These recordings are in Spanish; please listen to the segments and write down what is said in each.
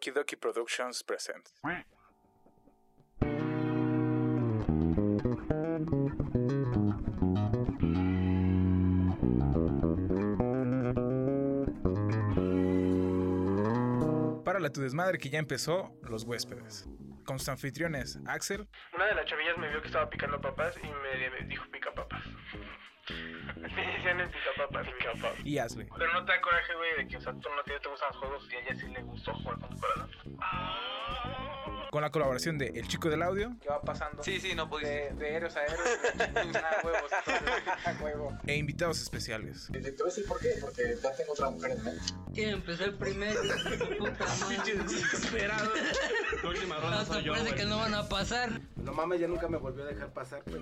Okie Dokie Productions presents. Para tu desmadre que ya empezó, los huéspedes. Con sus anfitriones, Axel, Una de las chavillas me vio que estaba picando papas y me dijo pica papas. Me decían el pica papas. y Ashley. Pero no te da coraje, güey, de que, o sea, tú no te, te gustan los juegos y a ella sí le gustó jugar con la colaboración de El Chico del Audio ¿Qué va pasando? Sí, sí, no pudiste. De, de héroes a héroes, a huevos, huevo. e invitados especiales. Te voy a decir por qué, porque ya tengo otra mujer en mente. ¿Quién empezó el primero? Puta madre. Desesperado. La última ronda soy yo, parece güey. que no van a pasar. No mames, ya nunca me volvió a dejar pasar, pero...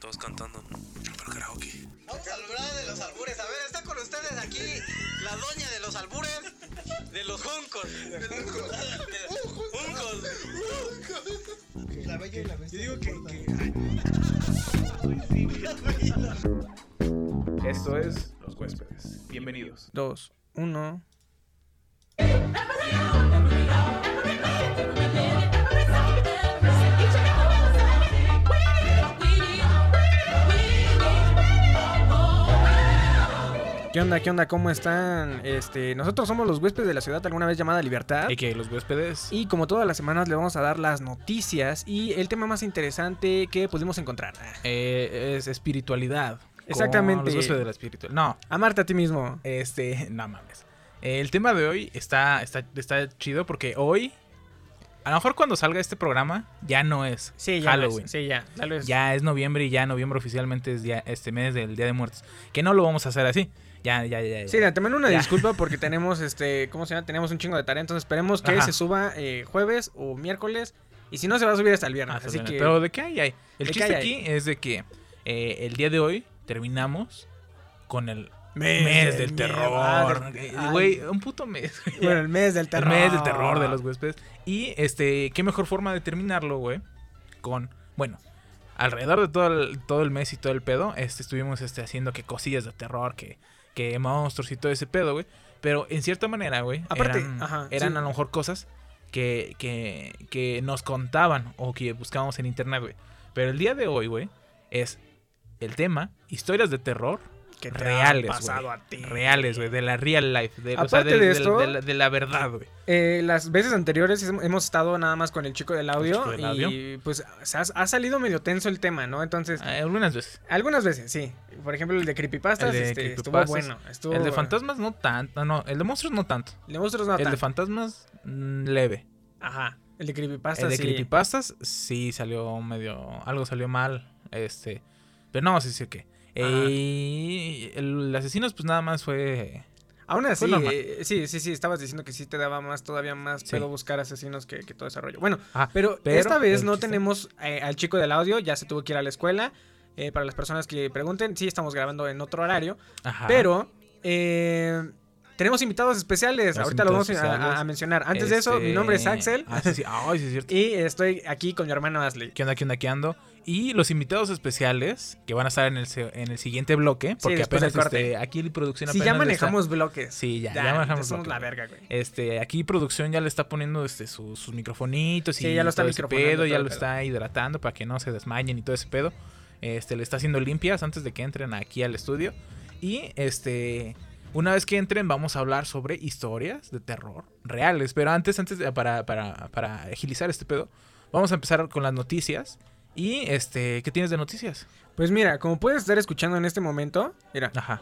Todos cantando. Pero karaoke. Vamos a hablar de los albures. A ver, está con ustedes aquí la doña de los albures, de los juncos. De los juncos. La bella y la bestia. Yo digo que, Esto es Los Huéspedes. Bienvenidos. Dos, uno. ¿Qué onda? ¿Qué onda? ¿Cómo están? Este, nosotros somos los huéspedes de la ciudad, alguna vez llamada Libertad. Y los huéspedes. Y como todas las semanas le vamos a dar las noticias y el tema más interesante que pudimos encontrar. eh, es espiritualidad. Exactamente. Los huéspedes de la espiritualidad. No, Amarte a ti mismo. este, no mames. El tema de hoy está, está, está chido porque hoy, a lo mejor cuando salga este programa, ya no es Sí, ya. Halloween. Sí, ya. Tal vez. Ya es noviembre y ya noviembre oficialmente es este mes del Día de Muertos. Que no lo vamos a hacer así. Ya, ya, ya. ya. Sí, antemano una Ya. disculpa porque tenemos este, ¿cómo se llama? Tenemos un chingo de tarea, entonces esperemos que Ajá. se suba eh, jueves o miércoles y si no se va a subir hasta el viernes. Ah, así que. Pero de qué hay, hay. El ¿De qué chiste hay, aquí es de que eh, el día de hoy terminamos con el Mes mes, del terror. Ah. Güey, un puto mes. bueno, el mes del El terror. mes del terror de los huéspedes. Y este, qué mejor forma de terminarlo, güey. Con, bueno, alrededor de todo el, todo el mes y todo el pedo, este, estuvimos este, haciendo que cosillas de terror, que, que monstruos y todo ese pedo, güey. Pero en cierta manera, güey, Aparte, eran, ajá, eran sí. a lo mejor cosas que, que, que nos contaban o que buscábamos en internet, güey. Pero el día de hoy, güey, es el tema historias de terror que te reales, pasado a ti. reales, güey, de la real life, de, o sea, Aparte de esto- de la, de la verdad, güey. Eh, las veces anteriores hem- hemos estado nada más con el chico del audio chico del audio. y pues ha, ha salido medio tenso el tema, ¿no? Entonces, Ah, Algunas veces. algunas veces, sí. Por ejemplo, el de creepypastas El este, estuvo bueno. Estuvo, El de fantasmas no tanto, no, el de monstruos no tanto. El de monstruos no el de tanto. fantasmas mm, leve. Ajá. El de creepypastas el de sí. creepypastas sí salió medio, algo salió mal, este, pero no, sí sí que. Ajá. Eh, el asesinos pues nada más fue Aún así, eh, sí, sí, sí, estabas diciendo que sí te daba más, todavía más Sí. pedo buscar asesinos que, que todo ese rollo. Bueno, Ah, pero, pero esta vez no tenemos eh, al chico del audio, ya se tuvo que ir a la escuela. Eh, para las personas que pregunten, sí, estamos grabando en otro horario, ajá. pero tenemos invitados especiales. Ahorita lo vamos a- mencionar. Antes de eso, Este, mi nombre es Axel Ah, sí, sí. Sí es cierto. y estoy aquí con mi hermano Ashley. ¿Qué onda, qué onda, qué ando? Y los invitados especiales que van a estar en el, en el siguiente bloque, porque del apenas este, aquí producción Si apenas ya le está- manejamos bloques. Sí, ya, ya, ya, manejamos bloques, la verga, güey. Este, aquí producción ya le está poniendo este, sus, sus microfonitos y Sí, ya lo está todo ese pedo, ya lo está hidratando para que no se desmayen y todo ese pedo. Este, le está haciendo limpias antes de que entren aquí al estudio. Y este, una vez que entren vamos a hablar sobre historias de terror reales. Pero antes, antes de- para, para, para agilizar este pedo, vamos a empezar con las noticias. Y este, ¿qué tienes de noticias? Pues mira, como puedes estar escuchando en este momento, mira, Ajá.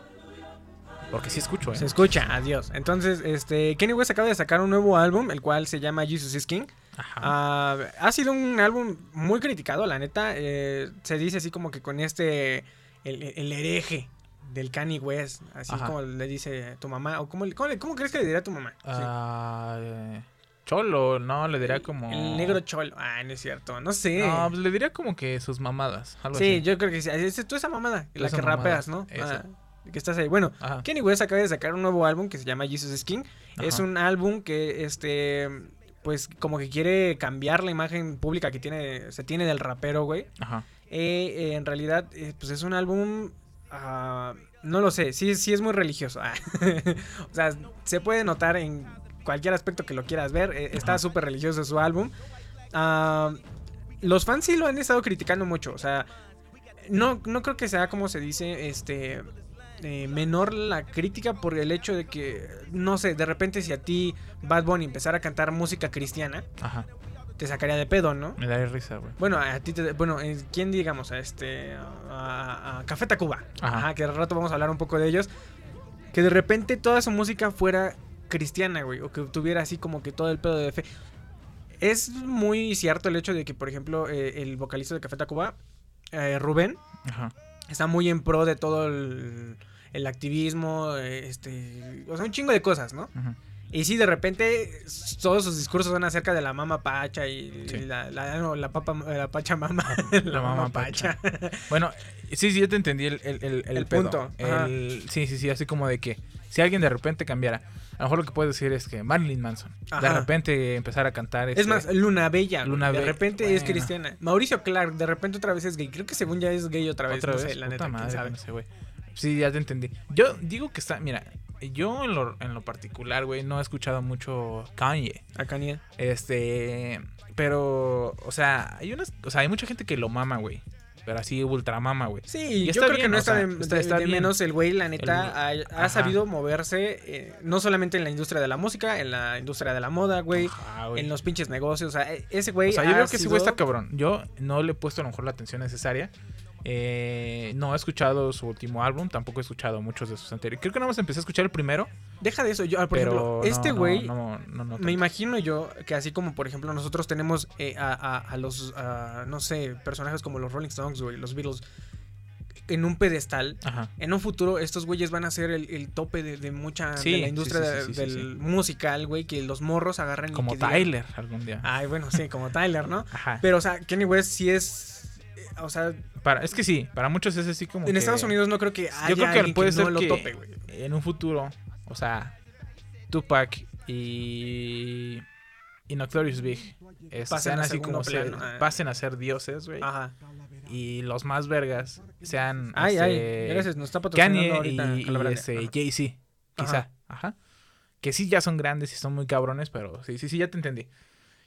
Porque sí escucho, ¿eh? Se escucha, adiós. Entonces, este, Kenny West acaba de sacar un nuevo álbum, el cual se llama Jesus is King. Ajá. Ah, ha sido un álbum muy criticado, la neta. eh, se dice así como que con este, el, el hereje del Kanye West, así Ajá. como le dice tu mamá, o cómo, cómo, crees que le diría a tu mamá? Sí. Ah, eh, Cholo, no, le diría como. El negro cholo. Ah, no es cierto, no sé. No, pues le diría como que sus mamadas. Algo sí, así. yo creo que sí. Es tú esa mamada, la Esa que mamada, rapeas, ¿no? esa. Ah, que estás ahí. Bueno, Ajá. Kenny West acaba de sacar un nuevo álbum que se llama Jesus is King. Es un álbum que, este, pues como que quiere cambiar la imagen pública que tiene, se tiene del rapero, güey. Ajá. Eh, eh, en realidad, eh, pues es un álbum, ah, no lo sé, sí, sí es muy religioso. Ah. o sea, se puede notar en cualquier aspecto que lo quieras ver. eh, está súper religioso su álbum. Ah, los fans sí lo han estado criticando mucho. O sea, no, no creo que sea como se dice, este. eh, menor la crítica por el hecho de que, no sé, de repente si a ti Bad Bunny empezara a cantar música cristiana, Ajá. te sacaría de pedo, ¿no? Me da risa, güey. Bueno, a ti te. Bueno, eh, ¿quién digamos? A este. A, a Café Tacuba. Ajá. Ajá. que al rato vamos a hablar un poco de ellos. Que de repente toda su música fuera cristiana, güey. O que tuviera así como que todo el pedo de fe. Es muy cierto el hecho de que, por ejemplo, eh, el vocalista de Café Tacuba, eh, Rubén, Ajá. está muy en pro de todo el, el activismo, eh, este. O sea, un chingo de cosas, ¿no? Ajá. Y sí, de repente todos sus discursos son acerca de la mama pacha y Sí. la, la, no, la papa, la pacha mama. la, mama mama pacha. Bueno, sí, sí, yo te entendí el, el, el, pedo. punto, sí, sí, sí, así como de que si alguien de repente cambiara, a lo mejor lo que puedes decir es que Marilyn Manson de repente empezar a cantar. Es este, más, Luna Bella. Luna de Be- repente es cristiana. Mauricio Clark, de repente otra vez es gay. Creo que según ya es gay otra vez. otra no vez, sé, la puta neta, quién madre, sabe. no sé, güey. Sí, ya te entendí. Yo digo que está, mira, yo en lo, en lo particular, güey, no he escuchado mucho Kanye. A Kanye. Este, pero, o sea, hay unas, o sea, hay mucha gente que lo mama, güey. Pero así ultra mama, güey. Sí, Y yo creo que no o está, sea, de, está- de- está de bien. menos el güey, la neta, ha, sabido moverse eh, no solamente en la industria de la música, en la industria de la moda, güey, en los pinches negocios. O sea, e- ese güey. O sea, yo creo que ese güey está cabrón. Yo no le he puesto a lo mejor la atención necesaria. Eh, no he escuchado su último álbum, tampoco he escuchado muchos de sus anteriores. Creo que nada más empecé a escuchar el primero, Deja de eso. Yo, por ejemplo, este güey. no, no, no, no Me imagino yo que así como por ejemplo nosotros tenemos eh, a, a- a los, a, no sé, personajes como los Rolling Stones, güey, los Beatles, en un pedestal. Ajá. En un futuro estos güeyes van a ser el, el tope de, de mucha Sí, de la industria sí, sí, del musical, güey, que los morros agarran y Como digan- Tyler algún día. Ay, bueno, sí, como Tyler, ¿no? Ajá. Pero o sea, Kanye West sí es o sea, Para, es que sí, para muchos es así como en que- Estados Unidos no creo que haya Yo creo que puede que ser no lo que tope, güey. en un futuro, o sea, Tupac y y Notorious Big eh, sean así como se- plano, ah. pasen a ser dioses, güey. Ajá. Y los más vergas sean Ay, este, ay, gracias, nos está patrocinando Kanye ahorita y, y, este. Jay-Z, quizá. Ajá. Que sí ya son grandes y son muy cabrones, pero sí, sí, sí, ya te entendí.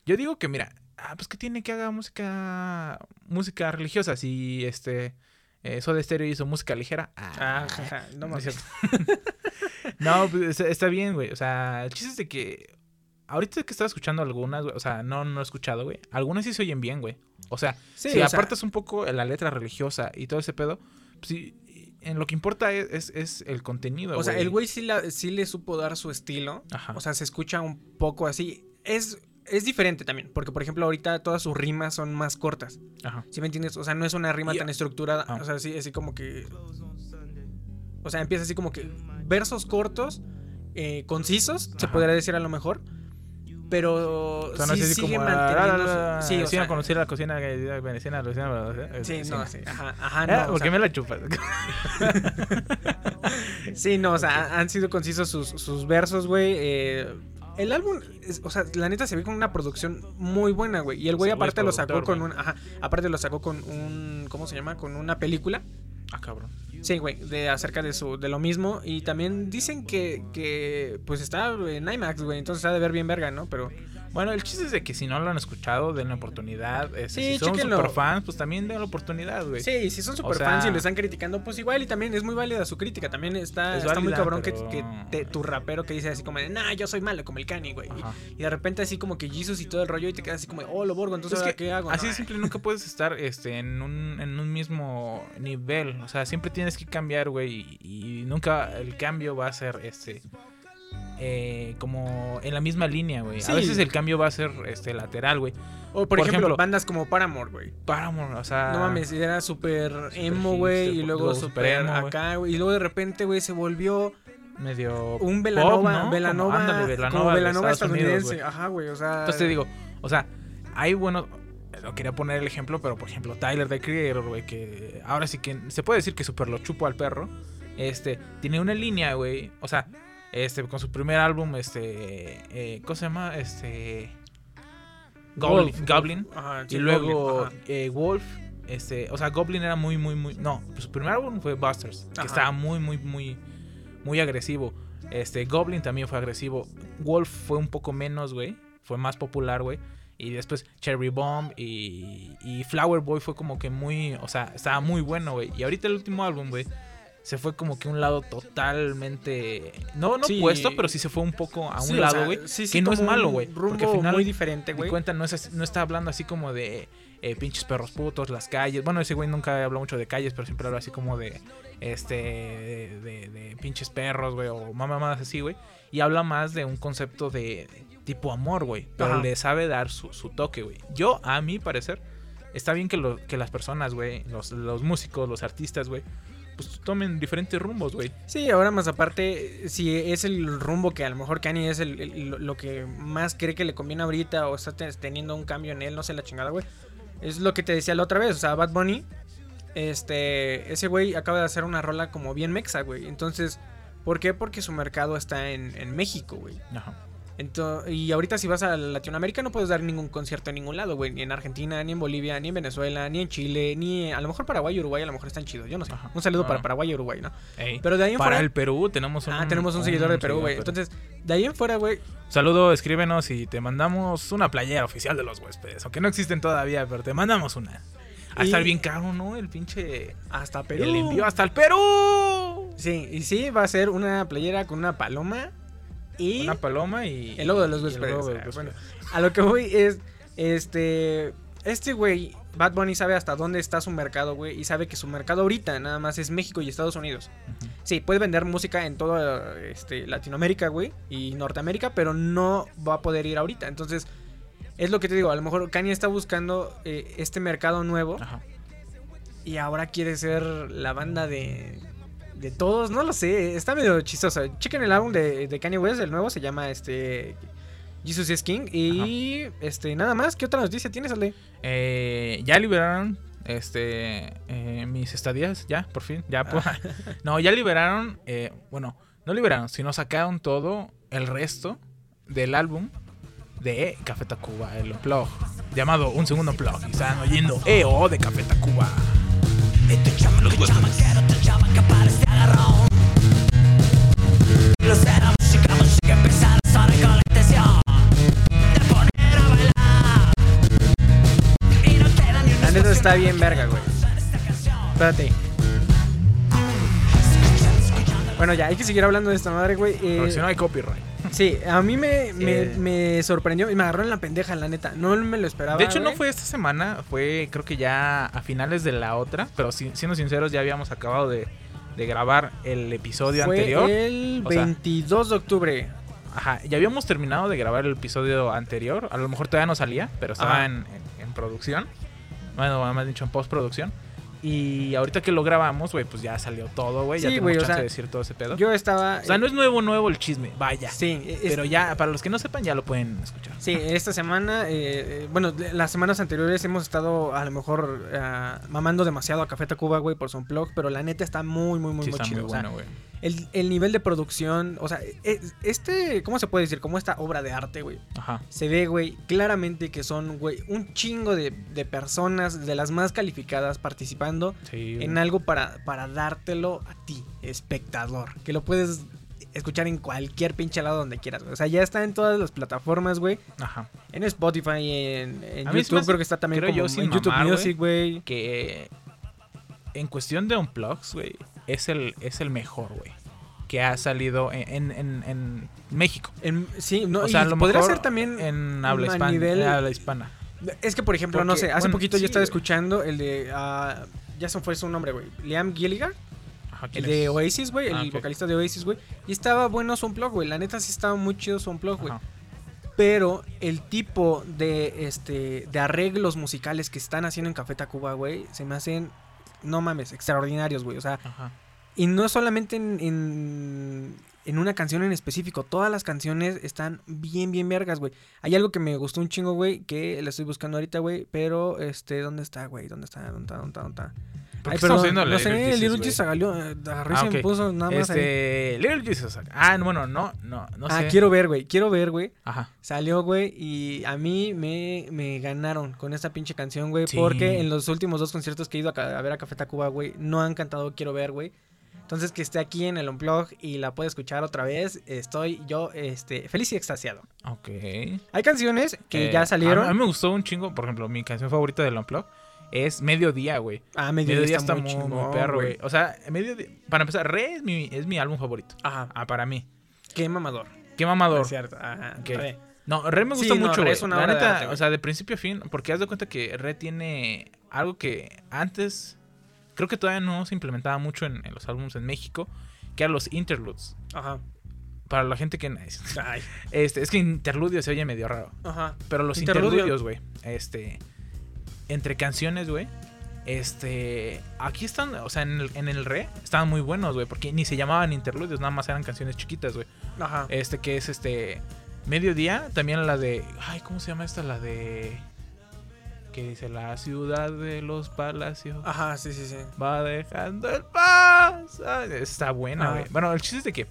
Yo digo que, mira, ah, pues que tiene que haga música música religiosa. Si este eso de estéreo hizo música ligera. Ah, Ah, no no es no, pues, está, bien, güey. O sea, el chiste es de que. Ahorita que estaba escuchando algunas, güey, o sea, no, no he escuchado, güey. Algunas sí se oyen bien, güey. O sea, Sí, si o sea- apartas un poco la letra religiosa y todo ese pedo, pues sí, en lo que importa es, es, es el contenido. O sea, el güey sí, la- sí le supo dar su estilo. Ajá. O sea, se escucha un poco así. Es, es diferente también. Porque, por ejemplo, ahorita todas sus rimas son más cortas. Ajá. ¿Sí me entiendes? O sea, no es una rima tan estructurada. Ah. O sea, sí, así como que. O sea, empieza así como que versos cortos, eh, concisos, se podría decir a lo mejor. Pero O sea, no sí sigue como. manteniendo. la, la, Sí, o sea, conocer la cocina eh, veneciana, la cocina, la- Sí, eh, no, sí. Ajá, ajá, Ah, no. o ¿Por qué sea, me la chupas? Sí, no, o sea, han sido concisos sus, sus versos, güey. eh, el álbum, es- o sea, la neta se ve con una producción muy buena, güey. Y el güey Sí, aparte lo sacó con un, ajá, aparte lo sacó con un, ¿cómo se llama? Con una película. ah, cabrón. Sí, güey, de acerca de su, de lo mismo. Y también dicen que, que pues está en IMAX, güey. Entonces ha de ver bien verga, ¿no? Pero Bueno, el chiste es de que si no lo han escuchado, den la oportunidad. Este, Sí, si son chéquenlo. super fans, pues también den la oportunidad, güey. sí, si son super sea- fans y lo están criticando, pues igual y también es muy válida su crítica. También está, Es está muy cabrón que, pero- que te- tu rapero que dice así como, de, nah, yo soy malo como el Kanye, güey. Y de repente así como que Jesus y todo el rollo y te quedas así como, oh, lo borgo, entonces Es ¿ahora que qué hago? así No, de simple nunca puedes estar este, en, un, en un mismo nivel. O sea, siempre tienes que cambiar, güey. Y, y nunca el cambio va a ser este. Eh, como en la misma línea, güey. Sí. A veces el cambio va a ser este lateral, güey. O por, por ejemplo, ejemplo- bandas como Paramore, güey. Paramore, o sea. No mames, era súper emo, güey. Y luego súper acá, güey. Y luego de repente, güey, se volvió medio. un pop, Velanova. ¿no? Velanova, Como, ándale, Velanova, como de Velanova Estados Unidos, estadounidense. Ajá, güey, o sea. Entonces te digo, o sea, hay bueno. No quería poner el ejemplo, pero por ejemplo, Tyler the Creator, güey, que ahora sí que se puede decir que super lo chupo al perro. Este, tiene una línea, güey. O sea, este, con su primer álbum, este. Eh, ¿Cómo se llama? Este. Goblin. Wolf, Goblin. Ajá, sí, y luego Goblin, eh, Wolf. Este, o sea, Goblin era muy, muy, muy. No, su primer álbum fue Busters, que Ajá. estaba muy, muy, muy, muy agresivo. Este, Goblin también fue agresivo. Wolf fue un poco menos, güey. Fue más popular, güey. Y después Cherry Bomb y, y Flower Boy fue como que muy, o sea, estaba muy bueno, güey. Y ahorita el último álbum, güey, se fue como que un lado totalmente, no, no Sí. puesto, pero sí se fue un poco a un Sí, o lado, güey. sí, sí, que no es malo, güey. Porque al final muy diferente, güey. cuenta no, es, no está hablando así como de eh, pinches perros putos, las calles. Bueno, ese güey nunca habla mucho de calles, pero siempre habla así como de este de, de- de pinches perros, güey, o mamadas así, güey. Y habla más de un concepto de tipo amor, güey. Pero Ajá. le sabe dar su, su toque, güey. Yo, a mi parecer, está bien que, lo- que las personas, güey, los, los músicos, los artistas, güey, pues tomen diferentes rumbos, güey. Sí, ahora más aparte, si es el rumbo que a lo mejor Kanye es el, el- lo- que más cree que le conviene ahorita o está te- teniendo un cambio en él, no sé la chingada, güey. Es lo que te decía la otra vez, o sea, Bad Bunny, este, ese güey acaba de hacer una rola como bien mexa, güey. Entonces, ¿por qué? Porque su mercado está en, en México, güey. Ajá. Y ahorita si vas a Latinoamérica no puedes dar ningún concierto en ningún lado, güey. Ni en Argentina, ni en Bolivia, ni en Venezuela, ni en Chile, ni... A lo mejor Paraguay y Uruguay a lo mejor están chidos, yo no sé. Ajá. Un saludo Ah. para Paraguay y Uruguay, ¿no? Ey, Pero de ahí en Para fuera... el Perú tenemos un... Ah, tenemos un seguidor de Perú, güey. Entonces, de ahí en fuera, güey. Saludo, escríbenos y te mandamos una playera oficial de los huéspedes. Aunque no existen todavía, pero te mandamos una. A Y- estar bien caro, ¿no? El pinche. Hasta Perú. El envío hasta el Perú. Sí, y sí, va a ser una playera con una paloma y Una paloma y. el logo de los huéspedes. de los bueno, a lo que voy es, este, este güey, Bad Bunny sabe hasta dónde está su mercado, güey, y sabe que su mercado ahorita nada más es México y Estados Unidos. Sí, puede vender música en toda este, Latinoamérica, güey, y Norteamérica, pero no va a poder ir ahorita. Entonces, es lo que te digo, a lo mejor Kanye está buscando eh, este mercado nuevo. Ajá. Y ahora quiere ser la banda de. De todos, no lo sé. Está medio chistoso. Chequen el álbum de, de Kanye West, el nuevo, se llama este. Jesus is King. Y este, nada más. ¿Qué otra noticia tienes, Ale? Eh, ya liberaron este eh, mis estadías, ya, por fin, ya. por- no, ya liberaron, eh, bueno, no liberaron, sino sacaron todo el resto del álbum de Café Tacuba, el blog, llamado Un Segundo Blog. Y están oyendo EO de Café Tacuba. La neta está bien verga, güey. Espérate. Bueno, ya, hay que seguir hablando de esta madre, güey. Eh, Porque si no hay copyright. Sí, a mí me, me, Eh. me sorprendió y me agarró en la pendeja, la neta. No me lo esperaba. De hecho, no fue esta semana, fue creo que ya a finales de la otra. Pero si- siendo sinceros, ya habíamos acabado de, de grabar el episodio Fue anterior. el O sea, 22 de octubre. Ajá, ya habíamos terminado de grabar el episodio anterior. A lo mejor todavía no salía, pero estaba en, en- en producción. Bueno, más dicho, en postproducción. Y ahorita que lo grabamos, güey, pues ya salió todo, güey. ya Sí, tenemos güey, o chance sea, de decir todo ese pedo. Yo estaba. o sea, no es nuevo, nuevo el chisme, vaya. Sí, es- Pero ya, para los que no sepan, ya lo pueden escuchar. Sí, esta semana, eh, eh, bueno, las semanas anteriores hemos estado a lo mejor mamando demasiado a Café Tacuba, güey, por su blog, pero la neta está muy, muy, muy, sí, muy está chido. muy o sea, bueno, güey. el, el nivel de producción, o sea, es- este, ¿cómo se puede decir? Como esta obra de arte, güey. Ajá. Se ve, güey, claramente que son, güey, un chingo de, de personas, de las más calificadas, participando Sí. en algo para, para dártelo a ti, espectador. Que lo puedes escuchar en cualquier pinche lado donde quieras, güey. O sea, ya está en todas las plataformas, güey. Ajá. En Spotify, en, YouTube, creo que está también creo como yo, en YouTube mamar, Music, güey. Que en cuestión de Unplugs, güey, es el, es el mejor, güey. Que ha salido en, en, en- México. Sí, no, o sea, y lo podría ser también en habla hispana. nivel- habla hispana. Es que, por ejemplo, no sé, hace bueno, poquito sí, yo estaba güey. escuchando el de... ah, ya se fue su nombre, güey. Liam Gilligan, Ajá, el ¿quién de? Oasis, güey, el Ah, vocalista de Oasis, güey. Y estaba bueno su unplug, güey. La neta sí estaba muy chido su unplug, güey. Pero el tipo de este de arreglos musicales que están haciendo en Café Tacuba, güey, se me hacen, no mames, extraordinarios, güey. O sea, Ajá. y no solamente en, en, en una canción en específico, todas las canciones están bien, bien vergas, güey. Hay algo que me gustó un chingo, güey, que la estoy buscando ahorita, güey, pero, este, ¿dónde está, güey? ¿Dónde está? ¿Dónde está? ¿Dónde está? ¿Dónde está? ¿Por Ay, viendo no sé, Little? Jesus agarró, eh, agarró y Ah, se ok. me puso nada más ahí. Este. Little Jesus. Ah, no, bueno, no, no, no ah, sé. quiero ver, güey, quiero ver, güey. Ajá. Salió, güey, y a mí me, me ganaron con esta pinche canción, güey. Sí. Porque en los últimos dos conciertos que he ido a, a ver a Café Tacuba, güey, no han cantado Quiero ver, güey. Entonces que esté aquí en el Unplug y la pueda escuchar otra vez, estoy yo este, feliz y extasiado. Ok. Hay canciones que Eh, ya salieron. a mí me gustó un chingo, por ejemplo, mi canción favorita del Unplug es Mediodía, güey. Ah, Mediodía, está, muy, chingón, muy perro, güey. O sea, Mediodía, para empezar, Re es mi, es mi álbum favorito. Ajá. Ah, para mí. Qué mamador. Qué mamador. Es cierto. Ajá. Ok. Re. No, Re me Sí, gusta no, mucho, Re es una La de neta, arte, o sea, de principio a fin, porque haz de cuenta que Re tiene algo que antes creo que todavía no se implementaba mucho en, en los álbumes en México, que eran los interludes. Ajá. Para la gente que Ay. este, es que interludio se oye medio raro, Ajá. pero los Interludio. interludios, güey, este entre canciones, güey, este, aquí están, o sea, en el, en el Re estaban muy buenos, güey, porque ni se llamaban interludios, nada más eran canciones chiquitas, güey. Ajá. Este que es este Mediodía, también la de ay, ¿cómo se llama esta? La de que dice la ciudad de los palacios Ajá, sí, sí, sí. va dejando el paso. Está buena, güey. Bueno, el chiste es de que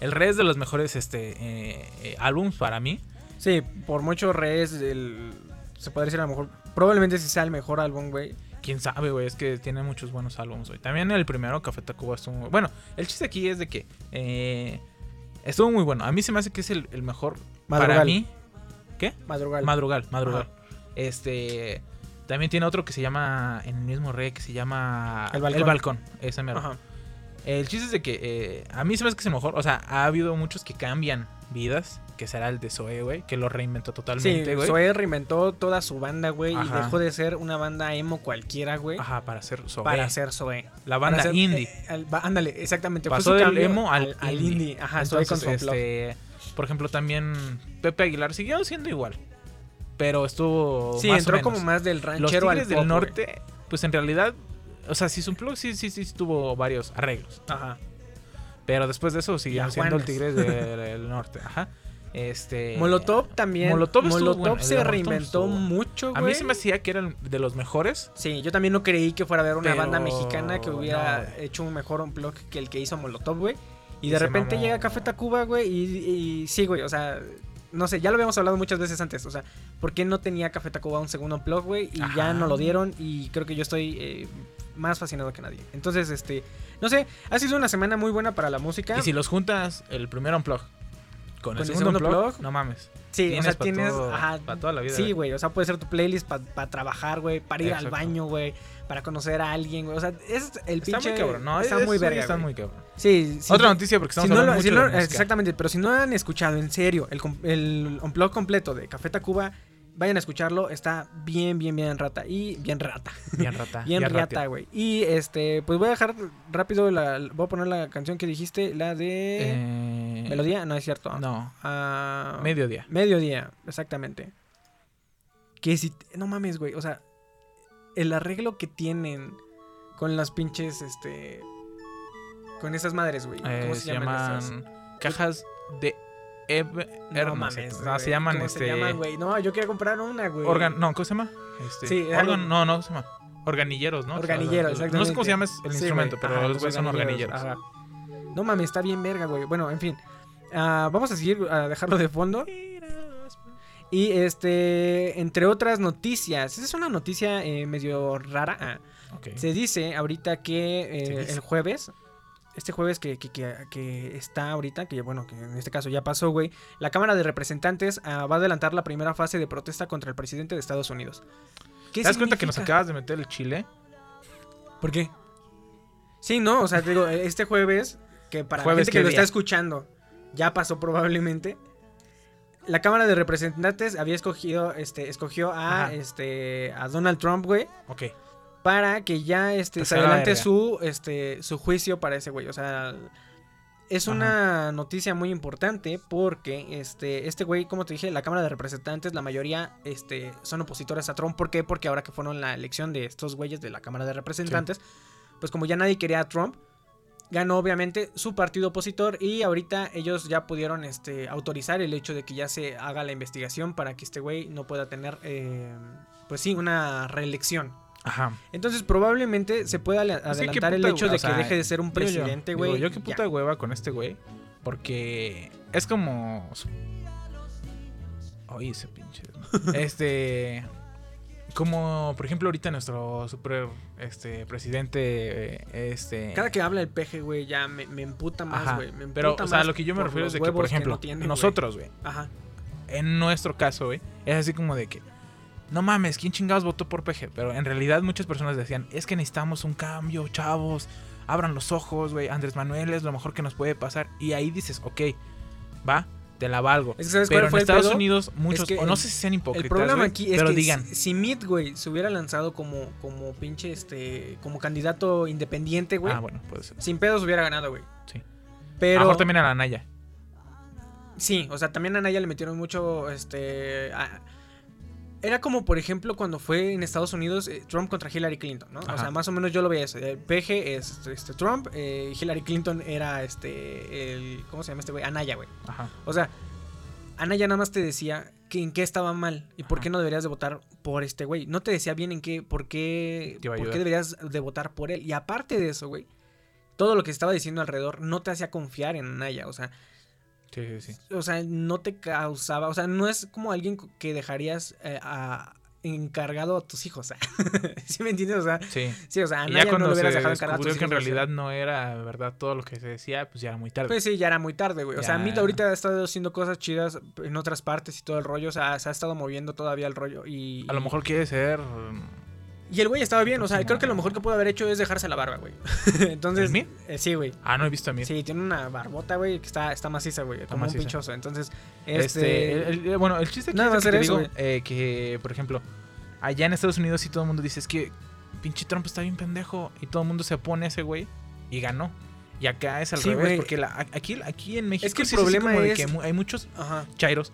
el Re es de los mejores este eh, eh, álbums para mí. Sí, por mucho Re es el. Se podría decir a lo mejor. Probablemente sí sea el mejor álbum, güey. Quién sabe, güey, es que tiene muchos buenos álbumes, güey. También el primero, Café Tacuba, estuvo muy... Bueno, el chiste aquí es de que eh, estuvo muy bueno. A mí se me hace que es el, el mejor para Madrugal. mí. Madrugal. Madrugal, Madrugal. Este. También tiene otro que se llama. En el mismo re que se llama. El Balcón. ese mero. Ajá. El chiste es de que. eh, a mí se me hace que es el mejor. O sea, ha habido muchos que cambian vidas. Que será el de Zoe, güey. Que lo reinventó Sí, totalmente, güey. Zoe reinventó toda su banda, güey, y dejó de ser una banda emo cualquiera, güey, Ajá, para hacer Zoe. para ser Zoe. La banda ser- indie. eh, al- va- ándale, exactamente. Pasó del emo al, indie. indie. Ajá, Zoe con Entonces, su este, Por ejemplo, también Pepe Aguilar siguió siendo igual. Pero estuvo. Sí, más o entró menos. como más del Los ranchero al Tigres pop, del. Norte, pues en realidad, o sea, sí, su plug sí, sí, sí tuvo varios arreglos. Ajá. Pero después de eso siguieron a siendo el. Tigres del, del Norte. Ajá. Este. Molotov también. Molotov Molotov, estuvo bueno, de se Molotov reinventó estuvo mucho, A güey. mí se me hacía que eran de los mejores. Sí, yo también no creí que fuera a haber una Pero banda mexicana que hubiera no, hecho un mejor unplug que el que hizo Molotov, güey. Y Y de repente mamó. llega Café Tacuba, güey, y, y sí, güey, o sea, no sé, ya lo habíamos hablado muchas veces antes, o sea, ¿por qué no tenía Café Tacuba un segundo unplug, güey? Y Ajá. ya no lo dieron y creo que yo estoy eh, más fascinado que nadie. Entonces, este, no sé, ha sido una semana muy buena para la música. Y si los juntas, el primer unplug con, el Con el segundo, segundo unplug, unplug, no mames. sí, o tienes sea, pa' tienes, todo- ajá, pa' toda la vida, Sí, güey. o sea, puede ser tu playlist para trabajar, güey, para ir al Exacto. baño, güey, para conocer a alguien, güey, o sea, es el Está pinche muy cabrón, ¿no? está Es- muy verga, Está muy cabrón. Sí, sí. Otra noticia porque estamos si hablando lo- mucho si no- de exactamente, pero si no han escuchado en serio el, el unplug completo de Café Tacuba, vayan a escucharlo, está bien, bien, bien rata y bien rata, Bien rata. bien rata. rata, güey. Y este, pues voy a dejar rápido la, voy a poner la canción que dijiste, la de Eh, Melodía, no es cierto. No, Ah, mediodía. Mediodía, exactamente. Que si. No mames, güey. O sea, el arreglo que tienen con las pinches, este. Con esas madres, güey. Eh, ¿Cómo se, llaman esas? cajas de No mames. No, güey. se llaman ¿Cómo este. se llaman, güey? No, yo quiero comprar una, güey. organ, no, ¿cómo se llama? Este, Sí, órgan- algo- no, no, ¿cómo se llama? Organiilleros, ¿no? Organilleros, O sea, exactamente. No sé cómo se llama el Sí, instrumento, pero los güeyes son organilleros. ajá. No mames, está bien verga, güey. Bueno, en fin. Ah, vamos a seguir a dejarlo de fondo. Y este, entre otras noticias, esa es una noticia eh, medio rara. Ah. Se dice ahorita que eh, dice. el jueves, este jueves que, que- que- que está ahorita, que bueno, que en este caso ya pasó, güey, la Cámara de Representantes ah, va a adelantar la primera fase de protesta contra el presidente de Estados Unidos. ¿Qué ¿Te das cuenta que nos acabas de meter el chile? ¿Por qué? Sí, no, o sea, te digo, este jueves, que para ¿Jueves la gente que lo día? está escuchando, ya pasó probablemente. La Cámara de Representantes había escogido, este, escogió a, Ajá. este, a Donald Trump, güey, Ok. para que ya este, se adelante su, este, su juicio para ese güey. O sea, es Ajá. una noticia muy importante porque este, este güey, como te dije, la Cámara de Representantes, la mayoría este, son opositores a Trump. ¿Por qué? Porque ahora que fueron la elección de estos güeyes de la Cámara de Representantes, pues como ya nadie quería a Trump, ganó obviamente su partido opositor y ahorita ellos ya pudieron este, autorizar el hecho de que ya se haga la investigación para que este güey no pueda tener, eh, pues sí, una reelección. Ajá. Entonces probablemente se pueda qué adelantar el hecho de o sea, que deje de ser un yo, presidente, güey. Yo qué ya. puta hueva con este güey. Porque es como. Oye, ese pinche. este. como por ejemplo ahorita nuestro super este presidente eh, este Cada que habla el peje, güey, ya me, me emputa más, güey. pero o sea lo que yo me refiero es de que por ejemplo no tiene, güey. nosotros güey Ajá. en nuestro caso güey es así como de que no mames, ¿quién chingados votó por PG? Pero en realidad muchas personas decían, es que necesitamos un cambio, chavos, abran los ojos, güey, Andrés Manuel es lo mejor que nos puede pasar. Y ahí dices, ok, va, te la valgo. Es que, ¿sabes Pero cuál en el Estados pedo? Unidos muchos, que o no el- sé si sean hipócritas, El problema aquí es pero que digan, si, güey, se hubiera lanzado como, como pinche, este, como candidato independiente, güey, ah, bueno, puede ser. sin pedos hubiera ganado, güey. Sí. A Pero, lo mejor también a la Naya. sí, o sea, también a Naya le metieron mucho, este, a- era como, por ejemplo, cuando fue en Estados Unidos eh, Trump contra Hillary Clinton, ¿no? O sea, más o menos yo lo veía eso. El PG es este, Trump, eh, Hillary Clinton era, este, el, ¿cómo se llama este güey? Anaya, güey. Ajá. O sea, Ana ya nada más te decía que en qué estaba mal y por qué no deberías de votar por este güey. No te decía bien en qué, por qué, por qué deberías de votar por él. Y aparte de eso, güey, todo lo que estaba diciendo alrededor no te hacía confiar en Anaya. O sea, Sí, sí, sí. o sea, no te causaba, o sea, no es como alguien que dejarías eh, a- encargado a tus hijos. ¿Sí me entiendes? O sea, Sí. sí, o sea, a ya no cuando lo se hubieras dejado encargado a tus que en hijos, o sea. realidad no era verdad todo lo que se decía, pues ya era muy tarde. Pues sí, ya era muy tarde, güey. O sea, Ya. Mita ahorita ha estado haciendo cosas chidas en otras partes y todo el rollo. O sea, se ha estado moviendo todavía el rollo. Y, a lo mejor quiere ser... Y el güey estaba bien. O sea, creo que lo mejor que pudo haber hecho es dejarse la barba, güey. Entonces. Eh, sí, güey. Ah, no he visto a mí. Sí, tiene una barbota, güey, que está, está maciza, güey. Como maciza. un pinchoso. Entonces, Este, este. el- el- bueno, el chiste Nada es que te eso, digo, eh, que, por ejemplo, allá en Estados Unidos sí todo el mundo dice, es que pinche Trump está bien pendejo y todo el mundo se opone a ese güey y ganó. Y acá es al Sí, revés, porque la- aquí, aquí en México Es que el sí problema como de es- que hay muchos Ajá. chairos.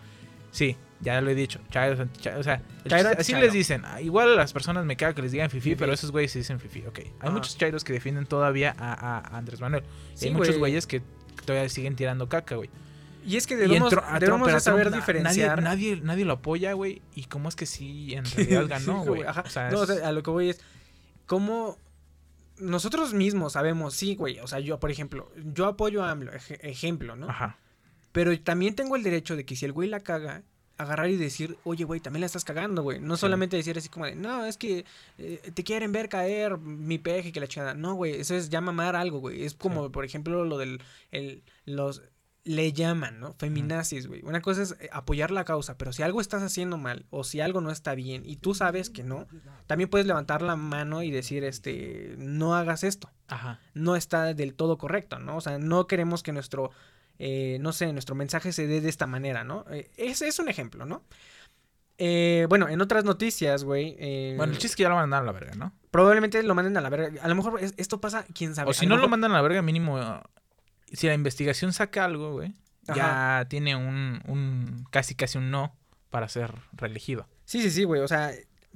Sí, ya lo he dicho, chairos, anti-chairos, o sea, Chairo, así les dicen. Ah, Igual a las personas me caga que les digan fifi, pero esos güeyes se dicen fifi, ok. Hay muchos chairos que defienden todavía a, Andrés Manuel. Y Sí, hay muchos güey. güeyes que todavía siguen tirando caca, güey. Y es que debemos, a debemos a saber na- diferenciar. Nadie, nadie, nadie lo apoya, güey. ¿Y cómo es que sí en realidad ganó, Sí, güey? Ajá. o sea, no, o sea, a lo que voy es. ¿Cómo nosotros mismos sabemos? Sí, güey. O sea, yo, por ejemplo, yo apoyo a AMLO, ej- ejemplo, ¿no? Ajá. Pero también tengo el derecho de que si el güey la caga, agarrar y decir, oye, güey, también la estás cagando, güey. No solamente decir así como de, no, es que eh, te quieren ver caer mi peje que la chingada. No, güey, eso es ya mamar algo, güey. Es como, por ejemplo, lo del, el, los, le llaman, ¿no? Feminazis, güey. Una cosa es eh, apoyar la causa, pero si algo estás haciendo mal o si algo no está bien y tú sabes que no, también puedes levantar la mano y decir, este, no hagas esto Ajá. no está del todo correcto, ¿no? O sea, no queremos que nuestro, eh, no sé, nuestro mensaje se dé de esta manera, ¿no? Eh, ese es un ejemplo, ¿no? Eh, bueno, en otras noticias, güey. eh, Bueno, el chiste es que ya lo mandan a la verga, ¿no? Probablemente lo manden a la verga. A lo mejor es- esto pasa, quién sabe. O A si no lo mejor- mandan a la verga, mínimo. uh, Si la investigación saca algo, güey, ya tiene un, un. casi casi un no para ser reelegido. Sí, sí, sí, güey. O sea,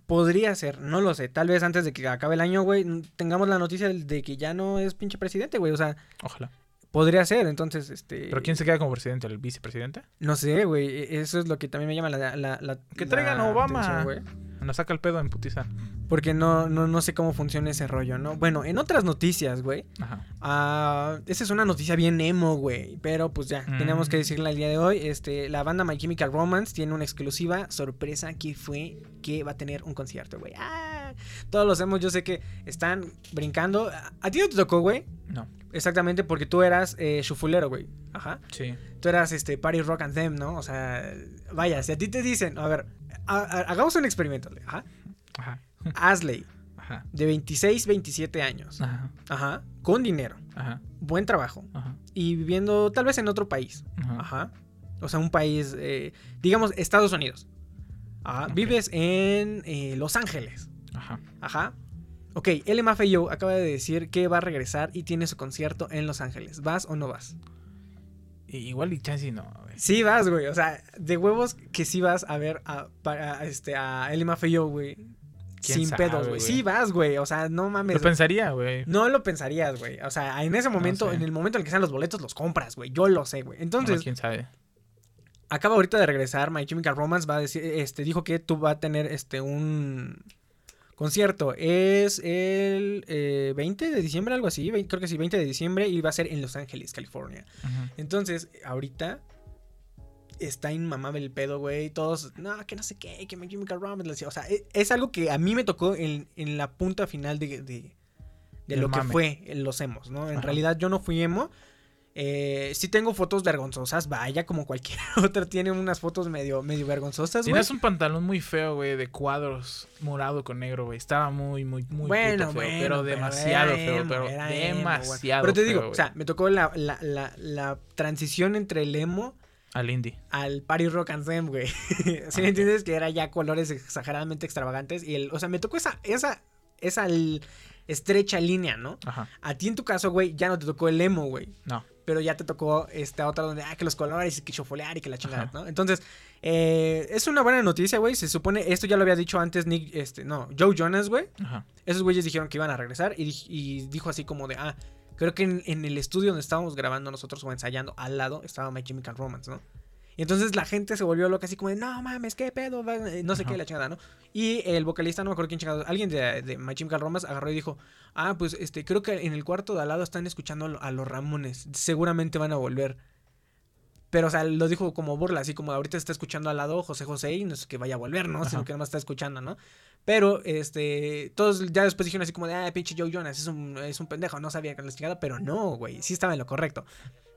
podría ser, no lo sé. Tal vez antes de que acabe el año, güey, tengamos la noticia de que ya no es pinche presidente, güey. O sea, Ojalá. Podría ser. Entonces, este. ¿Pero quién se queda como presidente? ¿El vicepresidente? No sé, güey. e- Eso es lo que también me llama la. la, la Que traigan la a Obama. atención. Nos saca el pedo en putiza. Porque no, no, no sé cómo funciona ese rollo, ¿no? Bueno, en otras noticias, güey. Ajá. ah, esa es una noticia bien emo, güey. Pero pues ya, Mm. tenemos que decirla el día de hoy. Este, la banda My Chemical Romance tiene una exclusiva sorpresa que fue que va a tener un concierto, güey. Ah, todos los hemos, yo sé que están brincando. ¿A- ¿A ti no te tocó, güey? No. Exactamente, porque tú eras eh, chufulero, güey. Ajá. Sí. Tú eras este Party Rock and Them, ¿no? O sea, vaya, si a ti te dicen, a ver, ha- ha- hagamos un experimento. Ajá. Ajá. Asley, Ajá. de 26, 27 años. Ajá. Ajá. Con dinero, Ajá. buen trabajo. Ajá. Y viviendo tal vez en otro país. Ajá. Ajá. O sea, un país, eh, digamos, Estados Unidos. Ajá. Vives en eh, Los Ángeles. Ajá. Ajá. Ok, LMFAO acaba de decir que va a regresar y tiene su concierto en Los Ángeles. ¿Vas o no vas? Igual y chance no, güey. Sí vas, güey. O sea, de huevos que sí vas a ver a, para, a, este, a LMFAO, güey. ¿Quién Sin sabe, pedos, güey. Sí vas, güey. O sea, no mames. Lo pensaría, güey. No lo pensarías, güey. O sea, en ese momento, sé. en el momento en el que sean los boletos, los compras, güey. Yo lo sé, güey. Entonces, No, quién sabe. acaba ahorita de regresar. My Chemical Romance va a decir, este, dijo que tú va a tener este un concierto. Es el eh, 20 de diciembre, algo así. ve- Creo que sí, 20 de diciembre. Y va a ser en Los Ángeles, California. Entonces, ahorita está inmamable el pedo, güey. Todos, no, que no sé qué, que My Chemical Romance. O sea, e- es, algo que a mí me tocó en, en la punta final de, de, de Del lo que fue los emos, ¿no? En Ajá. realidad yo no fui emo. Eh, sí tengo fotos vergonzosas, vaya, como cualquier otra tiene unas fotos medio, medio vergonzosas, güey. Tienes un pantalón muy feo, güey, de cuadros morado con negro, güey. Estaba muy, muy, muy bueno, puto feo, bueno, pero demasiado feo, pero emo, demasiado Pero te digo, feo, o sea, me tocó la, la, la, la transición entre el emo Al indie. al Party Rock and Zen, güey. ¿Sí me entiendes? Que era ya colores exageradamente extravagantes. Y el, o sea, me tocó esa, esa, esa estrecha línea, ¿no? Ajá. A ti en tu caso, güey, ya no te tocó el emo, güey. No. Pero ya te tocó esta otra donde, ah, que los colores y que chofolear y que la chingada, Ajá. ¿no? Entonces, eh, es una buena noticia, güey. Se supone, esto ya lo había dicho antes Nick, este, no, Joe Jonas, güey. Esos güeyes dijeron que iban a regresar y, y dijo así como de, ah, creo que en, en el estudio donde estábamos grabando nosotros o ensayando al lado estaba My Chemical Romance, ¿no? Y entonces la gente se volvió loca así como de, no mames, qué pedo, va?", eh, no sé Ajá. qué, la chingada, ¿no? Y el vocalista, no me acuerdo quién chingado, alguien de, de My Chemical Romance agarró y dijo, ah, pues este, creo que en el cuarto de al lado están escuchando a lo- a los Ramones, seguramente van a volver. Pero, o sea, lo dijo como burla, así como ahorita está escuchando al lado José José y no es que vaya a volver, ¿no? Sino que nomás está escuchando, ¿no? Pero, este, todos ya después dijeron así como de, ah, pinche Joe Jonas, es un, es un pendejo, no sabía que la chingada, pero no, güey, sí estaba en lo correcto.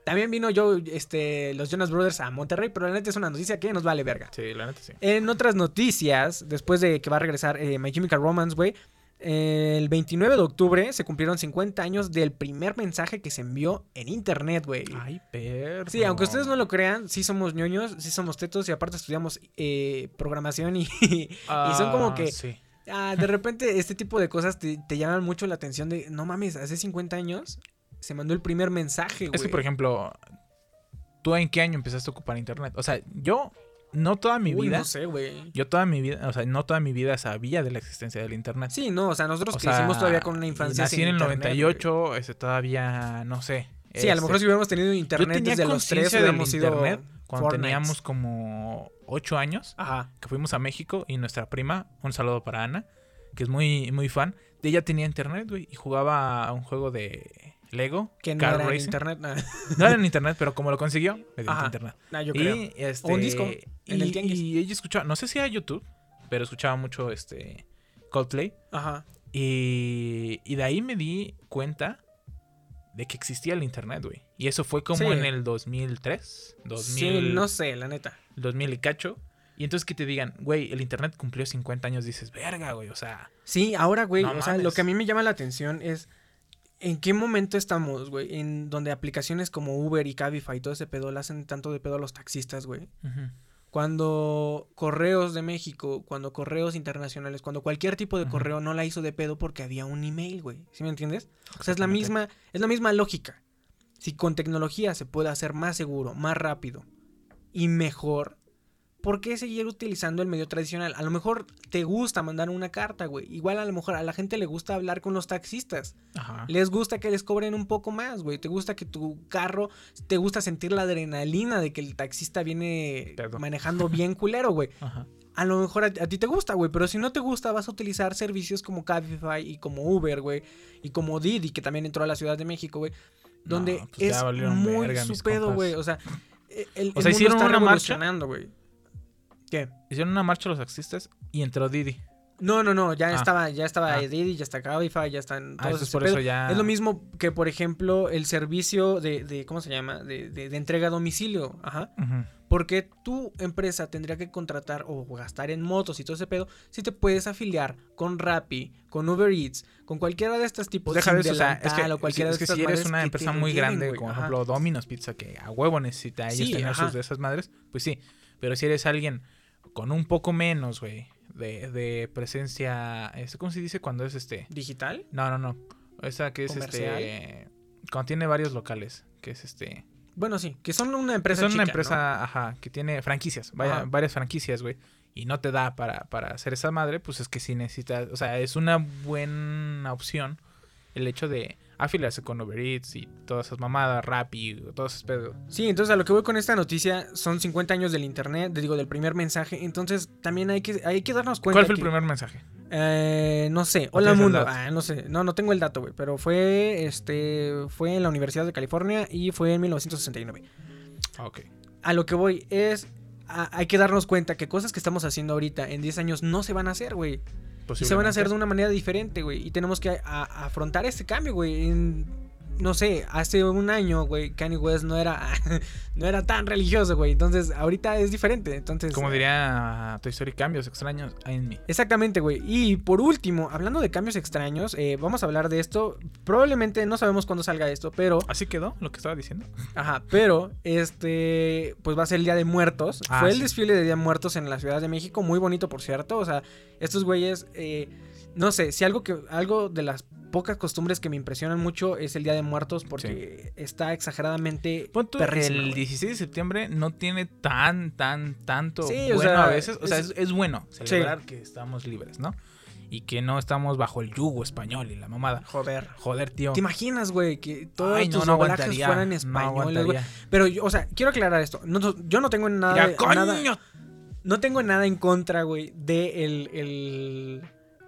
También vino Joe, este, los Jonas Brothers a Monterrey, pero la neta es una noticia que nos vale verga. Sí, la neta sí. En otras noticias, después de que va a regresar eh, My Chemical Romance, güey, el 29 de octubre se cumplieron 50 años del primer mensaje que se envió en internet, güey. Ay, perro. Sí, aunque ustedes no lo crean, sí somos ñoños, sí somos tetos y aparte estudiamos eh, programación y, y son como Ah, que Sí. ah, de repente este tipo de cosas te, te llaman mucho la atención de, no mames, hace 50 años se mandó el primer mensaje, güey. Es que, por ejemplo, ¿tú en qué año empezaste a ocupar internet? O sea, yo no toda mi Uy, vida, no sé, güey. yo toda mi vida, o sea, no toda mi vida sabía de la existencia del internet. Sí, no, o sea, nosotros O crecimos sea, todavía con una infancia Nací sin en el internet, 98, este, todavía, no sé. Sí, a lo mejor este, si hubiéramos tenido yo internet tenía desde los tres del internet cuando teníamos como 8 años, Ajá. que fuimos a México y nuestra prima, un saludo para Ana, que es muy, muy fan, de ella tenía internet, güey, y jugaba a un juego de Lego, Que no Car era en internet. nah. No era en internet, pero como lo consiguió, mediante Ajá. internet. Nah, yo creo. Y, este, O un disco, en y, el tianguis. y ella escuchaba, no sé si era YouTube, pero escuchaba mucho este Coldplay. Ajá. Y, y de ahí me di cuenta de que existía el internet, güey. Y eso fue como Sí. en el 2003, 2000, Sí, no sé, la neta. 2000 y cacho. Y entonces que te digan, güey, el internet cumplió 50 años, dices, verga, güey, o sea, Sí, ahora, güey, No o sea, lo que a mí me llama la atención es en qué momento estamos, güey, en donde aplicaciones como Uber y Cabify y todo ese pedo le hacen tanto de pedo a los taxistas, güey. Cuando Correos de México, cuando Correos Internacionales, cuando cualquier tipo de correo no la hizo de pedo porque había un email, güey. ¿Sí me entiendes? O sea, es la misma, es la misma lógica. Si con tecnología se puede hacer más seguro, más rápido y mejor, ¿por qué seguir utilizando el medio tradicional? A lo mejor te gusta mandar una carta, güey. Igual a lo mejor a la gente le gusta hablar con los taxistas. ajá. Les gusta que les cobren un poco más, güey. Te gusta que tu carro, te gusta sentir la adrenalina de que el taxista viene manejando bien culero, güey. ajá. A lo mejor a, a ti te gusta, güey, pero si no te gusta vas a utilizar servicios como Cabify y como Uber, güey, y como Didi, que también entró a la Ciudad de México, güey, donde No, pues es muy su pedo, güey. O sea, el, el O sea, mundo hicieron está una marcha. güey. ¿Qué? Hicieron una marcha los taxistas y entró Didi. No, no, no, ya Ah. estaba, ya estaba Ah. Didi, ya está Cabify, ya están Ah, todos eso es ese por eso ya. Es lo mismo que, por ejemplo, el servicio de, de ¿cómo se llama? De, de- de entrega a domicilio. Ajá. Porque tu empresa tendría que contratar o gastar en motos y todo ese pedo si te puedes afiliar con Rappi, con Uber Eats, con cualquiera de estos tipos deja de eso, o sea, es que, o cualquiera es de que estas si eres una empresa muy grande, como por ejemplo Domino's Pizza, que a huevo necesita ellos Sí, tener sus de esas madres, pues sí. Pero si eres alguien con un poco menos, güey, de, de presencia, este, ¿cómo se dice cuando es este? ¿Digital? No, no, no. Esa que es ¿Comercial? este... Cuando tiene varios locales, que es este... Bueno, sí, que son una Que empresa son una empresa, ajá, que tiene franquicias, vaya- Ajá. varias franquicias, güey. Y no te da para, para hacer esa madre, pues es que sí necesitas, o sea, es una buena opción el hecho de afiliarse con Uber Eats y todas esas mamadas, Rappi, todos esos pedos. Sí, entonces a lo que voy con esta noticia son 50 años del internet, digo, del primer mensaje. Entonces también hay que, hay que darnos cuenta. ¿Cuál fue el que- primer mensaje? Eh, no sé. ¿O Hola mundo. Ah, no sé. No, no tengo el dato, güey. Pero fue, este, fue en la Universidad de California y fue en 1969. Ah, ok. a lo que voy es. a- hay que darnos cuenta que cosas que estamos haciendo ahorita en 10 años no se van a hacer, güey. Y se van a hacer de una manera diferente, güey. Y tenemos que afrontar este cambio, güey. No sé, hace un año, güey, Kanye West no era, no era tan religioso, güey. Entonces, ahorita es diferente. Entonces, Como diría Toy Story, cambios extraños en mí. Exactamente, güey. Y por último, hablando de cambios extraños, eh, vamos a hablar de esto. Probablemente no sabemos cuándo salga esto, pero. Así quedó lo que estaba diciendo. Ajá, pero este. Pues va a ser el Día de Muertos. Ah, Fue el desfile de Día de Muertos en la Ciudad de México. Muy bonito, por cierto. O sea, estos güeyes. eh, no sé, si algo que. Algo de las pocas costumbres que me impresionan mucho es el Día de Muertos. Porque está exageradamente. El güey. 16 de septiembre no tiene tan, tan, tanto Sí, o bueno sea, a veces. O sea, es- bueno celebrar que estamos libres, ¿no? Y que no estamos bajo el yugo español y la mamada. Joder. Joder, tío. ¿Te imaginas, güey? Que todos Ay, tus no fueran españoles. Pero, yo, o sea, quiero aclarar esto. Yo no tengo nada, de- coño. nada- no tengo nada en contra, güey, de el, el,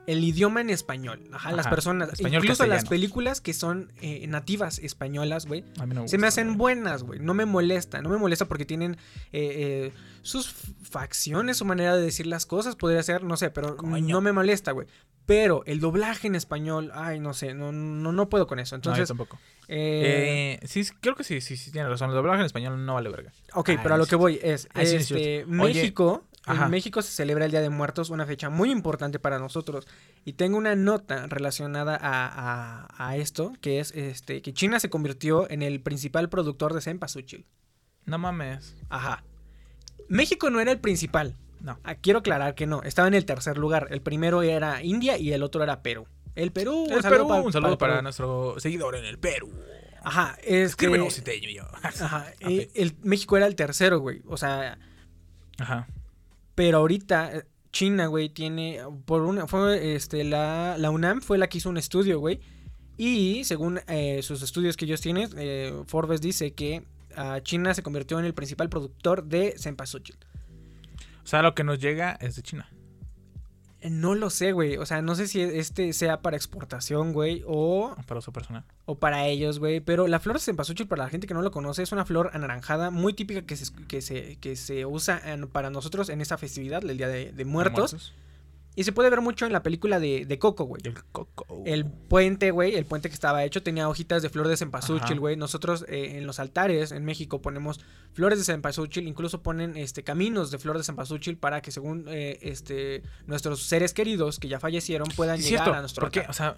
el idioma en español. Ajá, las personas, español incluso las películas que son eh, nativas españolas, güey. No Se me hacen buenas, güey. No me molesta. No me molesta porque tienen eh, eh, sus facciones, su manera de decir las cosas. Podría ser, no sé, pero Coño. no me molesta, güey. Pero el doblaje en español, ay, no sé, no, no, no puedo con eso. No, yo Entonces, tampoco. eh, Eh, sí, creo que sí, sí, sí, tiene razón. El doblaje en español no vale verga. Ok, Ay, pero a lo que voy es, este, México, ajá. en México se celebra el Día de Muertos, una fecha muy importante para nosotros. Y tengo una nota relacionada a, a- a esto, que es este, que China se convirtió en el principal productor de cempasúchil. No mames. Ajá. México no era el principal. No. Ah, quiero aclarar que no, estaba en el tercer lugar. El primero era India y el otro era Perú. El Perú, El un saludo Perú, pa- un saludo para, nuestro seguidor en el Perú. Ajá, este, Escríbenos si te yo. Ajá, eh, el, México era el tercero, güey. O sea, Ajá. Pero ahorita eh, China, güey, tiene por una fue este la, la UNAM fue la que hizo un estudio, güey. Y según eh, sus estudios que ellos tienen, eh, Forbes dice que ah, China se convirtió en el principal productor de cempasúchil. O sea, lo que nos llega es de China. No lo sé, güey. O sea, no sé si este sea para exportación, güey, o, Para uso personal. o para ellos, güey. Pero la flor de cempasúchil, para la gente que no lo conoce, es una flor anaranjada muy típica que se, que se, que se usa en- para nosotros en esta festividad, el Día de, de Muertos. Y se puede ver mucho en la película de, de Coco, güey. El coco. El puente, güey, el puente que estaba hecho tenía hojitas de flor de cempasúchil, güey. Nosotros eh, en los altares en México ponemos flores de cempasúchil, incluso ponen este caminos de flor de cempasúchil para que según eh, este nuestros seres queridos que ya fallecieron puedan llegar cierto, a nuestro porque, altar. o sea,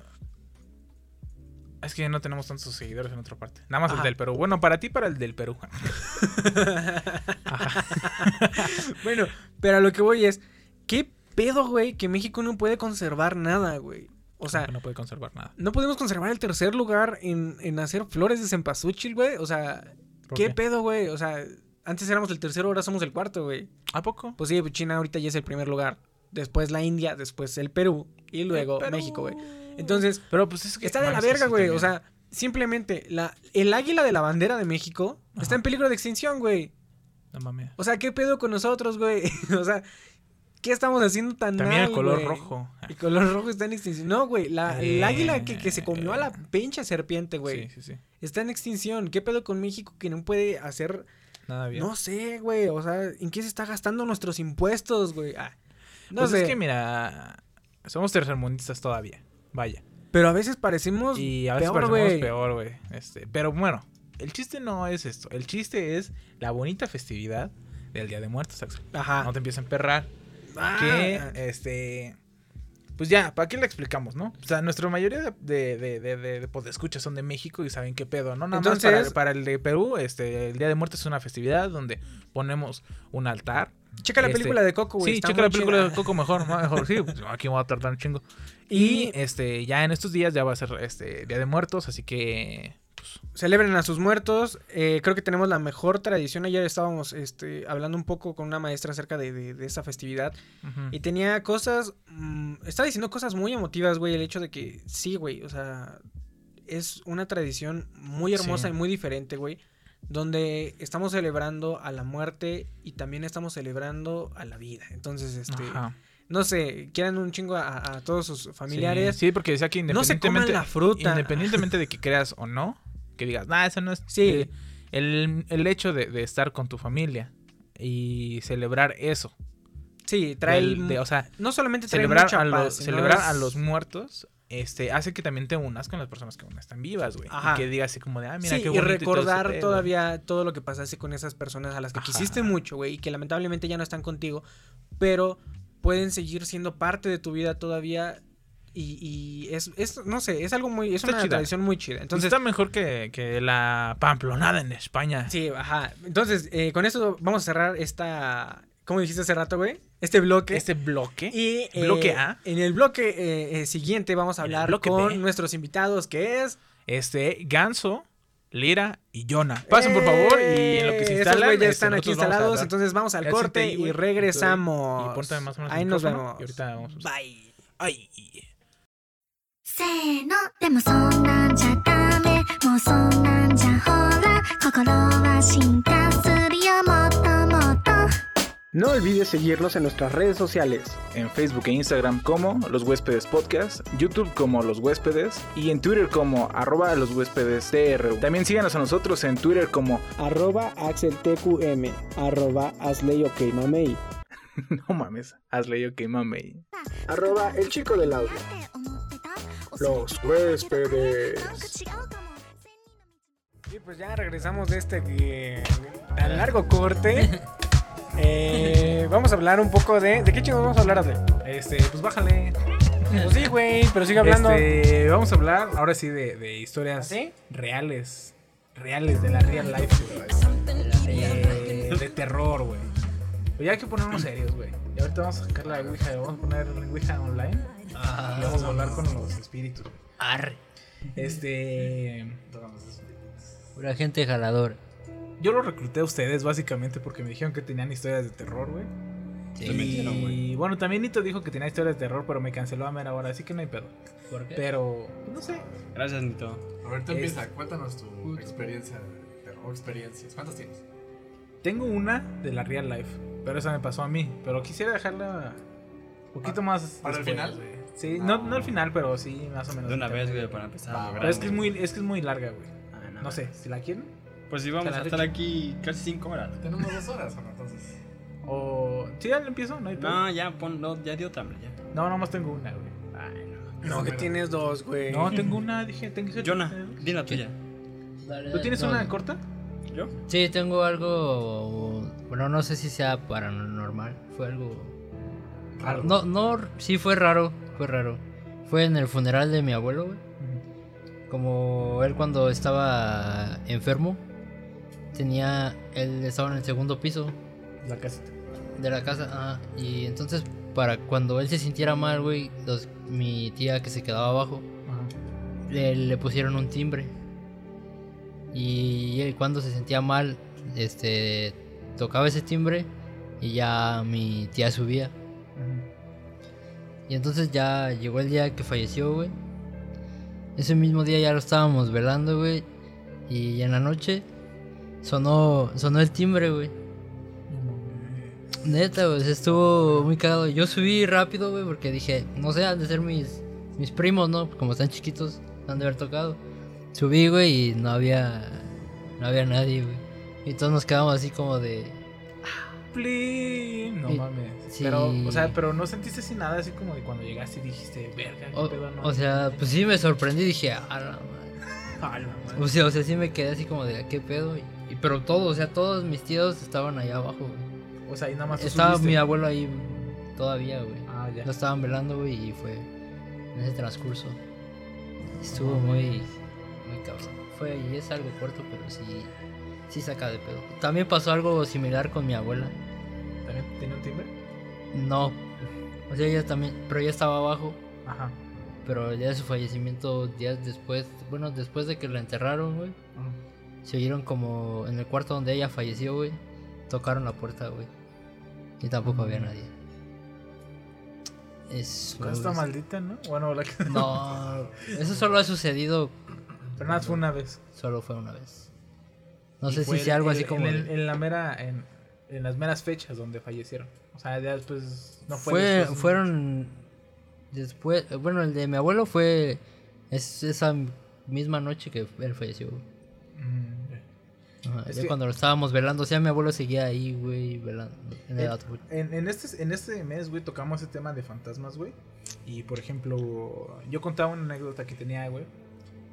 es que no tenemos tantos seguidores en otra parte. Nada más Ajá. el del Perú. Bueno, para ti, para el del Perú. bueno, pero a lo que voy es, ¿qué pedo, güey, que México no puede conservar nada, güey? O sea, no puede conservar nada. no podemos conservar el tercer lugar en, en hacer flores de cempasúchil, güey. O sea, ¿Por ¿qué qué? pedo, güey? O sea, antes éramos el tercero, ahora somos el cuarto, güey. ¿A poco? Pues sí, pues China ahorita ya es el primer lugar. Después la India, después el Perú y luego Perú. México, güey. Entonces, Pero pues es que. está de la verga, güey. O sea, simplemente la, el águila de la bandera de México está en peligro de extinción, güey. No mames. O sea, ¿qué pedo con nosotros, güey? o sea, ¿qué estamos haciendo tan También mal, el color rojo. El color rojo está en extinción. No, güey. La, el Eh, águila que, que se comió a la pinche serpiente, güey. Sí, sí, sí. Está en extinción. ¿Qué pedo con México que no puede hacer Nada bien. No sé, güey. O sea, ¿en qué se está gastando nuestros impuestos, güey? Ah, no pues sé. es que mira, somos tercermundistas todavía. Vaya. Pero a veces parecemos Y a veces peor, parecemos peor, güey. Este, pero bueno, el chiste no es esto. El chiste es la bonita festividad del Día de Muertos, Axel. Ajá. No te empiecen a emperrar. Ah, Que, este... Pues ya, ¿para qué le explicamos, no? O sea, nuestra mayoría de, de, de, de, podescuchas son de México y saben qué pedo, ¿no? Nada más Entonces- para, para el de Perú, este, el Día de Muertos es una festividad donde ponemos un altar. checa la este, película de Coco, güey. Sí, checa la película chida. de Coco mejor, ¿no? Mejor, sí, pues, aquí me voy a tardar un chingo. Y Y este, ya en estos días ya va a ser este Día de Muertos, así que celebren a sus muertos. Eh, creo que tenemos la mejor tradición. Ayer estábamos este, hablando un poco con una maestra acerca de, de, de esa festividad. Y tenía cosas. mm, estaba diciendo cosas muy emotivas, güey. El hecho de que sí, güey. O sea, es una tradición muy hermosa Sí. y muy diferente, güey. Donde estamos celebrando a la muerte y también estamos celebrando a la vida. Entonces, este. Ajá. No sé, quieran un chingo a, a todos sus familiares. Sí, sí, porque decía que No se coman independientemente la fruta. independientemente de que creas o no, que digas, "Nah, eso no es Sí. eh, el, el hecho de, de estar con tu familia y celebrar eso. Sí, trae el- de- o sea, no solamente trae celebrar, mucha a, los, paz, celebrar a los muertos este, hace que también te unas con las personas que aún están vivas, güey. Y que digas así como de, ah, mira sí, qué y bonito. todo ese recordar pedo. todavía todo lo que pasaste con esas personas a las que Ajá. quisiste mucho, güey, y que lamentablemente ya no están contigo, pero pueden seguir siendo parte de tu vida todavía. Y, y es, es, no sé, es algo muy, es Está una chida. tradición muy chida. Entonces está mejor que, que la pamplonada en España. sí, ajá. Entonces, eh, con eso vamos a cerrar esta, ¿cómo dijiste hace rato, güey? Este bloque. Este bloque. Y eh, ¿Bloque A? En el bloque eh, eh, siguiente vamos a hablar con B. nuestros invitados, que es... Este, Ganso, Lira y Yona. Pasen por favor y en lo que se instalan. Estos güeyes este, están aquí vamos instalados, entonces vamos al corte y regresamos. Y más o menos Ahí nos vemos. Y ahorita vamos. Bye. Ay. せーのでもそんなんじゃダメもうそんなんじゃほら心は進化するよもっともっと No olvides seguirnos en nuestras redes sociales. en Facebook e Instagram como Los Huéspedes Podcast, YouTube como Los Huéspedes y en Twitter como arroba los huéspedes TR. También síganos a nosotros en Twitter como Arroba AxelTQM. Arroba AsleyOKMamey. no mames, hazle yo que mame. Arroba El Chico del Audio. Los huéspedes. Y pues ya regresamos de este eh, tan largo corte. Eh, vamos a hablar un poco de... ¿De qué chicos vamos a hablar, Adle? Este, pues bájale. Pues sí, güey, pero sigue hablando. Este, vamos a hablar ahora sí de, de historias ¿Sí? reales. Reales de la real life, güey. Eh, de terror, güey. Pues ya hay que ponernos serios, güey. Y ahorita vamos a sacar la Ouija, vamos a poner la Ouija online. y vamos a hablar con los espíritus. Arre. Este. Pura gente jaladora. Yo lo recluté a ustedes básicamente porque me dijeron que tenían historias de terror, güey. y bueno, también Nito dijo que tenía historias de terror, pero me canceló a mera hora, así que no hay pedo. ¿Por qué? Pero, no sé. Gracias, Nito. A ver, tú Es- empieza, cuéntanos tu experiencia de terror, experiencias. ¿Cuántas tienes? Tengo una de la real life, pero esa me pasó a mí. Pero quisiera dejarla un poquito más. ¿Para el final? güey. Sí, no, no al final, pero sí, más o menos. De una vez, güey, para empezar. Pero es que es muy, es que es muy larga, güey. Ah, no, No sé, si la quieren. Pues sí, vamos a estar aquí casi cinco horas. Tenemos dos horas, ¿o no? Entonces. O. Sí, ya le empiezo, no hay pedo. No, ya, pon, no, ya dio hambre, ya. No, nomás tengo una, güey. No, que tienes dos, güey. No, tengo una, dije, tengo que ser. Jonah, di la tuya. ¿Tú tienes No, una corta? ¿Yo? Sí, tengo algo. Bueno, no sé si sea paranormal. Fue algo. Algo. No, no, sí fue raro. Fue raro. Fue en el funeral de mi abuelo, güey. Como él cuando estaba enfermo, tenía. Él estaba en el segundo piso La casita. de la casa. ajá, y entonces, para cuando él se sintiera mal, güey, los- mi tía que se quedaba abajo, Ajá. le, le pusieron un timbre. Y él cuando se sentía mal, este tocaba ese timbre y ya mi tía subía. Y entonces ya llegó el día que falleció, güey. Ese mismo día ya lo estábamos velando, güey. Y en la noche sonó sonó el timbre, güey. Neta, güey, se estuvo muy cagado. Yo subí rápido, güey, porque dije, no sé, han de ser mis, mis primos, ¿no? Como están chiquitos, han de haber tocado. Subí, güey, y no había, no había nadie, güey. Y todos nos quedamos así como de... Plin. No Y- mames. sí. Pero, o sea, pero no sentiste así nada así como de cuando llegaste y dijiste, verga, qué O, pedo, no. o sea, pues sí me sorprendí, dije, la madre". Ah, la madre. O sea, o sea, sí me quedé así como de, ¿qué pedo? Y, y- pero todos, o sea, todos mis tíos estaban allá abajo, güey. O sea, y nada más Estaba subiste. mi abuelo ahí todavía, güey. Ah, ya. Lo estaban velando, güey, y fue en ese transcurso. Estuvo muy, muy cabrón. Fue, y es algo corto, pero sí, sí saca de pedo. También pasó algo similar con mi abuela. ¿También tiene un timbre? No, o sea, ella también, pero ella estaba abajo. Ajá. Pero ya de su fallecimiento, días después, bueno, después de que la enterraron, güey, se oyeron como en el cuarto donde ella falleció, güey, tocaron la puerta, güey. Y tampoco había nadie. Es. Con esta maldita, ¿no? Bueno, la que... No, eso solo ha sucedido. Pero nada, fue una vez. Solo fue una vez. No Y sé si sea algo así como. En, el- en la mera... En, en las meras fechas donde fallecieron. O sea, ya después... No fue, fue, después, fueron. Después. Bueno, el de mi abuelo fue. Es esa misma noche que él falleció. Mm. Ajá. Es ya que- cuando lo estábamos velando, o sea, mi abuelo seguía ahí, güey, velando en el En, este, en este mes, güey, tocamos ese tema de fantasmas, güey. Y por ejemplo, yo contaba una anécdota que tenía, güey.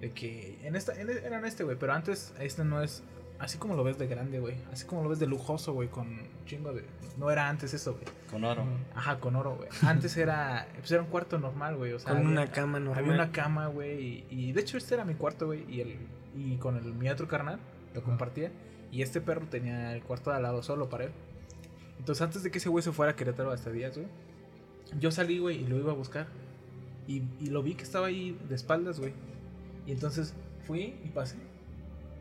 De que en esta, en, era en este, güey. Pero antes, este no es así como lo ves de grande, güey. Así como lo ves de lujoso, güey. Con chingo de. No era antes eso, güey. Con oro. Ajá, con oro, güey. Antes era. Pues era un cuarto normal, güey. O sea, Con había- una cama normal. Había una cama, güey. Y, y de hecho, este era mi cuarto, güey. Y, el, y con el, mi otro carnal lo compartía. Y este perro tenía el cuarto de al lado solo para él. Entonces, antes de que ese güey se fuera a Querétaro hasta días, güey. Yo salí, güey, y lo iba a buscar. Y, y lo vi que estaba ahí de espaldas, güey. Y entonces fui y pasé.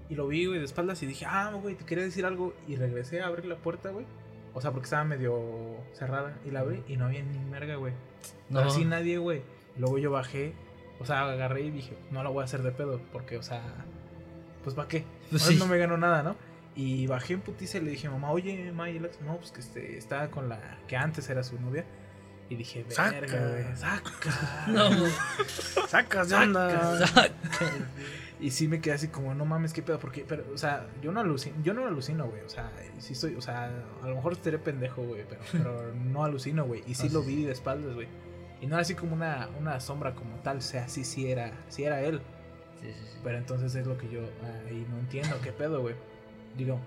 Y lo vi, güey, de espaldas y dije, ah, güey, te quería decir algo. Y regresé a abrir la puerta, güey. O sea, porque estaba medio cerrada. Y la abrí y no había ni merga, güey. No. No. Así nadie, güey. Luego yo bajé. O sea, agarré y dije, no la voy a hacer de pedo. Porque, o sea, pues ¿para qué? Pues sí. No me ganó nada, ¿no? Y bajé en putiza y le dije, mamá, oye, ma, y Alex, no, pues que este, estaba con la que antes era su novia. Y dije, Saca. verga, güey, saca. No, Sacas de Saca. onda. Y sí me quedé así como, no mames, qué pedo, porque, pero, o sea, yo no alucino, yo no alucino, güey, o sea, sí estoy, o sea, a lo mejor estaré pendejo, güey, pero, pero no alucino, güey, y sí lo vi de espaldas, güey. Y no era así como una, una sombra como tal, o sea, sí, sí era, sí era él. Sí, sí, sí. Pero entonces es lo que yo ah, ahí no entiendo, qué pedo, güey. Digo,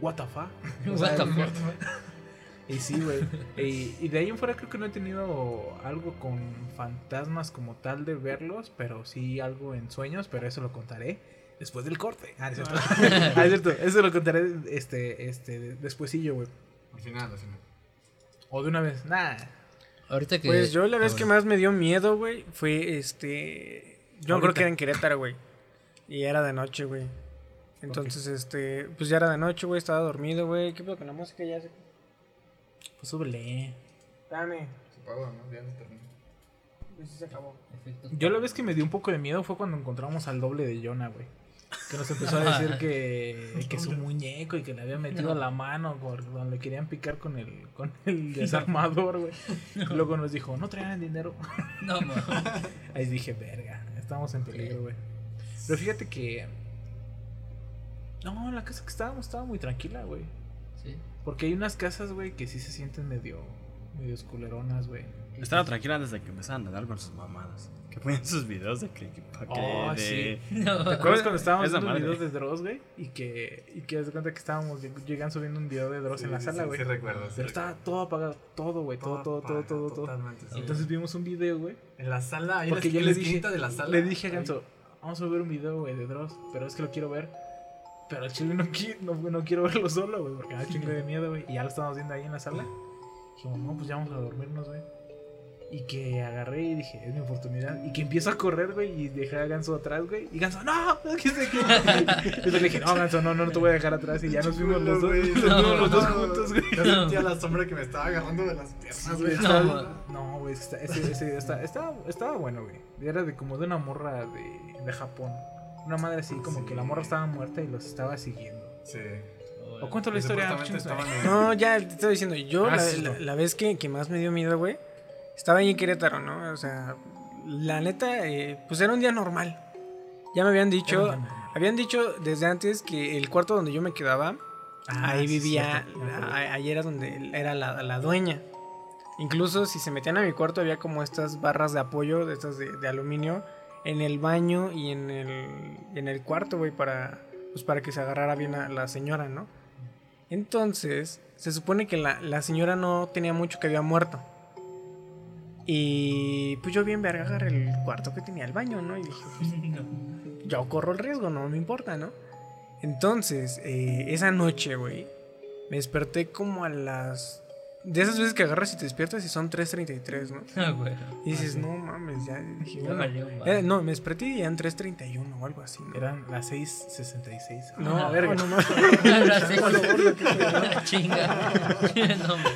what the fuck? O What the fuck? Y sí, güey. y, y de ahí en fuera creo que no he tenido algo con fantasmas como tal de verlos, pero sí algo en sueños, pero eso lo contaré después del corte. Ah, es cierto. Ah, es cierto. Eso lo contaré este, este, despuesillo, güey. Al final, al final. O de una vez. Nah. Ahorita que. Pues yo la vez ver. que más me dio miedo, güey, fue este. Yo Ahorita. creo que era en Querétaro, güey. Y era de noche, güey. Entonces, este. Pues ya era de noche, güey. Estaba dormido, güey. ¿Qué pedo con la música? Ya se. Pues súbele. Dame. Se pagó, ¿no? Ya se terminó. Pues sí se acabó. Efectos. Yo la vez que me dio un poco de miedo fue cuando encontramos al doble de Jonah, güey. Que nos empezó a decir que, que su muñeco y que le había metido la mano por donde querían picar con el, con el desarmador, güey. Luego nos dijo, no traían dinero. No, ma. Ahí dije, verga, estamos en peligro, güey. Pero fíjate que. No, la casa que estábamos estaba muy tranquila, güey. Porque hay unas casas, güey, que sí se sienten medio. medio esculeronas, güey. Estaba tranquila antes de que empezaran a dar con sus mamadas. Que ponían sus videos de que Oh, de- sí. ¿Te acuerdas cuando estábamos viendo madre. videos de Dross, güey? Y que, y que de cuenta que estábamos, llegan subiendo un video de Dross en la Sí, sala, sí, güey. Sí, recuerdo. sí Pero estaba recuerdo. todo apagado, todo, güey, todo, todo, todo, todo, todo. Totalmente. sí. Entonces vimos un video, güey. en la sala, ahí Porque yo le dije, esquinita de la sala. le dije a. Ganso, vamos a ver un video, güey, de Dross, pero es que lo quiero ver. Pero al chile no, qui- no, no quiero verlo solo, güey, porque me da chingo de miedo, güey. Y ya lo estábamos viendo ahí en la sala. Dijimos, no, pues ya vamos a dormirnos, güey. Y que agarré y dije, es mi oportunidad. Y que empiezo a correr, güey, y dejé a Ganso atrás, güey. Y Ganso, no, que se quede. Entonces le dije, no, Ganso, no, no, no te voy a dejar atrás. Y ya nos fuimos los dos, güey. nos fuimos los dos juntos, güey. Yo sentía la sombra que me estaba agarrando de las piernas, güey. No, güey, ese, ese, está- estaba, estaba bueno, güey. Era de como de una morra de, de Japón. Una madre así, como que la morra estaba muerta y los estaba siguiendo. Sí. ¿O cuento la historia? No, ya te estoy diciendo. Yo, Ah, la, sí, la- no. la vez que, que más me dio miedo, güey, estaba ahí en Querétaro, ¿no? O sea, la neta, eh, pues era un día normal. Ya me habían dicho, habían dicho desde antes que el cuarto donde yo me quedaba, Ah, ahí sí, vivía, ahí era donde era la, la dueña. Incluso si se metían a mi cuarto había como estas barras de apoyo, de estas de, de aluminio, en el baño y en el, en el cuarto, güey, para, pues para que se agarrara bien a la señora, ¿no? Entonces, se supone que la, la señora no tenía mucho que había muerto. Y pues yo bien verga agarré el cuarto que tenía el baño, ¿no? Y dije, pues, yo corro el riesgo, no me importa, ¿no? Entonces, eh, esa noche, güey, me desperté como a las... De esas veces que agarras y te despiertas y son 3.33, ¿no? Ah, güey. Y dices, no mames, ya dije, Ya bueno, valió, madre. eh, no, me desperté y eran 3.31 o algo así, ¿no? Eran las 6.66. No, Ah, verga. no. Chinga. No, hombre.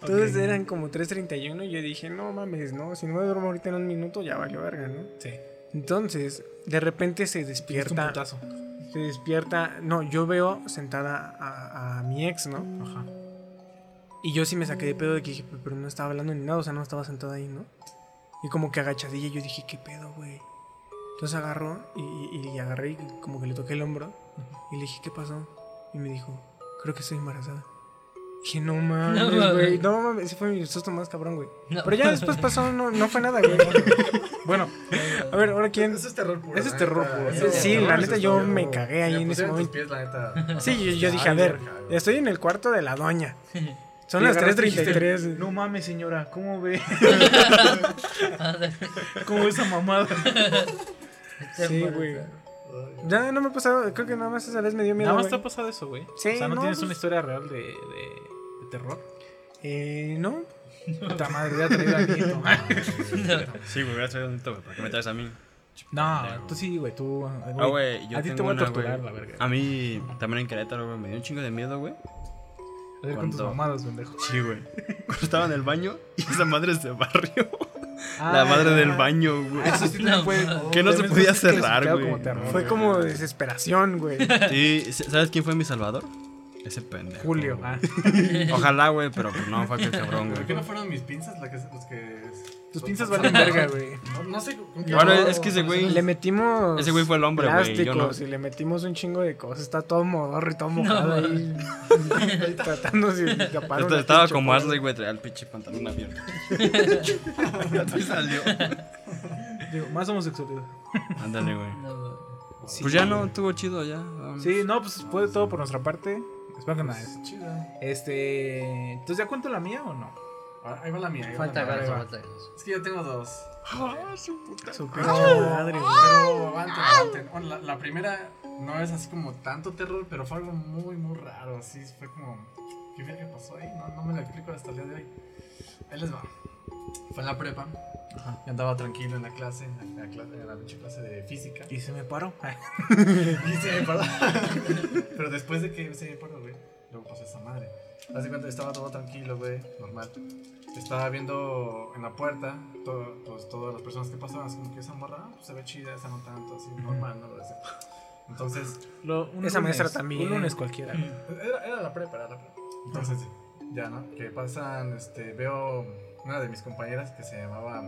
Entonces eran como 3.31 y yo dije, no mames, no, si no me duermo ahorita en un minuto ya valió verga, ¿no? Sí. Entonces, de repente se despierta, se despierta, no, yo veo sentada a, a mi ex, ¿no? Ajá. Y yo sí me saqué de pedo de que dije, pero no estaba hablando ni nada, o sea, no estaba sentada ahí, ¿no? Y como que agachadilla, yo dije, ¿qué pedo, güey? Entonces agarró y, y, y agarré y como que le toqué el hombro y le dije, ¿qué pasó? Y me dijo, creo que estoy embarazada. Dije, no mames, güey. No mames, ese fue mi susto más cabrón, güey. No. Pero ya después pasó, no, no fue nada, güey. bueno, a ver, ahora quién. Eso es terror puro. Ese es terror puro. Eso Sí, terror, la eso neta yo terror. me cagué ahí en ese momento. pies, la neta. Sí, yo, yo dije, Ay, a ver, estoy en el cuarto de la doña. Son las agarraste y dijiste, 3.33. No mames, señora, ¿cómo ve? ¿Cómo ve esa mamada? Sí, güey. Ya no me ha pasado, creo que nada más esa vez me dio miedo. Nada más te ha pasado eso, güey. Sí, o sea, ¿no, no, tienes pues- una historia real de, de, de terror? Eh, no. Puta madre, hubiera traído a Nieto. Sí, güey, hubiera traído un güey. ¿Por qué me traes a mí? No, tú sí, güey, tú. Ah, güey, yo A ti te voy a torturar, la verga. A mí, también en Querétaro, güey, me dio un chingo de miedo, güey. A ver con tus mamadas, pendejo. Sí, güey. Cuando estaba en el baño y esa madre se barrió. Ah, la madre del baño, güey. Eso sí también puede- que no se podía cerrar, güey. como terror. Fue como desesperación, güey. Y, ¿sabes quién fue mi salvador? Ese pendejo. Julio. güey. Ah. Ojalá, güey, pero no, fue aquel cabrón, ¿Por güey. qué no fueron mis pinzas la que, los que... Tus pinzas valen verga, güey. No, no sé con qué... Bueno, no, es que ese güey- Le metimos. Ese güey fue el hombre, güey, yo no. y le metimos un chingo de cosas. Está todo modorro y todo mojado ahí. tratando de una Estaba pinche como. Ashley, güey, traía el pinche pantalón abierto. Así salió. Digo, más homosexualidad. Ándale, güey. No, Sí. Pues ya no, estuvo chido ya. vámonos. Sí, no, pues fue todo por nuestra parte. Espero que nada. Chido. Este. Entonces, ¿ya cuento la mía o no? Ah, Ahí va la mía. ahí va falta la mía. gato, Ahí va. falta. Es que yo tengo dos. Su pinche madre, güey. Pero aguanten, aguanten. Bueno, la, la primera no es así como tanto terror, pero fue algo muy, muy raro. Así fue como. ¿Qué verga pasó ahí? No, no me lo explico hasta el día de hoy. Ahí les va. Fue en la prepa. Yo andaba tranquilo en la clase, en la, clase, en la clase de física. Y se me paró. Y se me paró. Pero después de que se me paró, güey, luego pasó esa madre. Haz de cuenta, estaba todo tranquilo, güey, normal. Estaba viendo en la puerta todo, pues, todas las personas que pasaban, así como que esa morra ah, pues, se ve chida, esa no tanto, así normal, ¿no? Así. Entonces, Lo- un Esa maestra también. Un lunes cualquiera. era, era la prepa, era la prepa. Entonces, ya, ¿no? Que pasan, este, veo una de mis compañeras que se llamaba,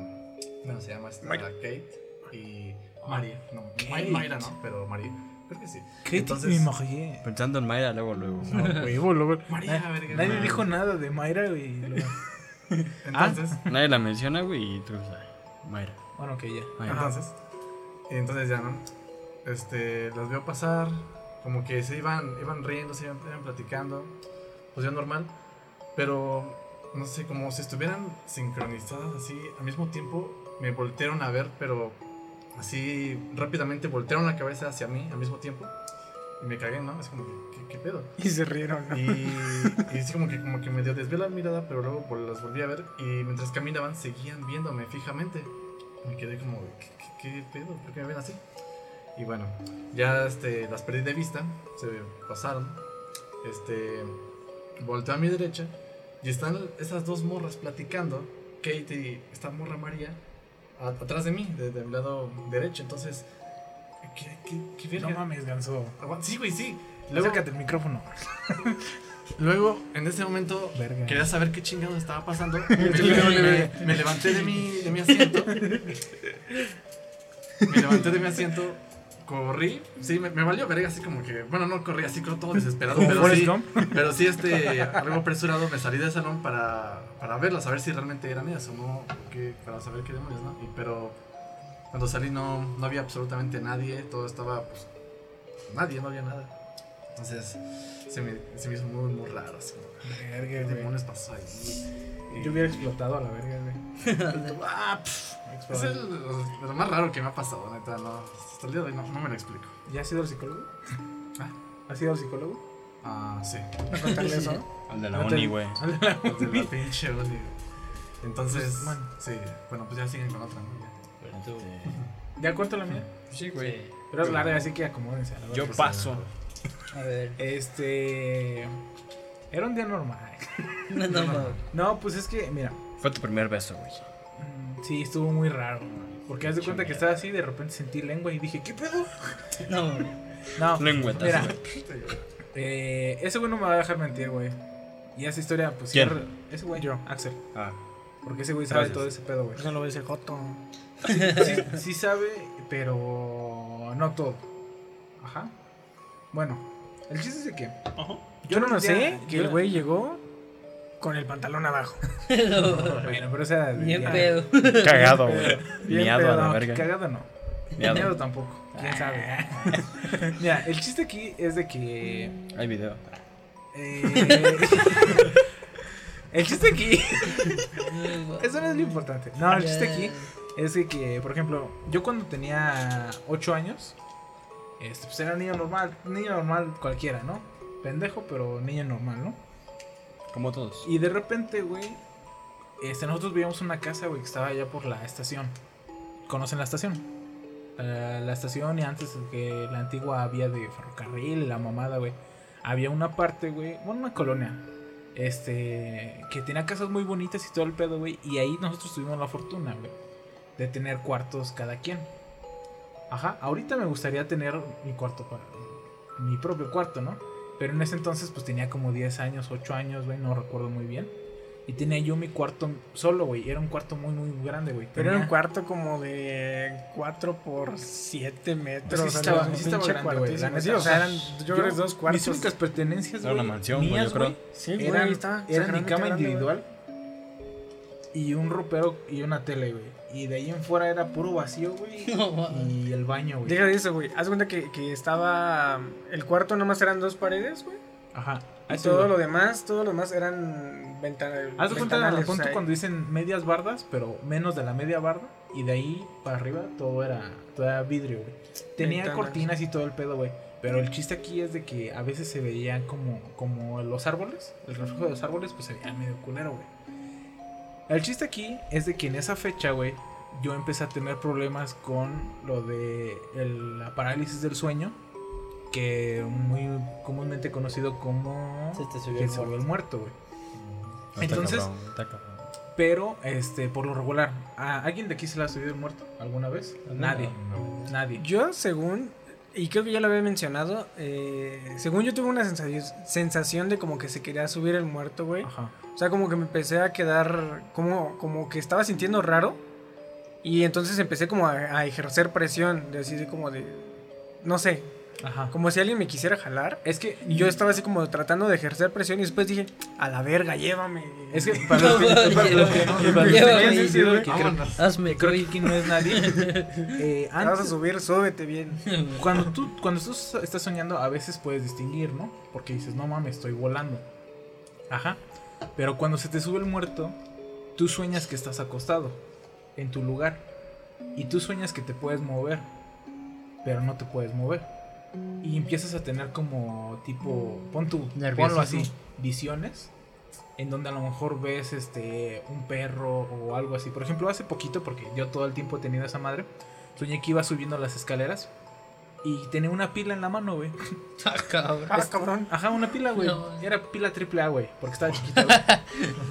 ¿cómo se llama esta? Kate y María. No, Kate. Mayra no, pero María. Creo que sí. ¿Qué Entonces- te me Pensando en Mayra luego, luego. No, huevo, luego. María, verga, Nadie no. dijo nada de Mayra y luego- Entonces, Nadie la menciona, güey, y tú, ay, Mayra. Bueno, que ya. Mayra. entonces, entonces ya, ¿no? Este, las veo pasar, como que se iban, iban riendo, se iban, iban platicando, pues ya normal, pero no sé, como si estuvieran sincronizadas así, al mismo tiempo me voltearon a ver, pero así rápidamente voltearon la cabeza hacia mí al mismo tiempo y me cagué, ¿no? Es como, ¿qué, qué pedo? Y se rieron, ¿no? Y, y así como que, como que medio desvió la mirada, pero luego vol- las volví a ver y mientras caminaban seguían viéndome fijamente. Me quedé como, ¿qué, qué, qué pedo? ¿Por qué me ven así? Y bueno, ya este, las perdí de vista, se pasaron. Este, volteo a mi derecha y están esas dos morras platicando. Kate y esta morra María a- atrás de mí, de, de mi lado derecho. Entonces, ¿qué, qué, qué verga? No mames, ganso. Sí, güey, sí. Luego, Acércate el micrófono. Luego, en ese momento, Verga. quería saber qué chingado estaba pasando. Me, me- me levanté de mi, de mi asiento. Me levanté de mi asiento. Corrí. Sí, me, me valió verga así como que. Bueno, no corrí así como todo desesperado. ¿Como Pero Forrest sí, Gump? pero sí, este. Algo apresurado. Me salí del salón para, para verlas, a ver si realmente eran ellas o no. Para saber qué demonios, ¿no? Y, pero cuando salí no, no había absolutamente nadie. Todo estaba, pues. Nadie, no había nada. Entonces, se me, se me hizo muy, muy raro. Así Verga, ¿Qué güey. demonios pasó ahí? Y- Yo hubiera explotado a la verga, güey. Ah, es el, de lo más raro que me ha pasado, neta. No, hasta el día de hoy no, no me lo explico. ¿Ya has ido al psicólogo? Ah. ¿Has ido al psicólogo? Ah, sí. ¿A contarle eso? Al de la No te- uni, güey. De la pinche uni. Entonces, Pues, man. sí. Bueno, pues ya siguen con otra, ¿no? Ya. ¿Ya cuento la mía? Sí, güey. Pero es larga, así que acomódense. a la Yo paso. A ver. Este. Era un día normal. No, no, no. No, pues es que, mira. Fue tu primer beso, güey. mm, Sí, estuvo muy raro. Porque haz de cuenta que estaba así y de repente sentí lengua y dije, ¿qué pedo? No. No, Lengüetas. mira. eh, ese güey no me va a dejar mentir, güey. Y esa historia, pues. ¿Quién? Ese güey. Yo, Axel. Ah. Porque ese güey sabe Gracias. todo ese pedo, güey. No lo ves el joto. Sí, sí sabe, pero no todo. Ajá. Bueno, El chiste es de que. Yo no ya- sé que el güey llegó con el pantalón abajo. Bueno, pero o sea. Bien ya- pedo. Cagado, güey. Bien Miado a pedo. la No, verga. cagado no. Miado. Miedo tampoco. Quién sabe. Mira, el chiste aquí es de que. Hay video. eh, el chiste aquí. Eso no es lo importante. No, el chiste aquí es de que, por ejemplo, yo cuando tenía 8 años, este, pues era un niño normal. Niño normal cualquiera, ¿no? Pendejo, pero niño normal, ¿no? Como todos. Y de repente, güey, este, nosotros veíamos una casa, güey, que estaba allá por la estación. ¿Conocen la estación? Eh, la estación y antes que la antigua vía de ferrocarril, la mamada, güey. Había una parte, güey, bueno, una colonia, este, que tenía casas muy bonitas y todo el pedo, güey. Y ahí nosotros tuvimos la fortuna, güey, de tener cuartos cada quien. Ajá, ahorita me gustaría tener mi cuarto para mi propio cuarto, ¿no? Pero en ese entonces pues tenía como 10 años, 8 años, güey, no recuerdo muy bien. Y tenía yo mi cuarto solo, güey. Era un cuarto muy, muy grande, güey. Pero era un cuarto como de 4 por 7 metros. Sí, sí o sea, estaba, sí estaba grande, güey. Sí, o sea, eran, yo creo que dos cuartos. Mis únicas pertenencias, Era güey. una mansión, güey, yo creo. Sí, güey, eran mi cama grande, individual y un ropero y una tele, güey. Y de ahí en fuera era puro vacío, güey. Y el baño, güey. Deja de eso, güey. Haz cuenta que, que estaba. El cuarto nomás eran dos paredes, güey. Ajá. Y todo güey. lo demás, todo lo demás eran ventanas. Haz de cuenta, punto cuando dicen medias bardas, pero menos de la media barda. Y de ahí para arriba todo era, todo era vidrio, güey. Tenía Ventanas. cortinas y todo el pedo, güey. Pero el chiste aquí es de que a veces se veían como, como los árboles, el reflejo de los árboles, pues se veía medio culero, güey. El chiste aquí es de que en esa fecha, güey, yo empecé a tener problemas con lo de el- la parálisis del sueño, que muy comúnmente conocido como Se te subió que el se subió el muerto, güey. Entonces- cabrón, está cabrón. Pero, este, por lo regular, ¿a alguien de aquí se le ha subido el muerto alguna vez? Nadie. Nadie. Yo, según. Y creo que ya lo había mencionado. eh, según yo tuve una sensación, de como que se quería subir el muerto, güey. Ajá. O sea, como que me empecé a quedar. Como, como que estaba sintiendo raro. Y entonces empecé como a, a ejercer presión. De así de como de. No sé. Ajá. Como si alguien me quisiera jalar. Es que Y yo estaba así como tratando de ejercer presión. Y después dije, a la verga, llévame. Es que para los que, Hazme, creo que no es nadie. eh, Te vas a antes, subir, súbete bien. cuando tú, cuando tú estás soñando, a veces puedes distinguir, ¿no? Porque dices, no mames, estoy volando. Ajá. Pero cuando se te sube el muerto, tú sueñas que estás acostado en tu lugar. Y tú sueñas que te puedes mover, pero no te puedes mover. Y empiezas a tener como tipo, pon tu, ponlo así, visiones. En donde a lo mejor ves este un perro o algo así. Por ejemplo, hace poquito, porque yo todo el tiempo he tenido esa madre, soñé que iba subiendo las escaleras y tenía una pila en la mano, güey. Ah, cabrón. Ah, cabrón. Ajá, una pila, güey. No. Era pila triple A, güey, porque estaba chiquita, güey.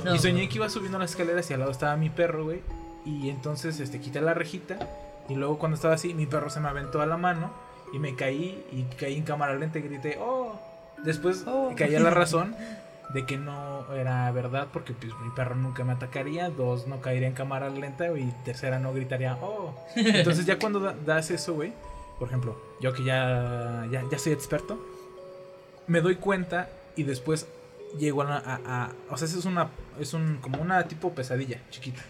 No, y soñé que iba subiendo las escaleras y al lado estaba mi perro, güey. Y entonces este, quité la rejita. Y luego cuando estaba así, mi perro se me aventó a la mano. Y me caí y caí en cámara lenta y grité, ¡oh! Después Oh. caí a la razón de que no era verdad porque pues, mi perro nunca me atacaría. Dos, no caería en cámara lenta. Y tercera, no gritaría, ¡oh! Entonces ya cuando da- das eso, güey. Por ejemplo, yo que ya, ya, ya soy experto. Me doy cuenta y después llego a, a- a- o sea, eso es una es un como una tipo pesadilla chiquita.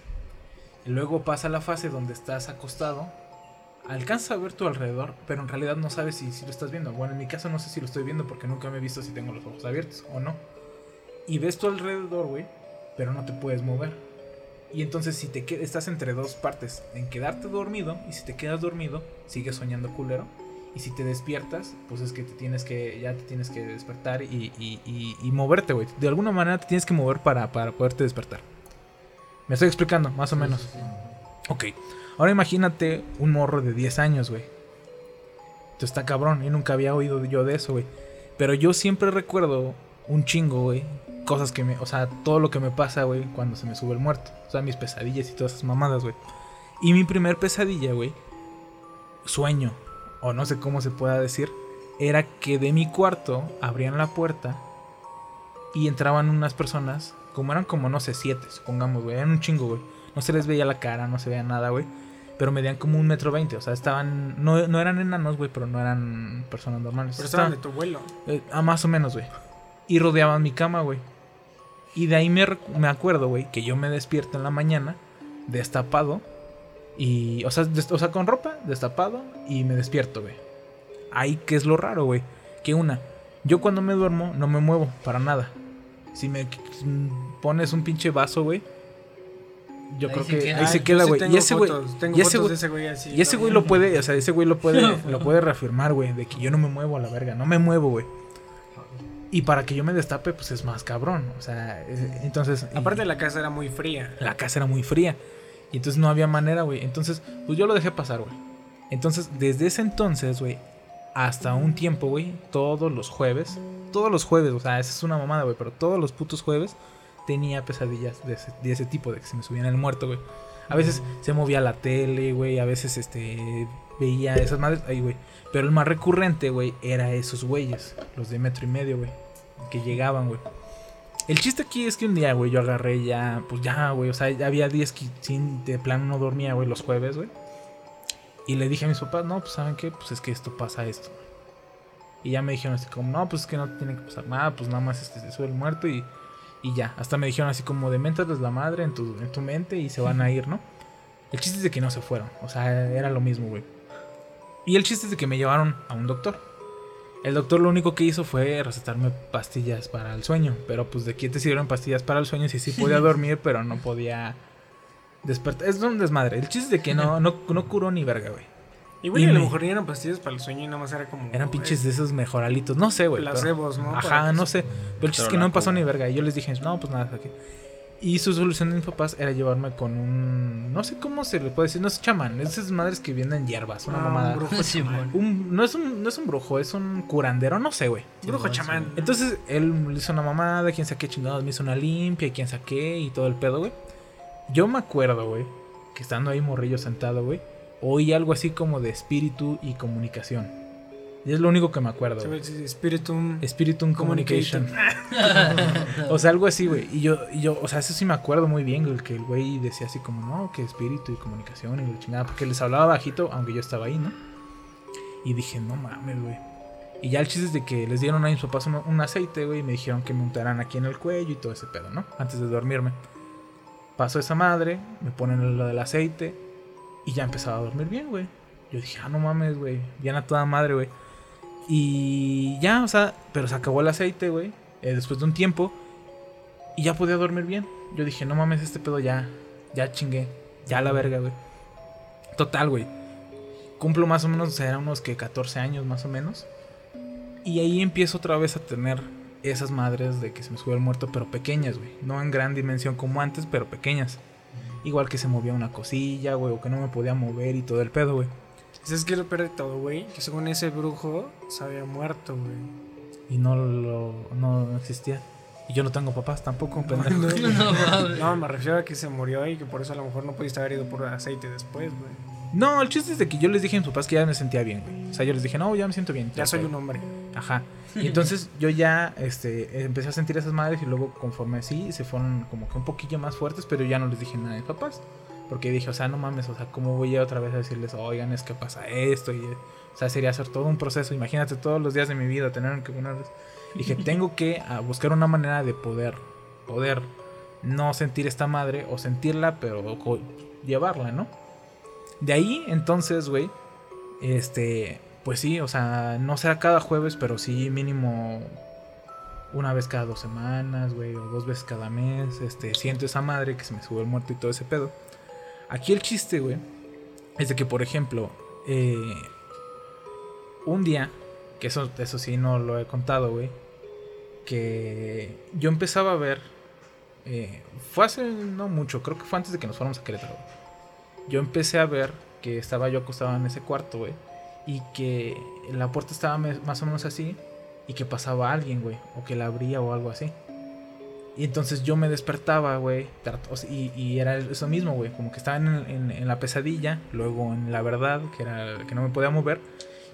Y luego pasa la fase donde estás acostado, alcanza a ver tu alrededor, pero en realidad no sabes si, si lo estás viendo. Bueno, en mi caso no sé si lo estoy viendo porque nunca me he visto si tengo los ojos abiertos o no. Y ves tu alrededor, güey, pero no te puedes mover. Y entonces si te estás entre dos partes, en quedarte dormido y si te quedas dormido, sigues soñando culero. Y si te despiertas, pues es que te tienes que, ya te tienes que despertar y, y- y- y moverte, güey. De alguna manera te tienes que mover para, para poderte despertar. Me estoy explicando, más o menos. Ok, ahora imagínate un morro de 10 años, güey. Esto está cabrón, yo nunca había oído yo de eso, güey. Pero yo siempre recuerdo un chingo, güey. Cosas que me, o sea, todo lo que me pasa, güey, cuando se me sube el muerto. O sea, mis pesadillas y todas esas mamadas, güey. Y mi primer pesadilla, güey, sueño, o no sé cómo se pueda decir, era que de mi cuarto abrían la puerta y entraban unas personas, como eran como, no sé, siete, supongamos, güey, eran un chingo, güey. No se les veía la cara, no se veía nada, güey. Pero medían como un metro veinte. O sea, estaban. No, no eran enanos, güey, pero no eran personas normales. Pero estaban de tu vuelo. Eh, ah, más o menos, güey. Y rodeaban mi cama, güey. Y de ahí me, me acuerdo, güey, que yo me despierto en la mañana, destapado. Y, o sea, des- o sea, con ropa, destapado. Y me despierto, güey. Ahí que es lo raro, güey. Que una, yo cuando me duermo no me muevo para nada. Si me pones un pinche vaso, güey. Yo Ahí creo que queda. ahí se queda, sí güey. tengo y ese güey. Y ese güey. de ese güey así, Y ese güey lo puede, o sea, ese güey lo puede, lo puede reafirmar, güey, de que yo no me muevo a la verga, no me muevo, güey. Y para que yo me destape, pues es más cabrón, o sea, entonces... y Aparte la casa era muy fría. la casa era muy fría, y entonces no había manera, güey. Entonces, pues yo lo dejé pasar, güey. Entonces, desde ese entonces, güey, hasta un tiempo, güey, todos los jueves, todos los jueves, o sea, esa es una mamada, güey, pero todos los putos jueves tenía pesadillas de ese, de ese tipo, de que se me subían el muerto, güey. A veces se movía la tele, güey, a veces, este, veía esas madres, ahí, güey. Pero el más recurrente, güey, era esos güeyes, los de metro y medio, güey, que llegaban, güey. El chiste aquí es que un día, güey, yo agarré ya, pues ya, güey, o sea, ya había días que sin, de plano no dormía, güey, los jueves, güey. Y le dije a mis papás, no, pues saben qué, pues es que esto pasa esto. Y ya me dijeron así como, no, pues es que no tiene que pasar nada, pues nada más este, se sube el muerto y, y ya. Hasta me dijeron así como, deméntales la madre en tu, en tu mente y se van a ir, ¿no? El chiste es de que no se fueron, o sea, era lo mismo, güey. Y el chiste es de que me llevaron a un doctor. El doctor lo único que hizo fue recetarme pastillas para el sueño. Pero pues de qué te sirvieron pastillas para el sueño si sí podía dormir, pero no podía despertar. Es un desmadre. El chiste es de que no, no, no curó ni verga, güey. Igual Y y a lo me- mejor ni eran pastillas para el sueño y nada más era como. Eran pinches de esos mejoralitos. No sé, güey. pero- Placebos, ¿no? Para Ajá, no sé. Pero el chiste es Pero que no me pasó ni verga. Y yo les dije, no, pues nada, aquí. Y su solución de mis papás era llevarme con un. No sé cómo se le puede decir. No es chamán. Es esas madres que venden hierbas. Una Ah, mamada. un brujo Sí, chamán. Un- no, es un, no es un brujo, es un curandero. No sé, güey. Brujo chamán. Entonces él le hizo una mamada, quién saqué chingados, me hizo una limpia, quién saqué y todo el pedo, güey. Yo me acuerdo, güey, que estando ahí morrillo sentado, güey, oí algo así como de espíritu y comunicación. Y es lo único que me acuerdo. Spiritum. Spiritum Communication. o sea, algo así, güey. Y yo, y yo, o sea, eso sí me acuerdo muy bien, güey, que el güey decía así como, no, que espíritu y comunicación y la chingada, porque les hablaba bajito, aunque yo estaba ahí, ¿no? Y dije, no mames, güey. Y ya el chiste es de que les dieron a mis papás un, un aceite, güey, y me dijeron que me untaran aquí en el cuello y todo ese pedo, ¿no? Antes de dormirme. Pasó esa madre, me ponen lo del aceite y ya empezaba a dormir bien, güey. Yo dije, ah, no mames, güey, bien a toda madre, güey. Y ya, o sea, pero se acabó el aceite, güey, eh, después de un tiempo y ya podía dormir bien. Yo dije, no mames, este pedo ya, ya chingué, ya la verga, güey. Total, güey. Cumplo más o menos, o sea, eran unos que 14 años más o menos. Y ahí empiezo otra vez a tener esas madres de que se me sube el muerto, pero pequeñas, güey. No en gran dimensión como antes, pero pequeñas. Igual que se movía una cosilla, güey, o que no me podía mover y todo el pedo, güey. ¿Sabes qué es lo peor de todo, güey? Que según ese brujo se había muerto, güey. Y no lo no existía. Y yo no tengo papás tampoco, pendejo. No mames. No, me refiero a que se murió y que por eso a lo mejor no pudiste haber ido por aceite después, güey. No, el chiste es de que yo les dije a mis papás que ya me sentía bien, güey. O sea, yo les dije, no, ya me siento bien. Ya soy fue". un hombre. Ajá. Y entonces yo ya este, empecé a sentir esas madres y luego conforme así se fueron como que un poquillo más fuertes, pero ya no les dije nada a mis papás. Porque dije, o sea, no mames, o sea, ¿cómo voy a otra vez a decirles, oigan, es que pasa esto? Y, o sea, sería hacer todo un proceso. Imagínate todos los días de mi vida tener que ponerles. Dije, tengo que buscar una manera de poder, poder no sentir esta madre o sentirla, pero llevarla, ¿no? De ahí, entonces, güey, este, pues sí, o sea, no será cada jueves, pero sí mínimo una vez cada dos semanas, güey, o dos veces cada mes, este, siento esa madre que se me sube el muerto y todo ese pedo. Aquí el chiste, güey, es de que, por ejemplo, eh, un día, que eso, eso sí no lo he contado, güey, que yo empezaba a ver, eh, fue hace no mucho, creo que fue antes de que nos fuéramos a Querétaro. güey. Yo empecé a ver que estaba yo acostado en ese cuarto, güey, y que la puerta estaba más o menos así, y que pasaba alguien, güey, o que la abría o algo así. Y entonces yo me despertaba, güey, y, era eso mismo, güey, como que estaba en la pesadilla, luego en la verdad, que era que no me podía mover,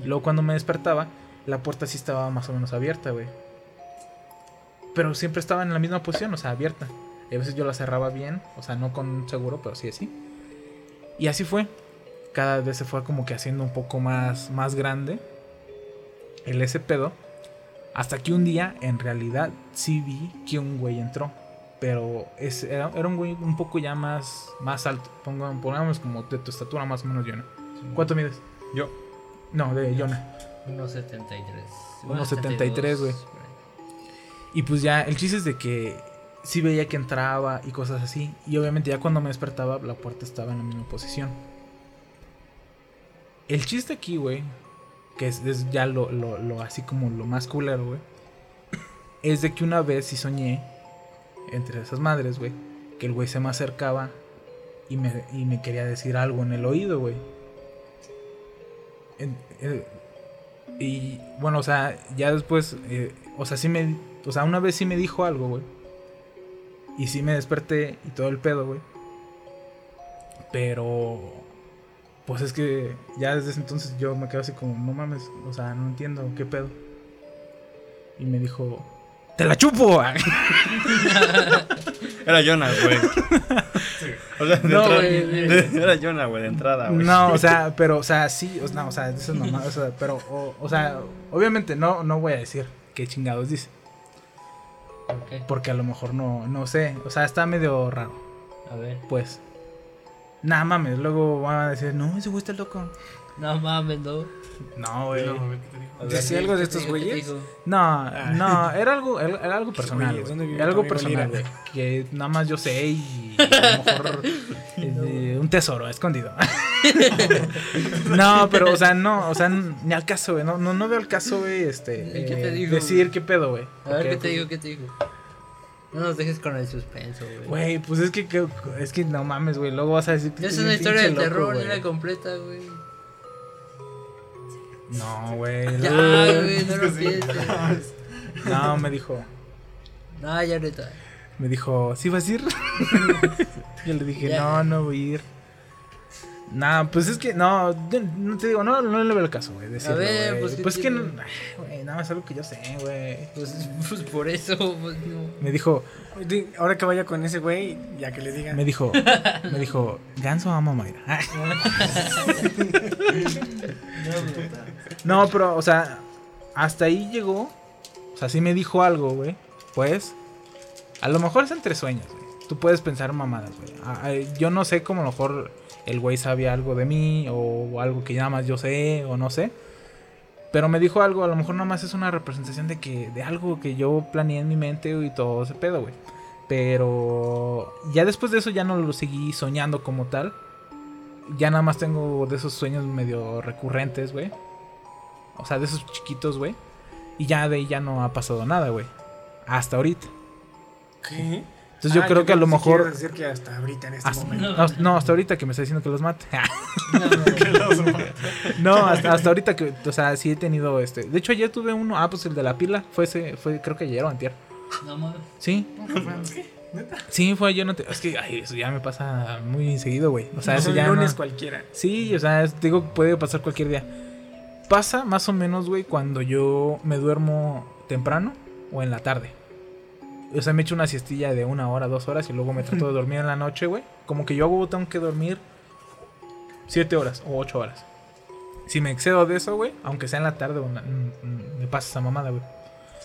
y luego cuando me despertaba, la puerta sí estaba más o menos abierta, güey. Pero siempre estaba en la misma posición, o sea, abierta. Y a veces yo la cerraba bien, o sea, no con seguro, pero sí así. Y así fue. cada vez se fue como que haciendo un poco más, más grande el ese pedo. Hasta que un día, en realidad, sí vi que un güey entró. Pero es, era, era un güey un poco ya más, más alto. Ponga- Pongamos como de tu estatura más o menos, Jonah. ¿Cuánto mides? Yo. No, de Jonah. 1.73. 1.73, güey. Y pues ya, el chiste es de que sí veía que entraba y cosas así. Y obviamente ya cuando me despertaba, la puerta estaba en la misma posición. El chiste aquí, güey, que es, ya lo, lo- así como lo más culero, güey, es de que una vez sí soñé, entre esas madres, güey, que el güey se me acercaba y me, y me quería decir algo en el oído, güey. Eh, y bueno, o sea, ya después, eh, o sea, sí me, o sea, una vez sí me dijo algo, güey. Y sí me desperté y todo el pedo, güey. Pero, pues es que ya desde ese entonces yo me quedo así como, no mames, o sea, no entiendo qué pedo. Y me dijo, ¡te la chupo! Era Jonah, güey. O sea, de No, entrada- güey, de- Era Jonah, güey, de entrada, güey. No, o sea, pero, o sea, sí, o, no, o sea, eso es normal, o sea, pero, o, o sea, obviamente no, no voy a decir qué chingados dice. Porque a lo mejor no, no sé, o sea, está medio raro. A ver. Pues, nada mames, luego van a decir, no, ese güey está loco. No mames, no. No, güey. ¿Decía algo de ¿qué estos güeyes? No, no, era algo, era, algo personal, Güeyes, ¿dónde güey. vive Era algo personal, güey. Que nada más yo sé y a lo mejor de un tesoro escondido. no, pero, o sea, no, o sea, ni al caso, güey. No, no, no veo el caso, güey, este. ¿Y qué te eh, dijo, Decir qué pedo, güey. A ver, ¿qué te digo? ¿Qué te digo? No nos dejes con el suspenso, güey. Güey, pues es que, que- es que no mames, güey. Luego vas a decir que Es una historia de terror, era completa, güey. No, güey. Ya, güey, no lo pienses. No, me dijo. No, ya neta. Me dijo, ¿sí vas a ir? Yo le dije, Ya. no, no voy a ir. Nah, pues es que no, yo no te digo, no, no le veo el caso, güey. decirlo, ver, güey. pues, ¿qué pues que no, güey, nada más algo que yo sé, güey. Pues, pues por eso, pues no. Me dijo, Di- Ahora que vaya con ese güey, ya que le digan. me dijo, me dijo, Ganso ama a Mayra. No, pero, o sea, hasta ahí llegó. O sea, sí me dijo algo, güey. Pues, a lo mejor es entre sueños, güey. Tú puedes pensar mamadas, güey. Ah, Yo no sé cómo a lo mejor el güey sabía algo de mí o algo que nada más yo sé o no sé. Pero me dijo algo, a lo mejor nada más es una representación de que de algo que yo planeé en mi mente y todo ese pedo, güey. Pero ya después de eso ya no lo seguí soñando como tal. Ya nada más tengo de esos sueños medio recurrentes, güey. O sea, de esos chiquitos, güey. Y ya de ahí ya no ha pasado nada, güey. Hasta ahorita. ¿Qué? Entonces yo Ah, creo que a lo mejor... decir que hasta ahorita en este momento. No, no, hasta ahorita que me está diciendo que los mate. no, hasta, hasta ahorita que, o sea, sí he tenido este. De hecho, ayer tuve uno. Ah, pues el de la pila. Fue ese, fue, creo que ayer o antier. No. Sí. Sí, fue ayer. No te- es que, ay, eso ya me pasa muy seguido, güey. O sea, No, eso un ya. lunes no- cualquiera. Sí, o sea, es- digo, puede pasar cualquier día. Pasa más o menos, güey, cuando yo me duermo temprano o en la tarde. O sea, me echo una siestilla de una hora, dos horas y luego me trato de dormir en la noche, güey. Como que yo hago, tengo que dormir siete horas o ocho horas. Si me excedo de eso, güey, aunque sea en la tarde, la- mm, mm, me pasa esa mamada, güey.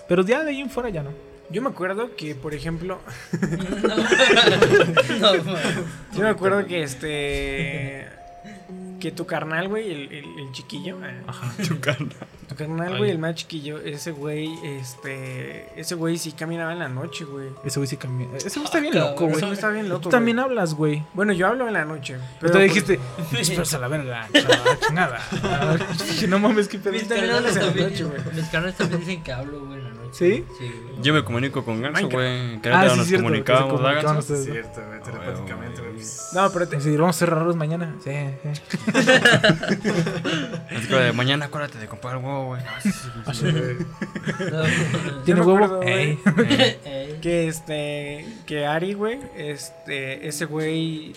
Pero ya de ahí en fuera ya no. Yo me acuerdo que, por ejemplo. No, mames. Yo me acuerdo que este. Que tu carnal, güey, el, el, el chiquillo. eh, Ajá. Tu carnal. Tu carnal, güey, el más chiquillo. Ese güey, este. Ese güey sí caminaba en la noche, güey. Ese güey sí cambia. Ese güey está bien cabrón. loco, Ese güey. güey está bien loco. Tú también güey. hablas, güey. Bueno, yo hablo en la noche. Pero te pues- dijiste, dispersa la verga, chingada. Dije, no mames, qué pedo. Mis también carnales hablas en la también, noche, güey. mis carnales también dicen que hablo, güey. ¿Sí? Sí, güey. Yo me comunico con Ganso, güey. En Ah, sí, nos cierto, que se comunicábamos, ¿verdad, Ganso? ustedes. Cierto, güey, telepáticamente, güey. pues. No, pero te- Sí, vamos a ser raros mañana. Sí, sí. Así que de mañana acuérdate de comprar el huevo, güey. No, sí, sí, sí. No, ¿Tiene me huevo? acuerdo, güey. Ey. que este. Que Ari, güey, este. Ese güey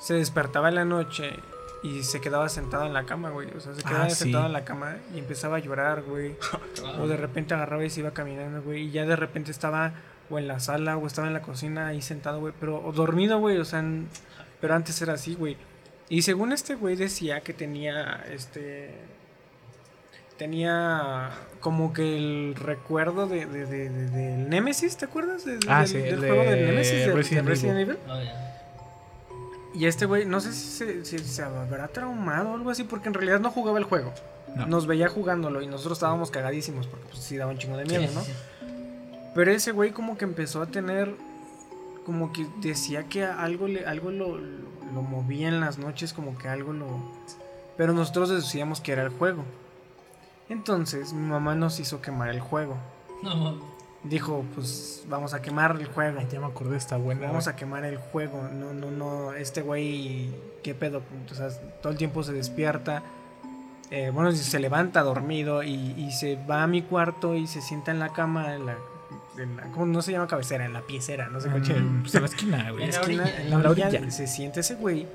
se despertaba en la noche y se quedaba sentado en la cama, güey. O sea, se quedaba Ah, sí. sentado en la cama y empezaba a llorar, güey. O de repente agarraba y se iba caminando, güey. Y ya de repente estaba o en la sala o estaba en la cocina ahí sentado, güey. Pero o dormido, güey. O sea, en- pero antes era así, güey. Y según este güey decía que tenía este tenía como que el recuerdo de, de, de- de- del Nemesis, ¿te acuerdas? De- Ah, del, sí, del de juego del Nemesis de- de Resident Resident, Evil. Evil. Oh. Y este güey, no sé si se, si se habrá traumado o algo así, porque en realidad no jugaba el juego. No. Nos veía jugándolo y nosotros estábamos cagadísimos porque pues sí daba un chingo de miedo, Sí, ¿no? sí. Pero ese güey como que empezó a tener, como que decía que algo, le, algo lo, lo movía en las noches, como que algo lo... Pero nosotros decíamos que era el juego. Entonces mi mamá nos hizo quemar el juego. No. Dijo, pues vamos a quemar el juego. Ay, ya me acordé, está buena. Vamos a quemar el juego. No, no, no. Este güey, ¿qué pedo? O sea, todo el tiempo se despierta. Eh, bueno, se levanta dormido y, y se va a mi cuarto y se sienta en la cama. En la, en la- ¿Cómo no se llama cabecera? En la piecera, no sé Mm, pues en la esquina, güey. en la la esquina, orilla. en la En la orilla, orilla. se siente ese güey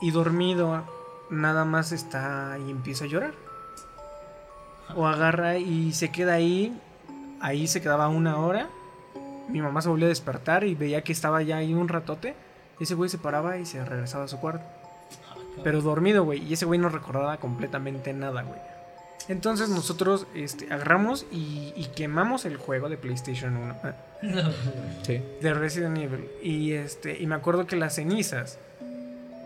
y dormido nada más está y empieza a llorar. O agarra y se queda ahí, ahí se quedaba una hora. Mi mamá se volvió a despertar y veía que estaba ya ahí un ratote. Ese güey se paraba y se regresaba a su cuarto. Pero dormido, güey. Y ese güey no recordaba completamente nada, güey. Entonces nosotros este, agarramos y, y quemamos el juego de PlayStation 1. eh, No. Sí. de Resident Evil. Y este, y me acuerdo que las cenizas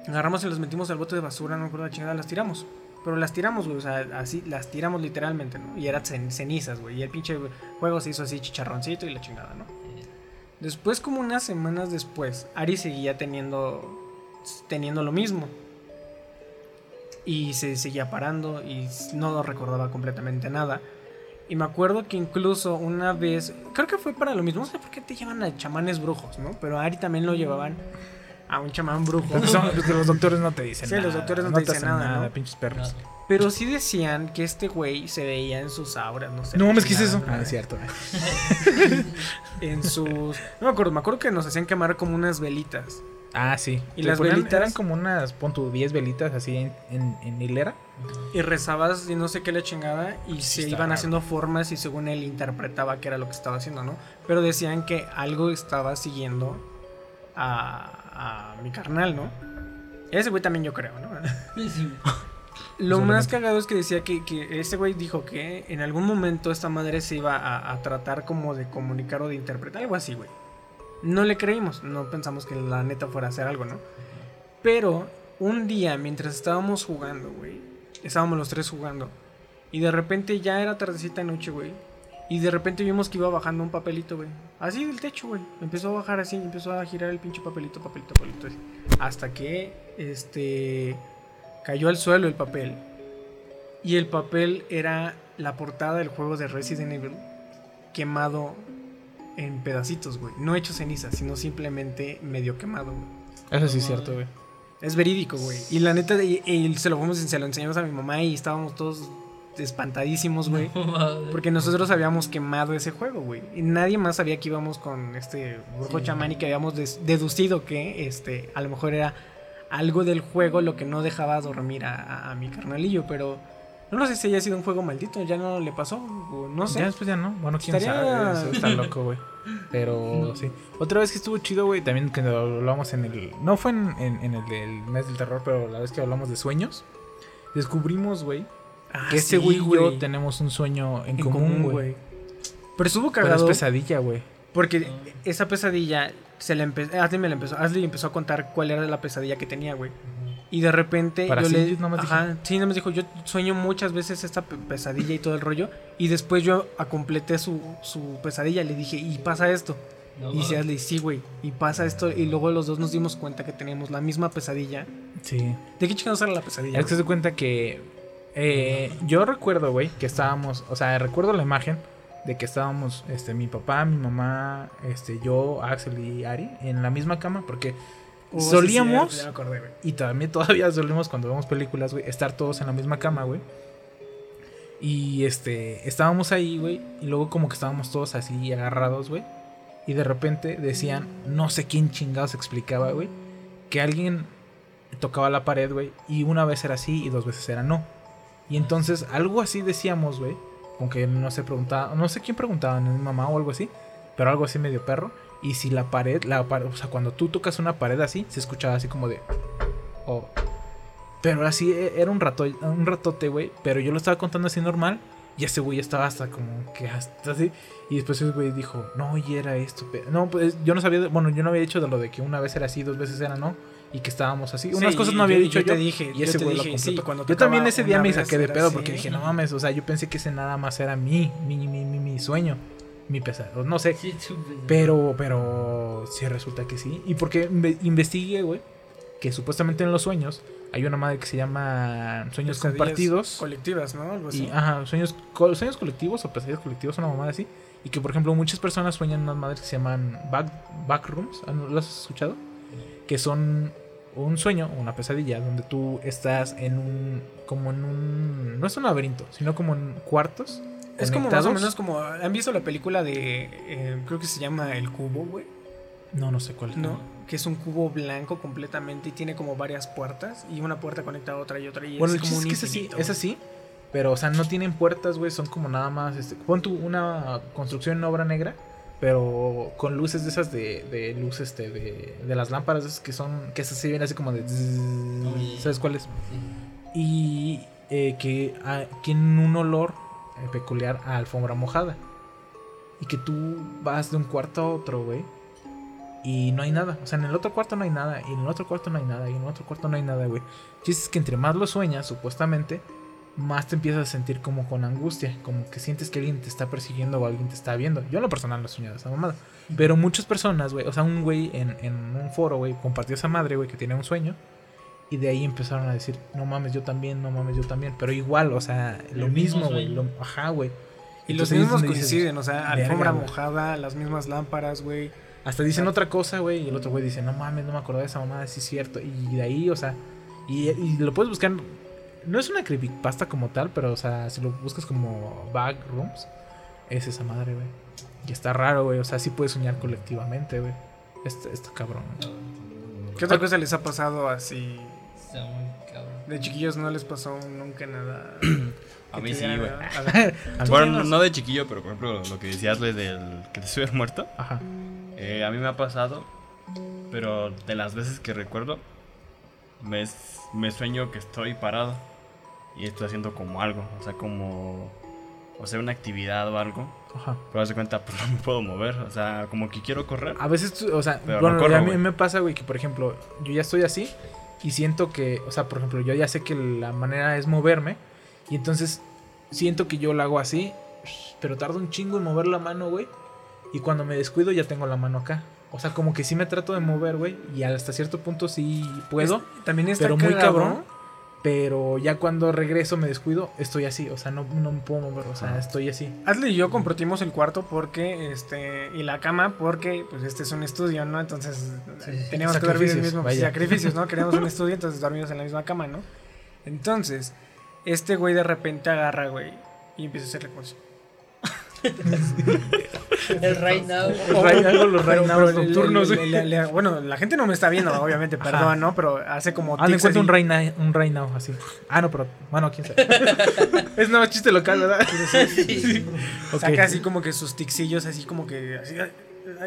agarramos y las metimos al bote de basura, no me acuerdo la chingada, las tiramos. Pero las tiramos, güey, o sea, así, las tiramos literalmente, ¿no? Y eran cen- cenizas, güey. Y el pinche juego se hizo así chicharroncito y la chingada, ¿no? Después, como unas semanas después, Ari seguía teniendo, teniendo lo mismo. Y se seguía parando y no recordaba completamente nada. Y me acuerdo que incluso una vez, creo que fue para lo mismo, no sé por qué te llevan a chamanes brujos, ¿no? Pero a Ari también lo llevaban a un chamán brujo. Porque son- los doctores no te dicen Sí, nada. los doctores no te dicen nada, ¿no? pinches perros. Pero sí decían que este güey se veía en sus auras, no sé. No mames, ¿qué es eso? Ah, es cierto. En sus... No me acuerdo, me acuerdo que nos hacían quemar como unas velitas. Ah, sí. Y las ponían- velitas- Eran como unas, pon tu 10 velitas así en, en, en hilera. Y rezabas y no sé qué la chingada y Sí, se iban raro. haciendo formas y según él interpretaba que era lo que estaba haciendo, ¿no? Pero decían que algo estaba siguiendo a, a mi carnal, ¿no? Ese güey también yo creo, ¿no? Sí. Lo más cagado es que decía que, que ese güey dijo que en algún momento esta madre se iba a, a tratar como de comunicar o de interpretar, algo así, güey. No le creímos, no pensamos que la neta fuera a hacer algo, ¿no? Pero un día, mientras estábamos jugando, güey, estábamos los tres jugando, y de repente ya era tardecita noche, güey, y de repente vimos que iba bajando un papelito, güey, así del techo, güey, empezó a bajar así, empezó a girar el pinche papelito, papelito, papelito, así, hasta que, este, cayó al suelo el papel. Y el papel era la portada del juego de Resident Evil quemado en pedacitos, güey. No hecho ceniza, sino simplemente medio quemado, güey. Eso sí es cierto, güey. Es verídico, güey. Y la neta, y, y se lo fuimos y se lo enseñamos a mi mamá y estábamos todos espantadísimos, güey. Porque nosotros habíamos quemado ese juego, güey. Y nadie más sabía que íbamos con este brujo Sí. chamán y que habíamos deducido que este a lo mejor era algo del juego lo que no dejaba dormir a, a- a mi carnalillo, pero no sé si haya sido un juego maldito, ya no le pasó, o no sé. Ya después ya no. Bueno, quién Estaría- sabe. Está loco, güey. Pero sí. Otra vez que estuvo chido, güey. También que hablamos en el. No fue en, en- en el del mes del terror, pero la vez que hablamos de sueños. Descubrimos, güey, Ah, que sí, güey y yo tenemos un sueño en, en común, güey. Pero estuvo Pero es cagado pesadilla, güey. porque esa pesadilla se le empezó, Ashley me la empezó, Ashley empezó a contar cuál era la pesadilla que tenía, güey. Y de repente Para yo sí, le nomás dijo. Ajá, sí, no me dijo, yo sueño muchas veces esta pe- pesadilla y todo el rollo y después yo completé su, su pesadilla, le dije, "Y pasa esto." No y dice mames. Ashley, "Sí, güey." Y pasa esto y luego los dos nos dimos cuenta que teníamos la misma pesadilla. Sí. ¿De qué chingados era la pesadilla? Es que se cuenta que. Eh, yo recuerdo, güey, que estábamos. O sea, recuerdo la imagen de que estábamos, este, mi papá, mi mamá, este, yo, Axel y Ari, en la misma cama, porque Oh, solíamos. acordé. Y también todavía solemos cuando vemos películas, güey, estar todos en la misma cama, güey. Y este, estábamos ahí, güey, y luego como que estábamos todos así agarrados, güey. Y de repente decían, no sé quién chingados explicaba, güey, que alguien tocaba la pared, güey, y una vez era sí y dos veces era no. Y entonces algo así decíamos, güey, aunque no se preguntaba, no sé quién preguntaba, mi mamá o algo así, pero algo así medio perro. Y si la pared, la pared, o sea, cuando tú tocas una pared así, se escuchaba así como de, o, Pero ahora sí e- era un rato, un ratote, güey. Pero yo lo estaba contando así normal. Y ese güey estaba hasta como que hasta así. Y después ese güey dijo, no, y era esto. pe-". No, pues yo no sabía, bueno, yo no había dicho de lo de que una vez era así, dos veces era no. Y que estábamos así. Sí, Unas cosas no había yo- dicho yo te dije, y yo ese te güey lo dije, sí, cuando yo también ese día me saqué de pedo así. porque dije, no mames, o sea, yo pensé que ese nada más era mi, mi, mi, mi, mi sueño. Mi pesar, no sé. Pero, pero sí resulta que sí. Y porque inve- investigué, güey, que supuestamente en los sueños hay una madre que se llama sueños Pesadillas compartidos. Colectivas, ¿no? Algo así. Y, ajá, sueños, co- sueños colectivos o pesadillas colectivos, una mamada así. Y que, por ejemplo, muchas personas sueñan unas madres que se llaman back, backrooms. ¿Ah, ¿no ¿Lo has escuchado? Que son un sueño, una pesadilla, donde tú estás en un. como en un. no es un laberinto, sino como en cuartos. Es como más o menos como. ¿Han visto la película de. eh, creo que se llama El Cubo, güey? No, no sé cuál. es. ¿No? Que es un cubo blanco completamente y tiene como varias puertas. Y una puerta conecta a otra y otra. Y Bueno, es como un es que es así, es así. Pero, o sea, no tienen puertas, güey. Son como nada más. Este, pon tú una construcción en obra negra. Pero con luces de esas de, de luz, este, de, de las lámparas esas que son. Que esas se ven así como de. ¿Sabes cuáles? Y eh, que tienen un olor eh, peculiar a alfombra mojada. Y que tú vas de un cuarto a otro, güey. Y no hay nada. O sea, en el otro cuarto no hay nada. Y en el otro cuarto no hay nada. Y en el otro cuarto no hay nada, güey. El chiste es que entre más lo sueñas, supuestamente, más te empiezas a sentir como con angustia. Como que sientes que alguien te está persiguiendo o alguien te está viendo. Yo en lo personal no he soñado esa mamada. Pero muchas personas, güey. O sea, un güey en, en un foro, güey, compartió esa madre, güey, que tiene un sueño. Y de ahí empezaron a decir, no mames, yo también, no mames, yo también. Pero igual, o sea, lo mismo güey. Ajá, güey. Y los Entonces mismos coinciden, o sea, "Verga, alfombra güey". mojada, las mismas lámparas, güey. Hasta dicen otra cosa, güey, y el otro güey dice, no mames, no me acordaba de esa mamada, sí es cierto. Y de ahí, o sea, y, y lo puedes buscar. No es una creepypasta como tal, pero, o sea, si lo buscas como backrooms, es esa madre, güey. Y está raro, güey, o sea, sí puedes soñar colectivamente, güey. Está, está cabrón. ¿Qué otra cosa les ha pasado así? Está muy cabrón. De chiquillos no les pasó nunca nada. A mí sí, güey. Bueno, no de chiquillo, pero por ejemplo, lo que decías güey, del que te subes muerto. Ajá. Eh, a mí me ha pasado, pero de las veces que recuerdo, me, me sueño que estoy parado y estoy haciendo como algo, o sea, como, o sea, una actividad o algo. Ajá. Pero haz de cuenta, pues no me puedo mover, o sea, como que quiero correr. A veces, tú- o sea, no bueno, corro, a mí me pasa, güey, que por ejemplo, yo ya estoy así y siento que, o sea, por ejemplo, yo ya sé que la manera es moverme y entonces siento que yo lo hago así, pero tardo un chingo en mover la mano, güey, y cuando me descuido ya tengo la mano acá. O sea, como que sí me trato de mover, güey, y hasta cierto punto sí puedo, Es- también está pero muy cabrón. Pero ya cuando regreso me descuido, estoy así, o sea, no, no me puedo mover, o sea, estoy así. Ashley y yo compartimos el cuarto porque, este, y la cama porque, pues, este es un estudio, ¿no? Entonces, eh, teníamos que dormir en el mismo, vaya. sacrificios, ¿no? Queríamos un estudio, entonces dormimos en la misma cama, ¿no? Entonces, este güey de repente agarra, güey, y empieza a hacerle cosas. El right now. El right- algo los right nocturnos, le- Bueno, la gente no me está viendo, obviamente, Ajá. perdón, ¿no? Pero hace como Ah, me encuentro un así. right, now, un right now, así. Ah, no, pero, bueno, quién sabe. es nada más chiste local, ¿verdad? Sí. Ok. Saca así como que sus ticsillos, así como que. así,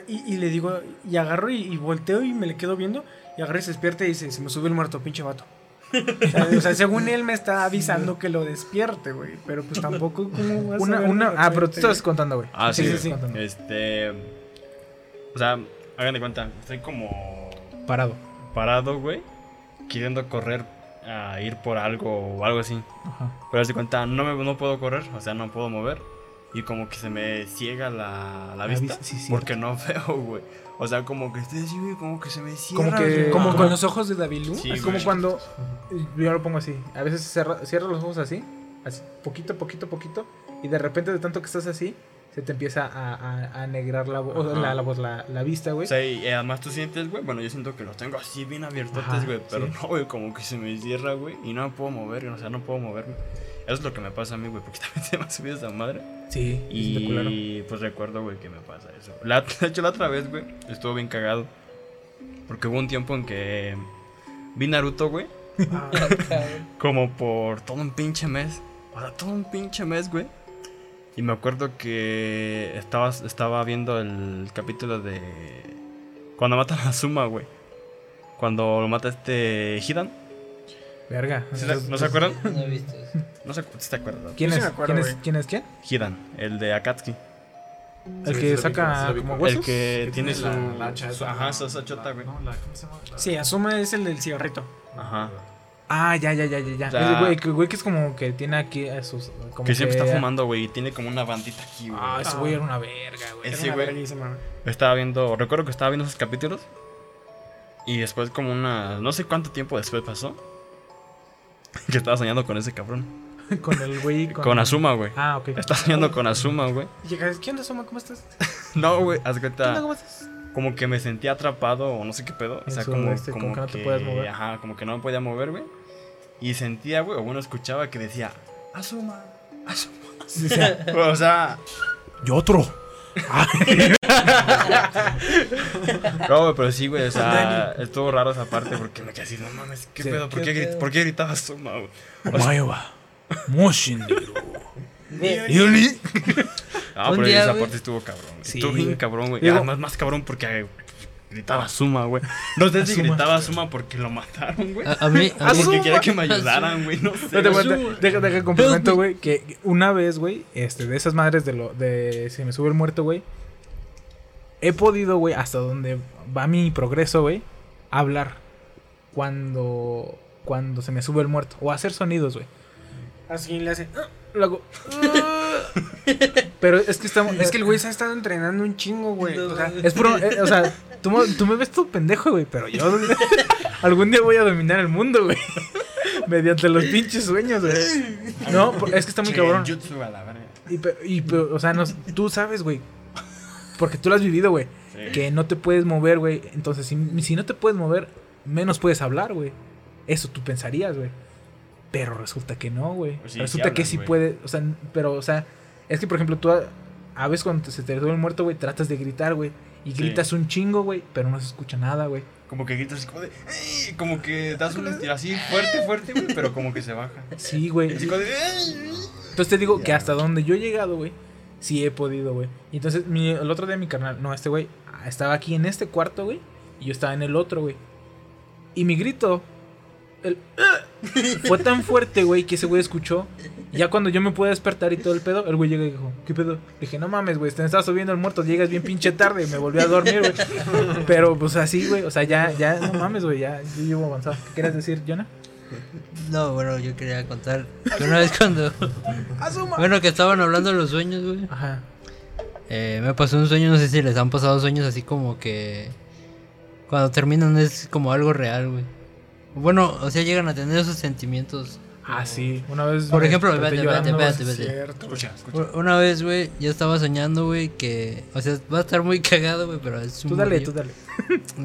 y, y le digo, y agarro y, y volteo y me le quedo viendo. Y agarro y se despierta y dice: Se me subió el muerto, pinche vato. O sea, o sea, según él me está avisando que lo despierte, güey. Pero pues tampoco. ¿cómo vas a Una, una, ah, pero tú estabas contando, güey. Ah, sí, sí, sí. Este. O sea, hagan de cuenta, estoy como. Parado. Parado, güey. Queriendo correr a ir por algo o algo así. Ajá. Pero haz de cuenta, no, me, no puedo correr, o sea, no puedo mover. Y como que se me ciega la, la La vista. vista, sí, porque no veo, güey. O sea, como que estoy así, güey, como que se me cierra. Como que-. Como con los ojos de David Sí, es como cuando. Yo lo pongo así. A veces cierra, cierras los ojos así. Así, poquito, poquito, poquito. Y de repente, de tanto que estás así, se te empieza a, a, a negrar la, la, la voz, la, la vista, güey. O sea, y además tú sientes, güey, bueno, yo siento que los tengo así bien abiertotes, güey, pero sí. no, güey, como que se me cierra, güey, y no me puedo mover, o sea, no puedo moverme. Eso es lo que me pasa a mí, güey, porque también se me ha subido esa madre. Sí, Y pues recuerdo, güey, que me pasa eso. La, de hecho, la otra vez, güey, estuvo bien cagado. Porque hubo un tiempo en que vi Naruto, güey, Ah, como por todo un pinche mes. O sea, todo un pinche mes, güey. Y me acuerdo que estaba, estaba viendo el capítulo de. Cuando matan a Zuma, güey. Cuando lo mata este Hidan. Verga. ¿Sí se- ¿No se acuerdan? No he visto eso. No se ¿sí te acuerdas. ¿Quién sí es? acuerdo, ¿Quién es? ¿Quién es quién? Hidan, el de Akatsuki. El Sí, que saca como huesos. El que tiene su. la, su- ajá, su esa chota, güey. No, la, ¿cómo se llama? La- Sí, Asuma es el del cigarrito. Ajá. Ah, ya, ya, ya, ya, ya. O sea- El güey, que- güey que es como que tiene aquí a sus. Como Que siempre está fumando, güey, y tiene como una bandita aquí, güey. Ah, ese güey era una verga, güey. Ese Era una güey. verguísima, güey. Estaba viendo, recuerdo que estaba viendo esos capítulos. Y después, como una. No sé cuánto tiempo después pasó. Que estaba soñando con ese cabrón. Con el güey. Con, Asuma, güey. Ah, ok. Estaba soñando con Asuma, güey. Y llegas, ¿qué onda, Asuma? ¿Cómo estás? No, güey, haz de ¿Qué onda? cuenta. ¿Cómo estás? Como que me sentía atrapado o no sé qué pedo. O sea, su como, este, como como que no te puedes mover. Ajá, como que no me podía mover, güey. Y sentía, güey, o bueno, escuchaba que decía, Asuma, Asuma. Sí, o sea, o sea, y otro. No, güey, pero sí, güey, o sea, estuvo raro esa parte porque me quedé así, no mames, ¿qué Sí. pedo? ¿Por ¿Qué qué, grit- pedo? ¿por qué gritaba Asuma, güey? Maeva. Moshinderu. Yoni. Ah, pero día, esa parte estuvo cabrón. Sí, estuvo bien cabrón, güey. Digo- Además, más cabrón porque gritaba Suma, güey. No sé si Asuma. gritaba Suma porque lo mataron, güey. A, a mí, a porque quería que me ayudaran, güey. No sé. Date güey. cuenta, deja, deja complemento, güey, que una vez, güey, este, de esas madres de lo, de se me sube el muerto, güey, he podido, güey, hasta donde va mi progreso, güey, hablar cuando, cuando se me sube el muerto, o hacer sonidos, güey. Así le hace. "Ah". Luego, pero es que estamos, Es que el güey se ha estado entrenando un chingo, güey. O sea, es puro, eh, o sea, tú, me- tú me ves todo pendejo, güey, pero yo algún día voy a dominar el mundo, güey. Mediante los pinches sueños, güey. No, es que está muy cabrón. Y, y o sea, no, tú sabes, güey. Porque tú lo has vivido, güey. Sí. Que no te puedes mover, güey. Entonces, si, si no te puedes mover, menos puedes hablar, güey. Eso tú pensarías, güey. Pero resulta que no, güey. Pues sí, resulta sí que sí puede. O sea, pero, o sea, es que, por ejemplo, tú a, a veces cuando se te sube el muerto, güey, tratas de gritar, güey. Y Sí. gritas un chingo, güey, pero no se escucha nada, güey. Como que gritas así como de. Como que das un estilo así fuerte, fuerte, güey. Pero como que se baja. Sí, güey. Entonces te digo que hasta donde yo he llegado, güey, sí he podido, güey. Y entonces mi- el otro día mi carnal, no, este güey, estaba aquí en este cuarto, güey, y yo estaba en el otro, güey. Y mi grito, el, fue tan fuerte, güey, que ese güey escuchó. Ya cuando yo me pude despertar y todo el pedo, el güey llega y dijo, ¿qué pedo? Le dije, no mames, güey, te estás subiendo el muerto, llegas bien pinche tarde. Y me volví a dormir, güey. Pero pues así, güey, o sea, ya, ya, no mames, güey, ya, yo llevo avanzado. ¿Qué quieres decir, Jonah? no, bueno, yo quería contar que una vez cuando... Bueno, que estaban hablando de los sueños, güey. Ajá. Eh, me pasó un sueño, no sé si les han pasado sueños así como que... Cuando terminan es como algo real, güey. Bueno, o sea, llegan a tener esos sentimientos. Ah, sí, una vez. Por me ejemplo, espérate, espérate, espérate. cierto. Escucha, escucha. Una vez, güey, yo estaba soñando, güey, que... O sea, va a estar muy cagado, güey, pero es un... Tú dale, tú dale.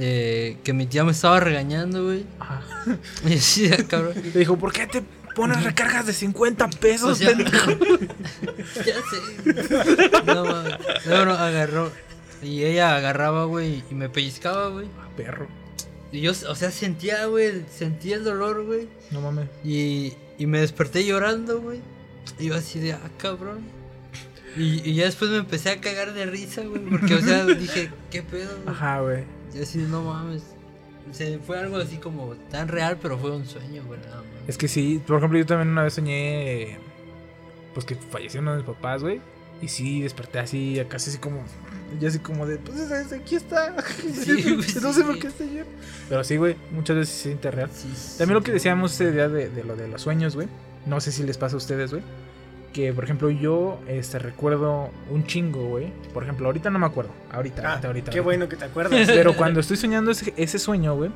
Eh, que mi tía me estaba regañando, güey. Ajá. Y así, ah, cabrón. Le dijo, ¿por qué te pones recargas de 50 pesos, O sea, pendejo? ya sé. No, mames. No, no, agarró. Y ella agarraba, güey, y me pellizcaba, güey. Perro. Y yo, o sea, sentía, güey, sentía el dolor, güey. No mames. Y, y me desperté llorando, güey. Y yo así de, ah, cabrón. Y, y ya después me empecé a cagar de risa, güey. Porque, o sea, dije, ¿qué pedo? güey? Ajá, güey. Y así, no mames. O sea, fue algo así como tan real, pero fue un sueño, güey, nada más. Es que sí, por ejemplo, yo también una vez soñé. Pues que falleció uno de mis papás, güey. Y sí, desperté así, casi así como. Ya así como de, pues es- aquí está. Sí, no sé por qué está lleno. Pero sí, güey, muchas veces se siente real. Sí, También lo que decíamos ese día de, de lo de los sueños, güey. No sé si les pasa a ustedes, güey. Que, por ejemplo, yo este, recuerdo un chingo, güey. Por ejemplo, ahorita no me acuerdo. Ahorita, Ah, ahorita, ahorita. qué ahorita. bueno que te acuerdas. Pero cuando estoy soñando ese, ese sueño, güey,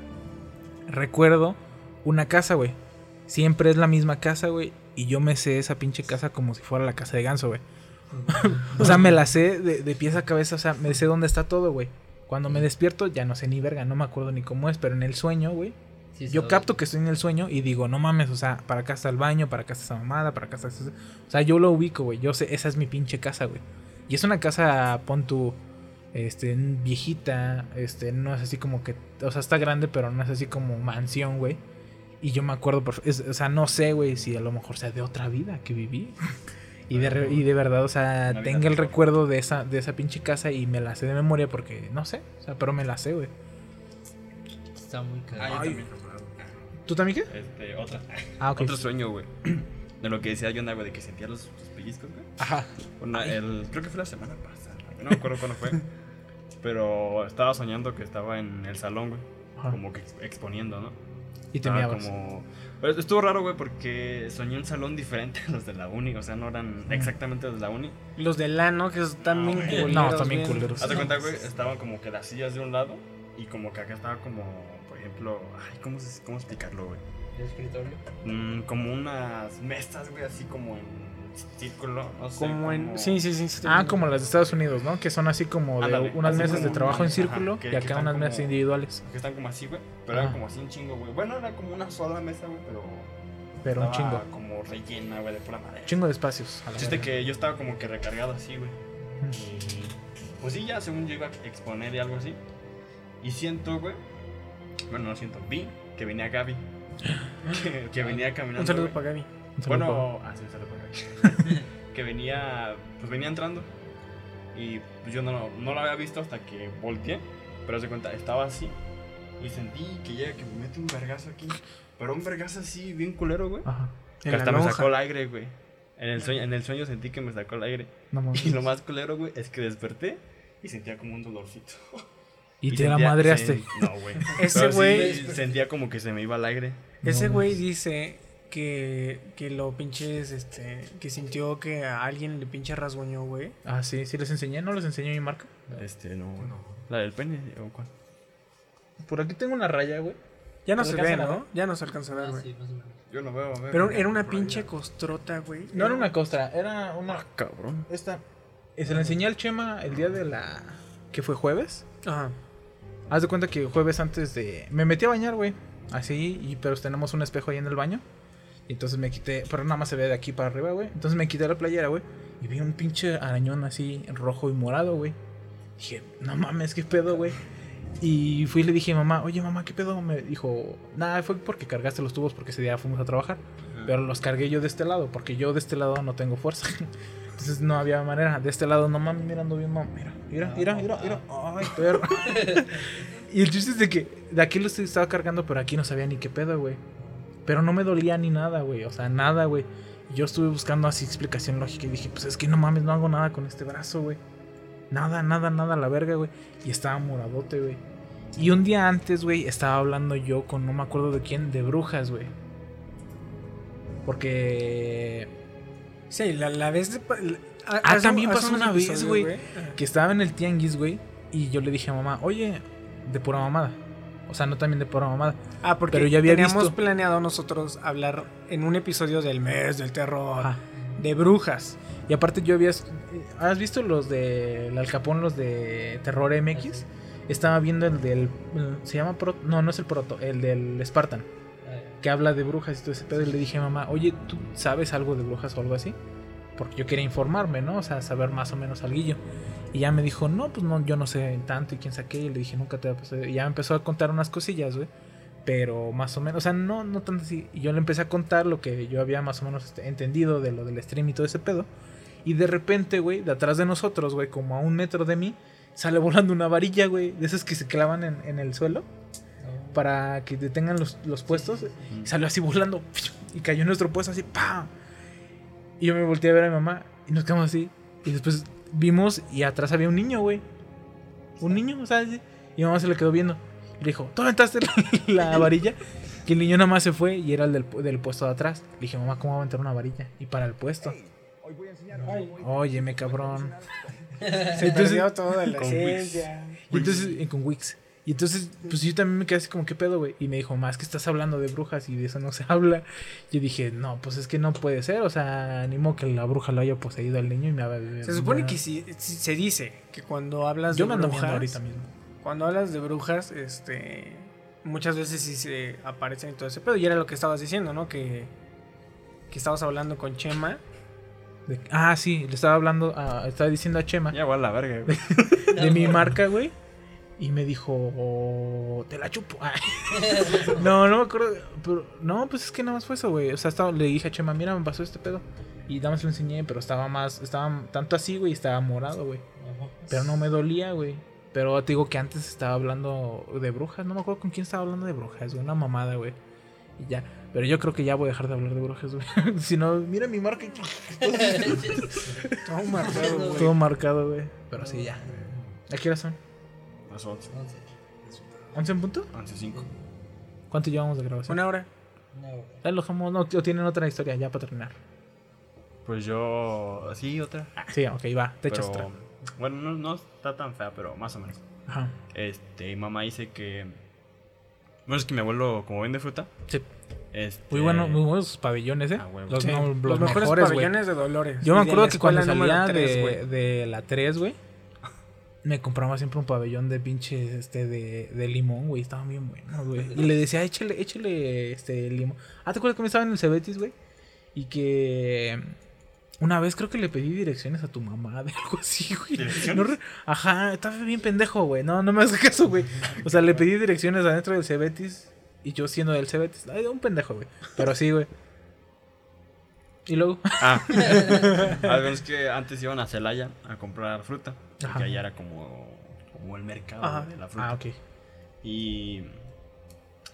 recuerdo una casa, güey. Siempre es la misma casa, güey. Y yo me sé esa pinche casa como si fuera la casa de ganso, güey. o sea, me la sé de, de pies a cabeza, o sea, me sé dónde está todo, güey. Cuando me despierto ya no sé ni verga, no me acuerdo ni cómo es, pero en el sueño, güey, Sí, yo capto que estoy en el sueño y digo, no mames, o sea, para acá está el baño, para acá está esa mamada, para acá está... esa- O sea, yo lo ubico, güey, yo sé, esa es mi pinche casa, güey. Y es una casa, pon tu, este, viejita, este, no es así como que, o sea, está grande, pero no es así como mansión, güey. Y yo me acuerdo, perfe- es- o sea, no sé, güey, si a lo mejor sea de otra vida que viví. Y de, re- y de verdad, o sea, tenga el mejor. recuerdo de esa, de esa pinche casa y me la sé de memoria porque, no sé, o sea, pero me la sé, güey. Está muy Ah, cagado. también. ¿Tú también qué? Este, otra. Ah, ok. Otro sueño, güey. De lo que decía John, güey, de que sentía los, los pellizcos, güey. Ajá. Una- el, creo que fue la semana pasada. No me acuerdo cuándo fue. Pero estaba soñando que estaba en el salón, güey. Ajá. Como que ex- exponiendo, ¿no? Y te Estaba como... Pero estuvo raro, güey, porque soñé un salón diferente a los de la uni. O sea, no eran exactamente los de la uni. Los del ano, que están bien güey. culeros. No, están bien bien- culeros. Haz de cuenta, güey, estaban como que las sillas de un lado. Y como que acá estaba como, por ejemplo... Ay, ¿cómo, se- cómo explicarlo, güey? ¿El escritorio? Mm, como unas mesas, güey, así como en círculo, no sé. Como en... Sí, sí, sí. sí, Ah, como las de Estados Unidos, ¿no? Que son así como de Ándale, unas así mesas de trabajo en círculo ajá, que- y acá unas como- mesas individuales. Que están como así, güey. Pero Ajá. era como así un chingo, güey. Bueno, era como una sola mesa, güey, pero. Pero un estaba chingo. como rellena, güey, de pura madera. Chingo de espacios. a la Chiste que yo estaba como que recargado así, güey. Y. Pues sí, ya según yo iba a exponer y algo así. Y siento, güey. Bueno, no siento. Vi que venía Gaby. que, que venía caminando. Un saludo güey. para Gaby. Un saludo Bueno, ah, sí, un saludo para Que venía. Pues venía entrando. Y pues yo no, no lo había visto hasta que volteé. Pero se cuenta, estaba así. Y sentí que llega, que me mete un vergazo aquí. Pero un vergazo así, bien culero, güey. Ajá. Que hasta me sacó el aire, güey. En el, sueño, en el sueño sentí que me sacó el aire. No. Y lo más culero, güey, es que desperté y sentía como un dolorcito. Y te la madreaste. sen- No, güey. Ese Pero sí güey- sentía como que se me iba el aire. Ese No güey mames. dice que, que lo pinches, este, que sintió que a alguien le pinche rasguñó, güey. Ah, sí, sí les enseñé, ¿no les enseñé mi marca? Este, no. ¿La del pene o cuál? Por aquí tengo una raya, güey. Ya no ¿Te se ve? ¿no? Ya no se alcanza a ver, Ah, güey. sí, o menos. Yo lo veo, a ver. Pero era una pinche costrota, güey. No era una costra, era una. Cabrón. Esta. eh, Se la enseñé al Chema el día de la. ¿Qué fue jueves? Ajá. Haz de cuenta que jueves antes de. Me metí a bañar, güey. Así, y pero tenemos un espejo ahí en el baño. Y entonces me quité. Pero nada más se ve de aquí para arriba, güey. Entonces me quité la playera, güey. Y vi un pinche arañón así, rojo y morado, güey. Dije, no mames, qué pedo, güey. Y fui y le dije a mamá, oye mamá, ¿qué pedo? Me dijo, nada, fue porque cargaste los tubos porque ese día fuimos a trabajar. Pero los cargué yo de este lado, porque yo de este lado no tengo fuerza. Entonces no había manera. De este lado, no mames, mirando bien, mamá. Mira, mira, mira, mira, mira. Ay, perro. y el chiste es de que de aquí los estaba cargando, pero aquí no sabía ni qué pedo, güey. Pero no me dolía ni nada, güey. O sea, nada, güey. Y Yo estuve buscando así explicación lógica y dije, pues es que no mames, no hago nada con este brazo, güey. Nada, nada, nada, a la verga, güey. Y estaba moradote, güey. Y un día antes, güey, estaba hablando yo con no me acuerdo de quién, de brujas, güey. Porque Sí, la, la vez de... la- Ah, hace- también pasó una vez, güey. Que estaba en el tianguis, güey. Y yo le dije a mamá, oye, de pura mamada. O sea, no también de pura mamada. Ah, porque Pero ya había teníamos visto. planeado nosotros hablar en un episodio del mes del terror, Ajá. de brujas. Y aparte yo había... ¿Has visto los de Al Capón, los de Terror MX? Estaba viendo el del... ¿Se llama Proto? No, no es el Proto, el del Spartan. Que habla de brujas y todo ese pedo. Y le dije a mamá, oye, ¿tú sabes algo de brujas o algo así? Porque yo quería informarme, ¿no? O sea, saber más o menos algo. Y ya me dijo, no, pues no, yo no sé tanto y quién saqué. Y le dije, nunca te va a pasar. Y ya me empezó a contar unas cosillas, güey. Pero más o menos, o sea, no, no tanto así. Y yo le empecé a contar lo que yo había más o menos este, entendido de lo del stream y todo ese pedo. Y de repente, güey, de atrás de nosotros, güey, como a un metro de mí, sale volando una varilla, güey, de esas que se clavan en, en el suelo para que detengan los, los puestos. Y salió así volando y cayó en nuestro puesto así, ¡pam! Y yo me volteé a ver a mi mamá y nos quedamos así. Y después vimos y atrás había un niño, güey. Un niño, o sea, y mi mamá se le quedó viendo. Y le dijo, ¿tú aventaste la, la varilla? Que el niño nada más se fue y era el del, pu- del puesto de atrás. Le dije, mamá, ¿cómo va a aventar una varilla? Y para el puesto. Óyeme, cabrón. Se perdió toda la Con esencia. Y entonces, con Wix. Y entonces, pues yo también me quedé así como, ¿qué pedo, güey? Y me dijo, más que estás hablando de brujas y de eso no se habla. Yo dije, no, pues es que no puede ser. O sea, animo que la bruja lo haya poseído al niño y me haga. Se supone que si, si- se dice que cuando hablas Yo de me ando brujas, ahorita mismo. cuando hablas de brujas, este, muchas veces sí se aparecen y todo ese pedo. Y era lo que estabas diciendo, ¿no? Que, que estabas hablando con Chema. De- ah, sí, le estaba hablando, a- estaba diciendo a Chema Ya, igual la verga, güey. de mi marca, güey. Y me dijo, "Oh, te la chupo. No, no me acuerdo. Pero, no, pues es que nada más fue eso, güey. O sea, estaba, le dije a Chema, mira, me pasó este pedo. Y nada más lo enseñé, pero estaba más, estaba tanto así, güey, estaba morado, güey. Pero no me dolía, güey. Pero te digo que antes estaba hablando de brujas. No me acuerdo con quién estaba hablando de brujas, güey. Una mamada, güey. Y ya. Pero yo creo que ya voy a dejar de hablar de brujas, güey. si no, mira mi marca. Todo marcado, güey. Todo marcado, güey. Pero sí, ya. ¿A qué hora son? Las 11. ¿11 en punto? 11.05. ¿Cuánto llevamos de grabación? Una hora. Ya lo dejamos, no, o tienen otra historia ya para terminar. Pues yo. Sí, otra. Sí, ok, va, te echas otra. Bueno, no, no está tan fea, pero más o menos. Ajá. Este, mi mamá dice que. Bueno, es que mi abuelo, como vende fruta. Sí. Este, Muy bueno, muy buenos sus pabellones, ¿eh? Ah, los, Sí, no- los los mejores pabellones de Dolores. Yo me acuerdo que cuando salía de, de la 3, güey, me compraba siempre un pabellón de pinches este de, de limón, güey. Estaban bien buenos, güey. Y le decía, échale, échale este limón. Ah, ¿te acuerdas que me estaba en el Cebetis, güey? Y que una vez creo que le pedí direcciones a tu mamá de algo así, güey. ¿Direcciones? No re- Ajá, estaba bien pendejo, güey. No, no me hagas caso, güey. O sea, le pedí direcciones adentro del Cebetis. Y yo siendo del Cebetis. Ay, un pendejo, güey. Pero sí, güey. Y luego. Ah, ah, bueno, es que antes iban a Celaya a comprar fruta. Porque Ajá. allá era como, como el mercado Ajá. de la fruta. Ah, ok. Y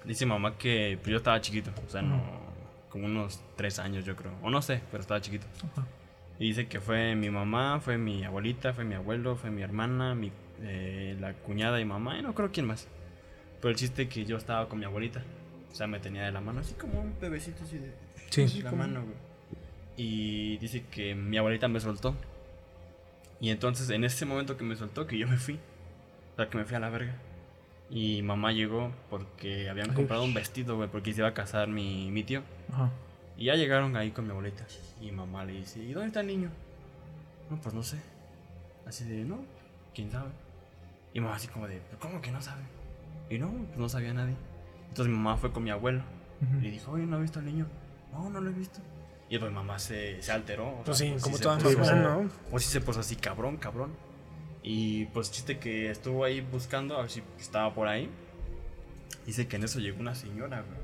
dice mamá que pues, yo estaba chiquito, o sea, no, como unos tres años yo creo, o no sé, pero estaba chiquito. Ajá. Y dice que fue mi mamá, fue mi abuelita, fue mi abuelo, fue mi hermana, mi, eh, la cuñada y mamá, y no creo quién más. Pero el chiste que yo estaba con mi abuelita, o sea, me tenía de la mano, así como un bebecito así de Sí. así la mano, güey. Y dice que mi abuelita me soltó. Y entonces en ese momento que me soltó, que yo me fui. O sea, que me fui a la verga. Y mamá llegó porque habían Ay. comprado un vestido, güey, porque se iba a casar mi, mi tío. Ajá. Y ya llegaron ahí con mi abuelita. Y mamá le dice, ¿y dónde está el niño? No, pues no sé. Así de, no, quién sabe. Y mamá así como de, "¿Pero ¿cómo que no sabe? Y no, pues no sabía nadie. Entonces mi mamá fue con mi abuelo. Y dijo, oye, ¿no has visto al niño? No, no lo he visto. Y pues mamá se, se alteró. o Pues sea, sí, como se toda puso- mamá, ¿no? O sí se puso así, cabrón, cabrón. Y pues chiste que estuvo ahí buscando a ver si estaba por ahí. Dice que en eso llegó una señora, güey.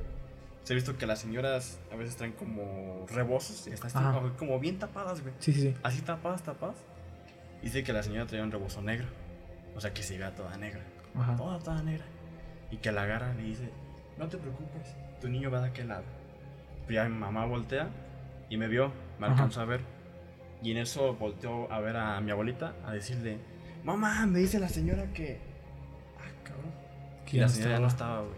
Se ha visto que las señoras a veces traen como rebozos y están como- como bien tapadas, güey. Sí, sí, sí. Así tapadas, tapadas. Dice que la señora traía un rebozo negro. O sea que se vea toda negra. Ajá. Toda, toda negra. Y que la agarra y le dice, no te preocupes, tu niño va de aquel lado. Pero ya mi mamá voltea y me vio, me Ajá. alcanzó a ver. Y en eso volteó a ver a mi abuelita a decirle, mamá, me dice la señora que... Ah, cabrón. Que la señora ya no estaba. güey.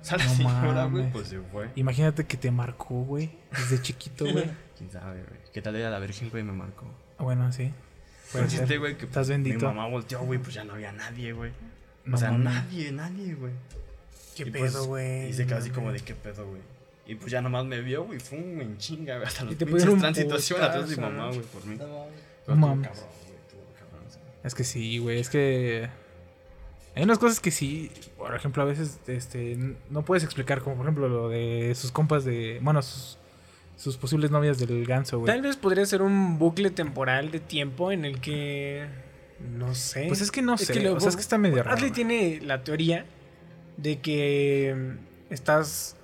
O sea, la No señora, güey, pues se fue. Imagínate que te marcó, güey. Desde chiquito, güey. Quién sabe, güey. ¿Qué tal era la Virgen, güey? Me marcó. Bueno, sí. Chiste, ser. güey, que Estás mi bendito. mamá volteó, güey, pues ya no había nadie, güey. No o sea, nadie, nadie, güey. ¿Qué Y pedo, pues, güey? Y se quedó así como de qué pedo, güey. Y pues ya nomás me vio, güey, fue un en chinga, güey. Hasta los te pinches transitación atrás de mi mamá, güey, por mí. No mames. Cabrón, güey, cabrón. Es que sí, güey. Es que. Hay unas cosas que sí. Por ejemplo, a veces este, no puedes explicar. Como por ejemplo lo de sus compas de. Bueno, sus, sus posibles novias del ganso, güey. Tal vez podría ser un bucle temporal de tiempo en el que. No sé. Pues es que no sé, lo- o sea, es que está medio raro, Adley tiene la teoría de que estás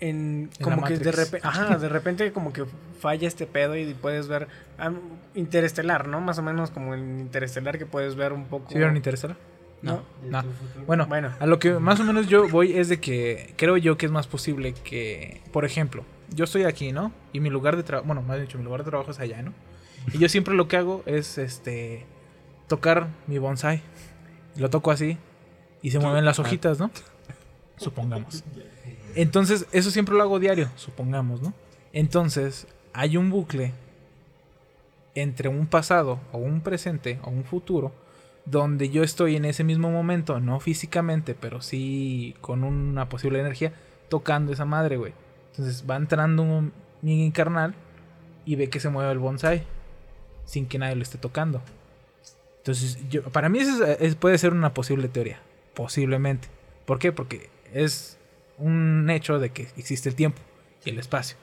en. En Como que de repente. Ajá, de repente como que falla este pedo y puedes ver. ah, interestelar, ¿no? Más o menos como en Interestelar que puedes ver un poco. ¿Sí vieron Interestelar? No. No. Bueno, Bueno. a lo que más o menos yo voy es de que creo yo que es más posible que, por ejemplo, yo estoy aquí, ¿no? Y mi lugar de trabajo, bueno, más dicho, mi lugar de trabajo es allá, ¿no? Y yo siempre lo que hago es, este, tocar mi bonsai. Lo toco así y se mueven las hojitas, ¿no? Supongamos. Entonces, eso siempre lo hago diario, supongamos, ¿no? Entonces, hay un bucle entre un pasado o un presente o un futuro donde yo estoy en ese mismo momento, no físicamente, pero sí con una posible energía, tocando esa madre, güey. Entonces va entrando un, mi carnal y ve que se mueve el bonsai sin que nadie lo esté tocando. Entonces, yo, para mí eso es- puede ser una posible teoría, posiblemente. ¿Por qué? Porque es un hecho de que existe el tiempo y el espacio.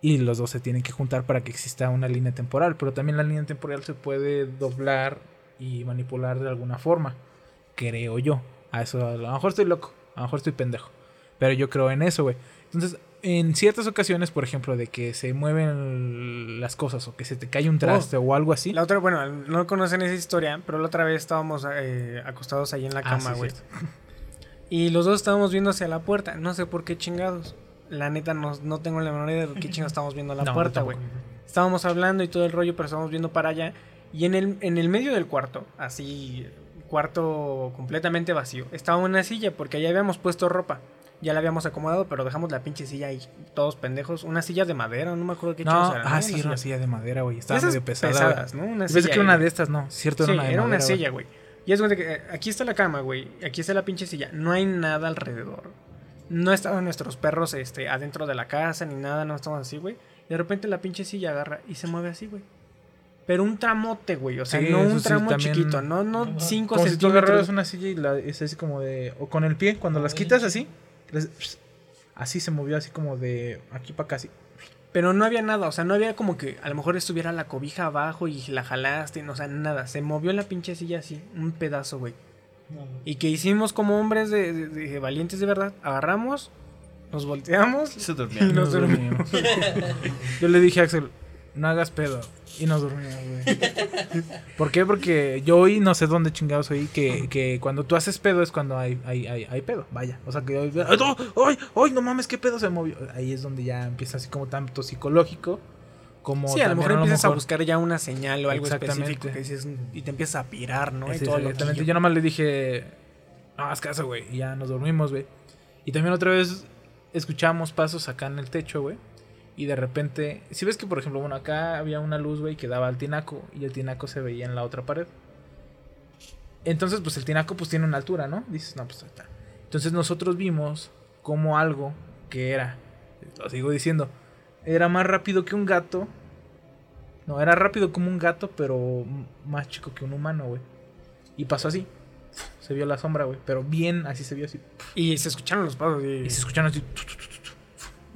Y los dos se tienen que juntar para que exista una línea temporal. Pero también la línea temporal se puede doblar y manipular de alguna forma. Creo yo. A eso, a lo mejor estoy loco. A lo mejor estoy pendejo. Pero yo creo en eso, güey. Entonces, en ciertas ocasiones, por ejemplo, de que se mueven las cosas o que se te cae un traste o algo así. La otra, bueno, no conocen esa historia, pero la otra vez estábamos eh, acostados ahí en la Ah, cama, sí, güey. cierto. Y los dos estábamos viendo hacia la puerta. No sé por qué chingados. La neta, no, no tengo la menor idea de qué chingados estábamos viendo a la No, puerta, güey. Estábamos hablando y todo el rollo, pero estábamos viendo para allá. Y en el, en el medio del cuarto, así, cuarto completamente vacío, estaba una silla, porque allá habíamos puesto ropa. Ya la habíamos acomodado, pero dejamos la pinche silla ahí, todos pendejos. Una silla de madera, no me acuerdo qué No, chingados era, ah, sí, Una era una silla. de madera, güey. Estaba medio pesada. pesadas. ¿no? Una silla que era una de estas, no. Cierto, Sí, era una de era una silla, güey. Y es cuenta que eh, aquí está la cama, güey. Aquí está la pinche silla. No hay nada alrededor. No estaban nuestros perros este, adentro de la casa ni nada, no estaban así, güey. Y de repente la pinche silla agarra y se mueve así, güey. Pero un tramote, güey. O sea, Sí, no un sí, tramo también- chiquito. No, no 5 Como si tú centímetros. una silla y la, es así como de. O con el pie, cuando las quitas así. les- así se movió, así como de aquí para acá, así. Pero no había nada. O sea, no había como que a lo mejor estuviera la cobija abajo y la jalaste. O sea, nada. Se movió la pinche silla así. Un pedazo, güey. Y que hicimos como hombres de, de- de valientes de verdad. Agarramos, nos volteamos Se y nos dormimos. Yo le dije a Axel, no hagas pedo. Y nos dormimos, güey. ¿Por qué? Porque yo oí, no sé dónde chingados oí, que, que cuando tú haces pedo es cuando hay, hay, hay, hay pedo. Vaya. O sea, que ¡ay, no! ¡Ay! ¡Ay! No mames, qué pedo se movió. Ahí es donde ya empieza así como tanto psicológico. Como Sí, a lo mejor empiezas a mejor- buscar ya una señal o algo específico que dices, y te empiezas a pirar, ¿no? Y Sí, todo exactamente. Yo nomás le dije, no haz caso, güey. Y ya nos dormimos, güey. Y también otra vez escuchamos pasos acá en el techo, güey. Y de repente, si ves que, por ejemplo, bueno, acá había una luz, güey, que daba al tinaco. Y el tinaco se veía en la otra pared. Entonces, pues el tinaco, pues tiene una altura, ¿no? Dices, no, pues ahí está. Entonces nosotros vimos como algo que era, lo sigo diciendo, era más rápido que un gato. No, era rápido como un gato, pero más chico que un humano, güey. Y pasó así. Se vio la sombra, güey. Pero bien, así se vio así. Y se escucharon los pasos. Y, Y se escucharon así.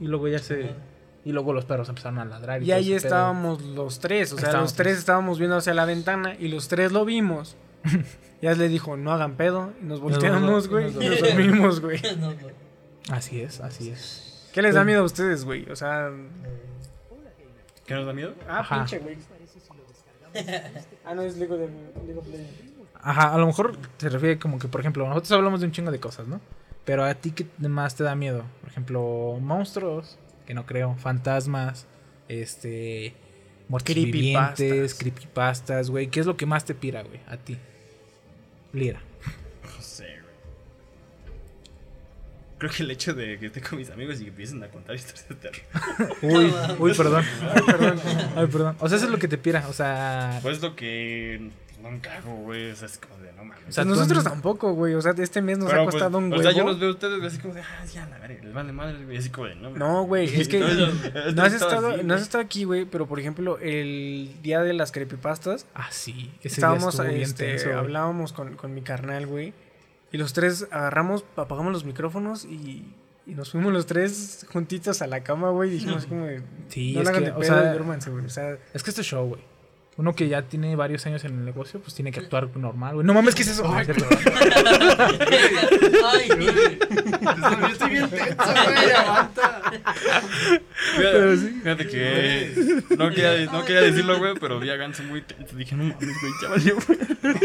Y luego ya se. Y luego los perros empezaron a ladrar. Y, y ahí pedo. estábamos los tres. O sea, Estábamos los tres estábamos viendo hacia la ventana y los tres lo vimos. ya le dijo, no hagan pedo. Y nos volteamos, güey. Y nos dormimos, güey. Así es, así es. ¿Qué les da miedo a ustedes, güey? O sea. ¿Qué nos da miedo? Ah, Ajá. pinche, güey. Ah, no, es Lego de League of Legends. Ajá, a lo mejor se refiere como que, por ejemplo, nosotros hablamos de un chingo de cosas, ¿no? Pero a ti, ¿qué más te da miedo? Por ejemplo, monstruos, que no creo, fantasmas, este. Muertos Creepypastas. vivientes, creepypastas, güey. ¿Qué es lo que más te pira, güey? A ti. Lira. No sé, güey. Creo que el hecho de que esté con mis amigos y que empiecen a contar historias de terror. Uy, uy, perdón. Ay, perdón. Ay, perdón. O sea, eso es lo que te pira. O sea. Pues lo que no encajo, güey. O sea, es como de no mames. O sea, Pues nosotros tampoco, güey. O sea, este mes nos Pero, ha pues, costado un O huevo. sea, yo los veo a ustedes güey, así como de, ah, ya, la verga, les vale madre, güey. Así como de, no mames. No, güey, es que no has, estado, así, no has güey. estado aquí, güey, pero por ejemplo, el día de las creepypastas, Ah, sí. Ese estábamos, día este, tenso, güey. hablábamos con, con mi carnal, güey, y los tres agarramos, apagamos los micrófonos y, y nos fuimos los tres juntitos a la cama, güey, y dijimos así como de, Sí, no es la hagan que, de o pedo, sea, duérmanse, güey, o sea, Es que este show, güey. Uno que ya tiene varios años en el negocio, pues tiene que actuar normal, güey. No mames, ¿qué es eso? Ay. Ay, Yo estoy bien tenso, güey. Aguanta. Fíjate, fíjate que no quería, no quería decirlo, güey, pero vi a Ganso muy tenso. Dije, no mames, güey, ya valió, güey.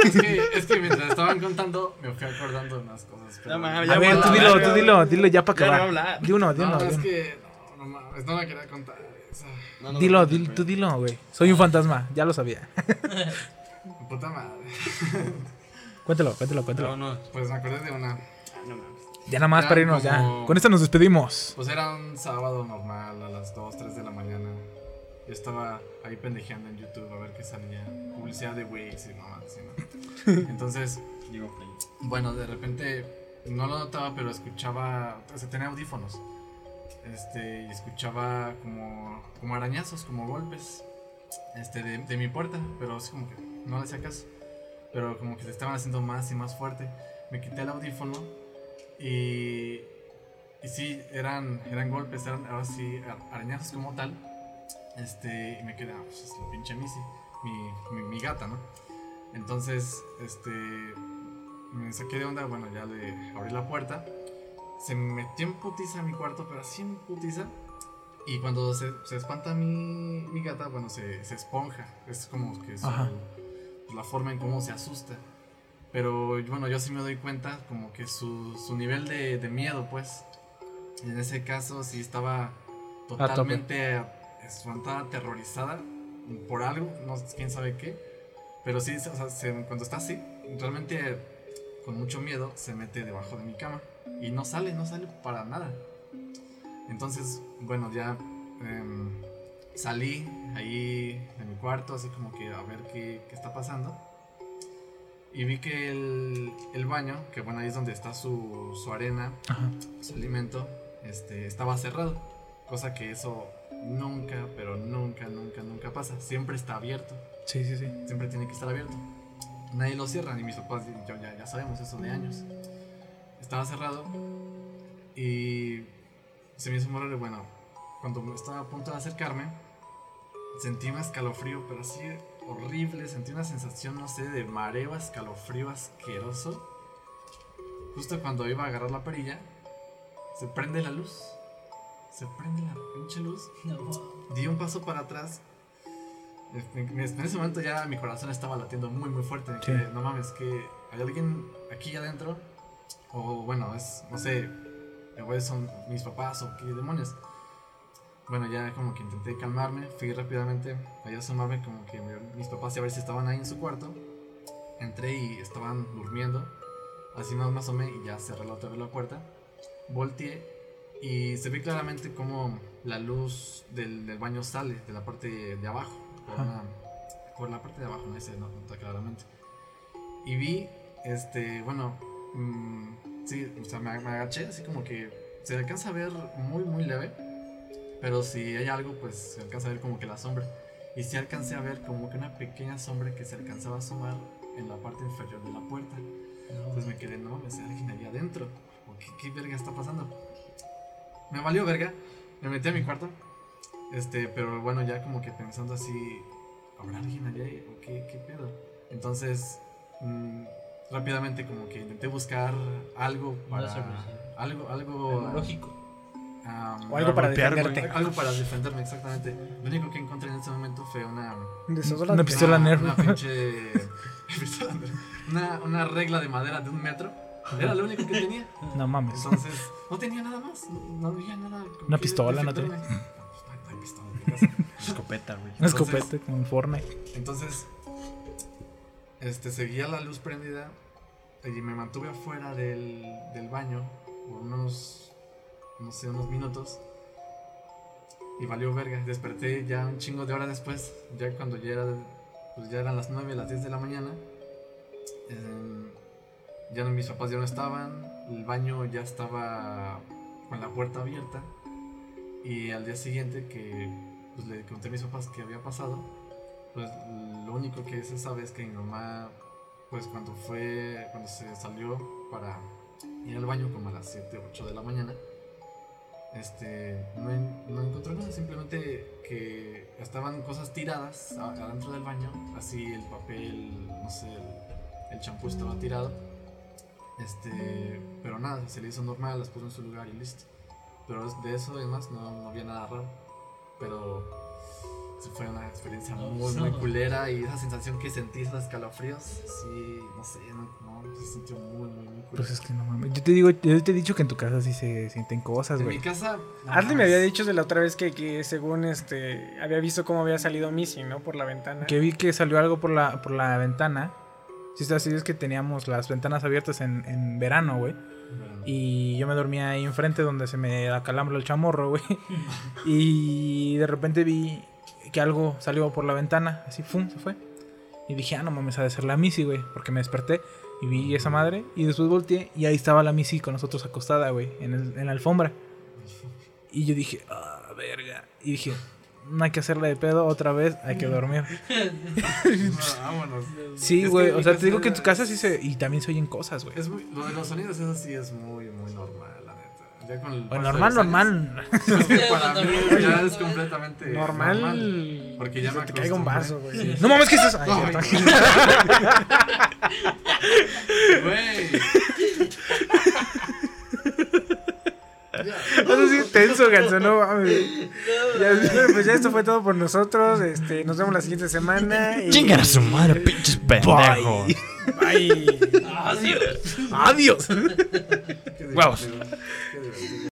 Es que, es que mientras estaban contando, me fui acordando de unas cosas. pero- No mames, A ya ver, voy tú a dilo, tú dilo, dilo ya para Ya no acabar. a. Di uno, di uno. No, di es que. No, mames, no la quería contar. No, no, Dilo, no, dil- güey. tú dilo, güey. Soy un fantasma, ya lo sabía. Puta madre. Cuéntalo, cuéntalo, cuéntalo. No, no, Pues me acordé de una. no mames. Ya nada más Era para irnos, ya. Con esta nos despedimos. Pues era un sábado normal a las 2, 3 de la mañana. Yo estaba ahí pendejeando en YouTube a ver qué salía. Publicidad de Wix y mamá, así, ¿no? Entonces, Digo, play. bueno, de repente no lo notaba, pero escuchaba. O sea, tenía audífonos. Este, y escuchaba como, como arañazos, como golpes este, de, mi puerta, pero es como que no le hacía caso. Pero como que se estaban haciendo más y más fuerte. Me quité el audífono y, y sí, eran, eran golpes, eran ahora sí arañazos como tal. Este, y me quedé, ah, pues es la pinche Missy, mi, mi, mi gata, ¿no? Entonces, este, me saqué de onda, bueno, ya le abrí la puerta. Se metió en putiza a mi cuarto, pero así en putiza. Y cuando se, se espanta mi, mi gata, bueno, se, se esponja. Es como que su- Ajá. la forma en cómo se asusta. Pero bueno, yo sí me doy cuenta como que su, su nivel de, de miedo, pues. En ese caso sí estaba totalmente espantada, aterrorizada por algo, no quién sabe qué. Pero sí, o sea, se- cuando está así, realmente con mucho miedo se mete debajo de mi cama. Y no sale, no sale para nada. Entonces, bueno, ya em, salí ahí de mi cuarto, así como que a ver qué, qué está pasando. Y vi que el, el baño, que bueno, ahí es donde está su, su arena, Ajá. su alimento, este, estaba cerrado. Cosa que eso nunca, pero nunca, nunca, nunca pasa. Siempre está abierto. Sí, sí, sí. Siempre tiene que estar abierto. Nadie lo cierra, ni mis papás, yo ya, ya sabemos eso de años. Estaba cerrado y se me hizo raro. Bueno, cuando me estaba a punto de acercarme, sentí un escalofrío, pero así horrible. Sentí una sensación, no sé, de mareo, escalofrío asqueroso. Justo cuando iba a agarrar la perilla, se prende la luz. Se prende la pinche luz. Di un paso para atrás. En, en ese momento ya mi corazón estaba latiendo muy muy fuerte. Sí. que, no mames, que hay alguien aquí adentro. O bueno, es, no sé, igual son mis papás o qué demonios. Bueno, ya como que intenté calmarme, fui rápidamente allá a asomarme como que mi- mis papás y a ver si estaban ahí en su cuarto. Entré y estaban durmiendo. Así más me asomé y ya cerré la otra vez la puerta. Volteé y se ve claramente como la luz del, del baño sale de la parte de abajo. Por, una- por la parte de abajo, no se nota claramente. Y vi, este, bueno, mm, sí, o sea, me, me agaché así como que se alcanza a ver muy, muy leve. Pero si hay algo, pues se alcanza a ver como que la sombra. Y sí alcancé a ver como que una pequeña sombra que se alcanzaba a asomar en la parte inferior de la puerta. Entonces me quedé, no mames, alguien ahí adentro. ¿O qué, qué verga está pasando? Me valió verga. Me metí a mi cuarto. Este, pero bueno, ya como que pensando así, ¿habrá alguien allá? ¿O qué, qué pedo? Entonces, mm, rápidamente como que intenté buscar algo para... algo, algo... Lógico. am, O algo para defenderte. algo para defenderme, exactamente. Lo único que encontré en ese momento fue una... Desodorante. Una pistola una, Nerf. Una pinche... una, una regla de madera de un metro. Era lo único que tenía. No mames. Entonces, no tenía nada más. No, no había nada. Una pistola, ¿no tenía? Pues, hay pistola en mi casa. Escopeta, güey. Una escopeta como en Fortnite. Entonces, este, seguía la luz prendida y me mantuve afuera del, del baño por unos, no sé, unos minutos. Y valió verga. Desperté ya un chingo de horas después, ya cuando ya, era, pues ya eran las 9, las 10 de la mañana. Em, ya no- mis papás ya no estaban, el baño ya estaba con la puerta abierta. Y al día siguiente que pues, le conté a mis papás que había pasado, pues lo único que se sabe es que mi mamá, pues cuando fue, cuando se salió para ir al baño como a las 7, 8 de la mañana, este, no, no encontró nada, simplemente que estaban cosas tiradas adentro del baño, así el papel, no sé, el- champú estaba tirado, este, pero nada, se le hizo normal, las puso en su lugar y listo. Pero es- de eso además no, no había nada raro, pero fue una experiencia muy, muy culera y esa sensación que sentí, esos escalofríos, sí, no sé, no, no, se sintió muy, muy, muy culera. Pues es que no mames. Yo te digo, yo te he dicho que en tu casa sí se sienten cosas, en güey. mi casa... no me había dicho de la otra vez que, que según este había visto cómo había salido Missy, ¿no? Por la ventana. Que vi que salió algo por la, por la ventana. Si está así, es que teníamos las ventanas abiertas en, en verano, güey. Y yo me dormía ahí enfrente donde se me acalambra el chamorro, güey. Y de repente vi que algo salió por la ventana, así, ¡fum! se fue. Y dije, ah, no mames, ha de ser la Missy, güey. Porque me desperté y vi esa madre. Y después volteé y ahí estaba la Missy con nosotros acostada, güey, en, el- en la alfombra. Y yo dije, ah, verga. Y dije, no hay que hacerle de pedo otra vez, hay que dormir. vámonos. Sí, güey, o sea, te digo que en tu casa sí se... Y también se oyen cosas, güey. Lo de los sonidos, eso sí es muy, muy normal. Ya con el de normal, normal. Para mí ya es completamente Normal. Porque ya me te caiga un vaso, güey. No mames, ¿qué es eso? Ay. Güey. Eso sí, tenso, Ganso, no mames. Ya, pues ya esto fue todo por nosotros. Este, nos vemos la siguiente semana. y- Chingan a su madre, pinches pendejos. Ay. Adiós. Adiós. Qué Huevos. divertido, qué divertido.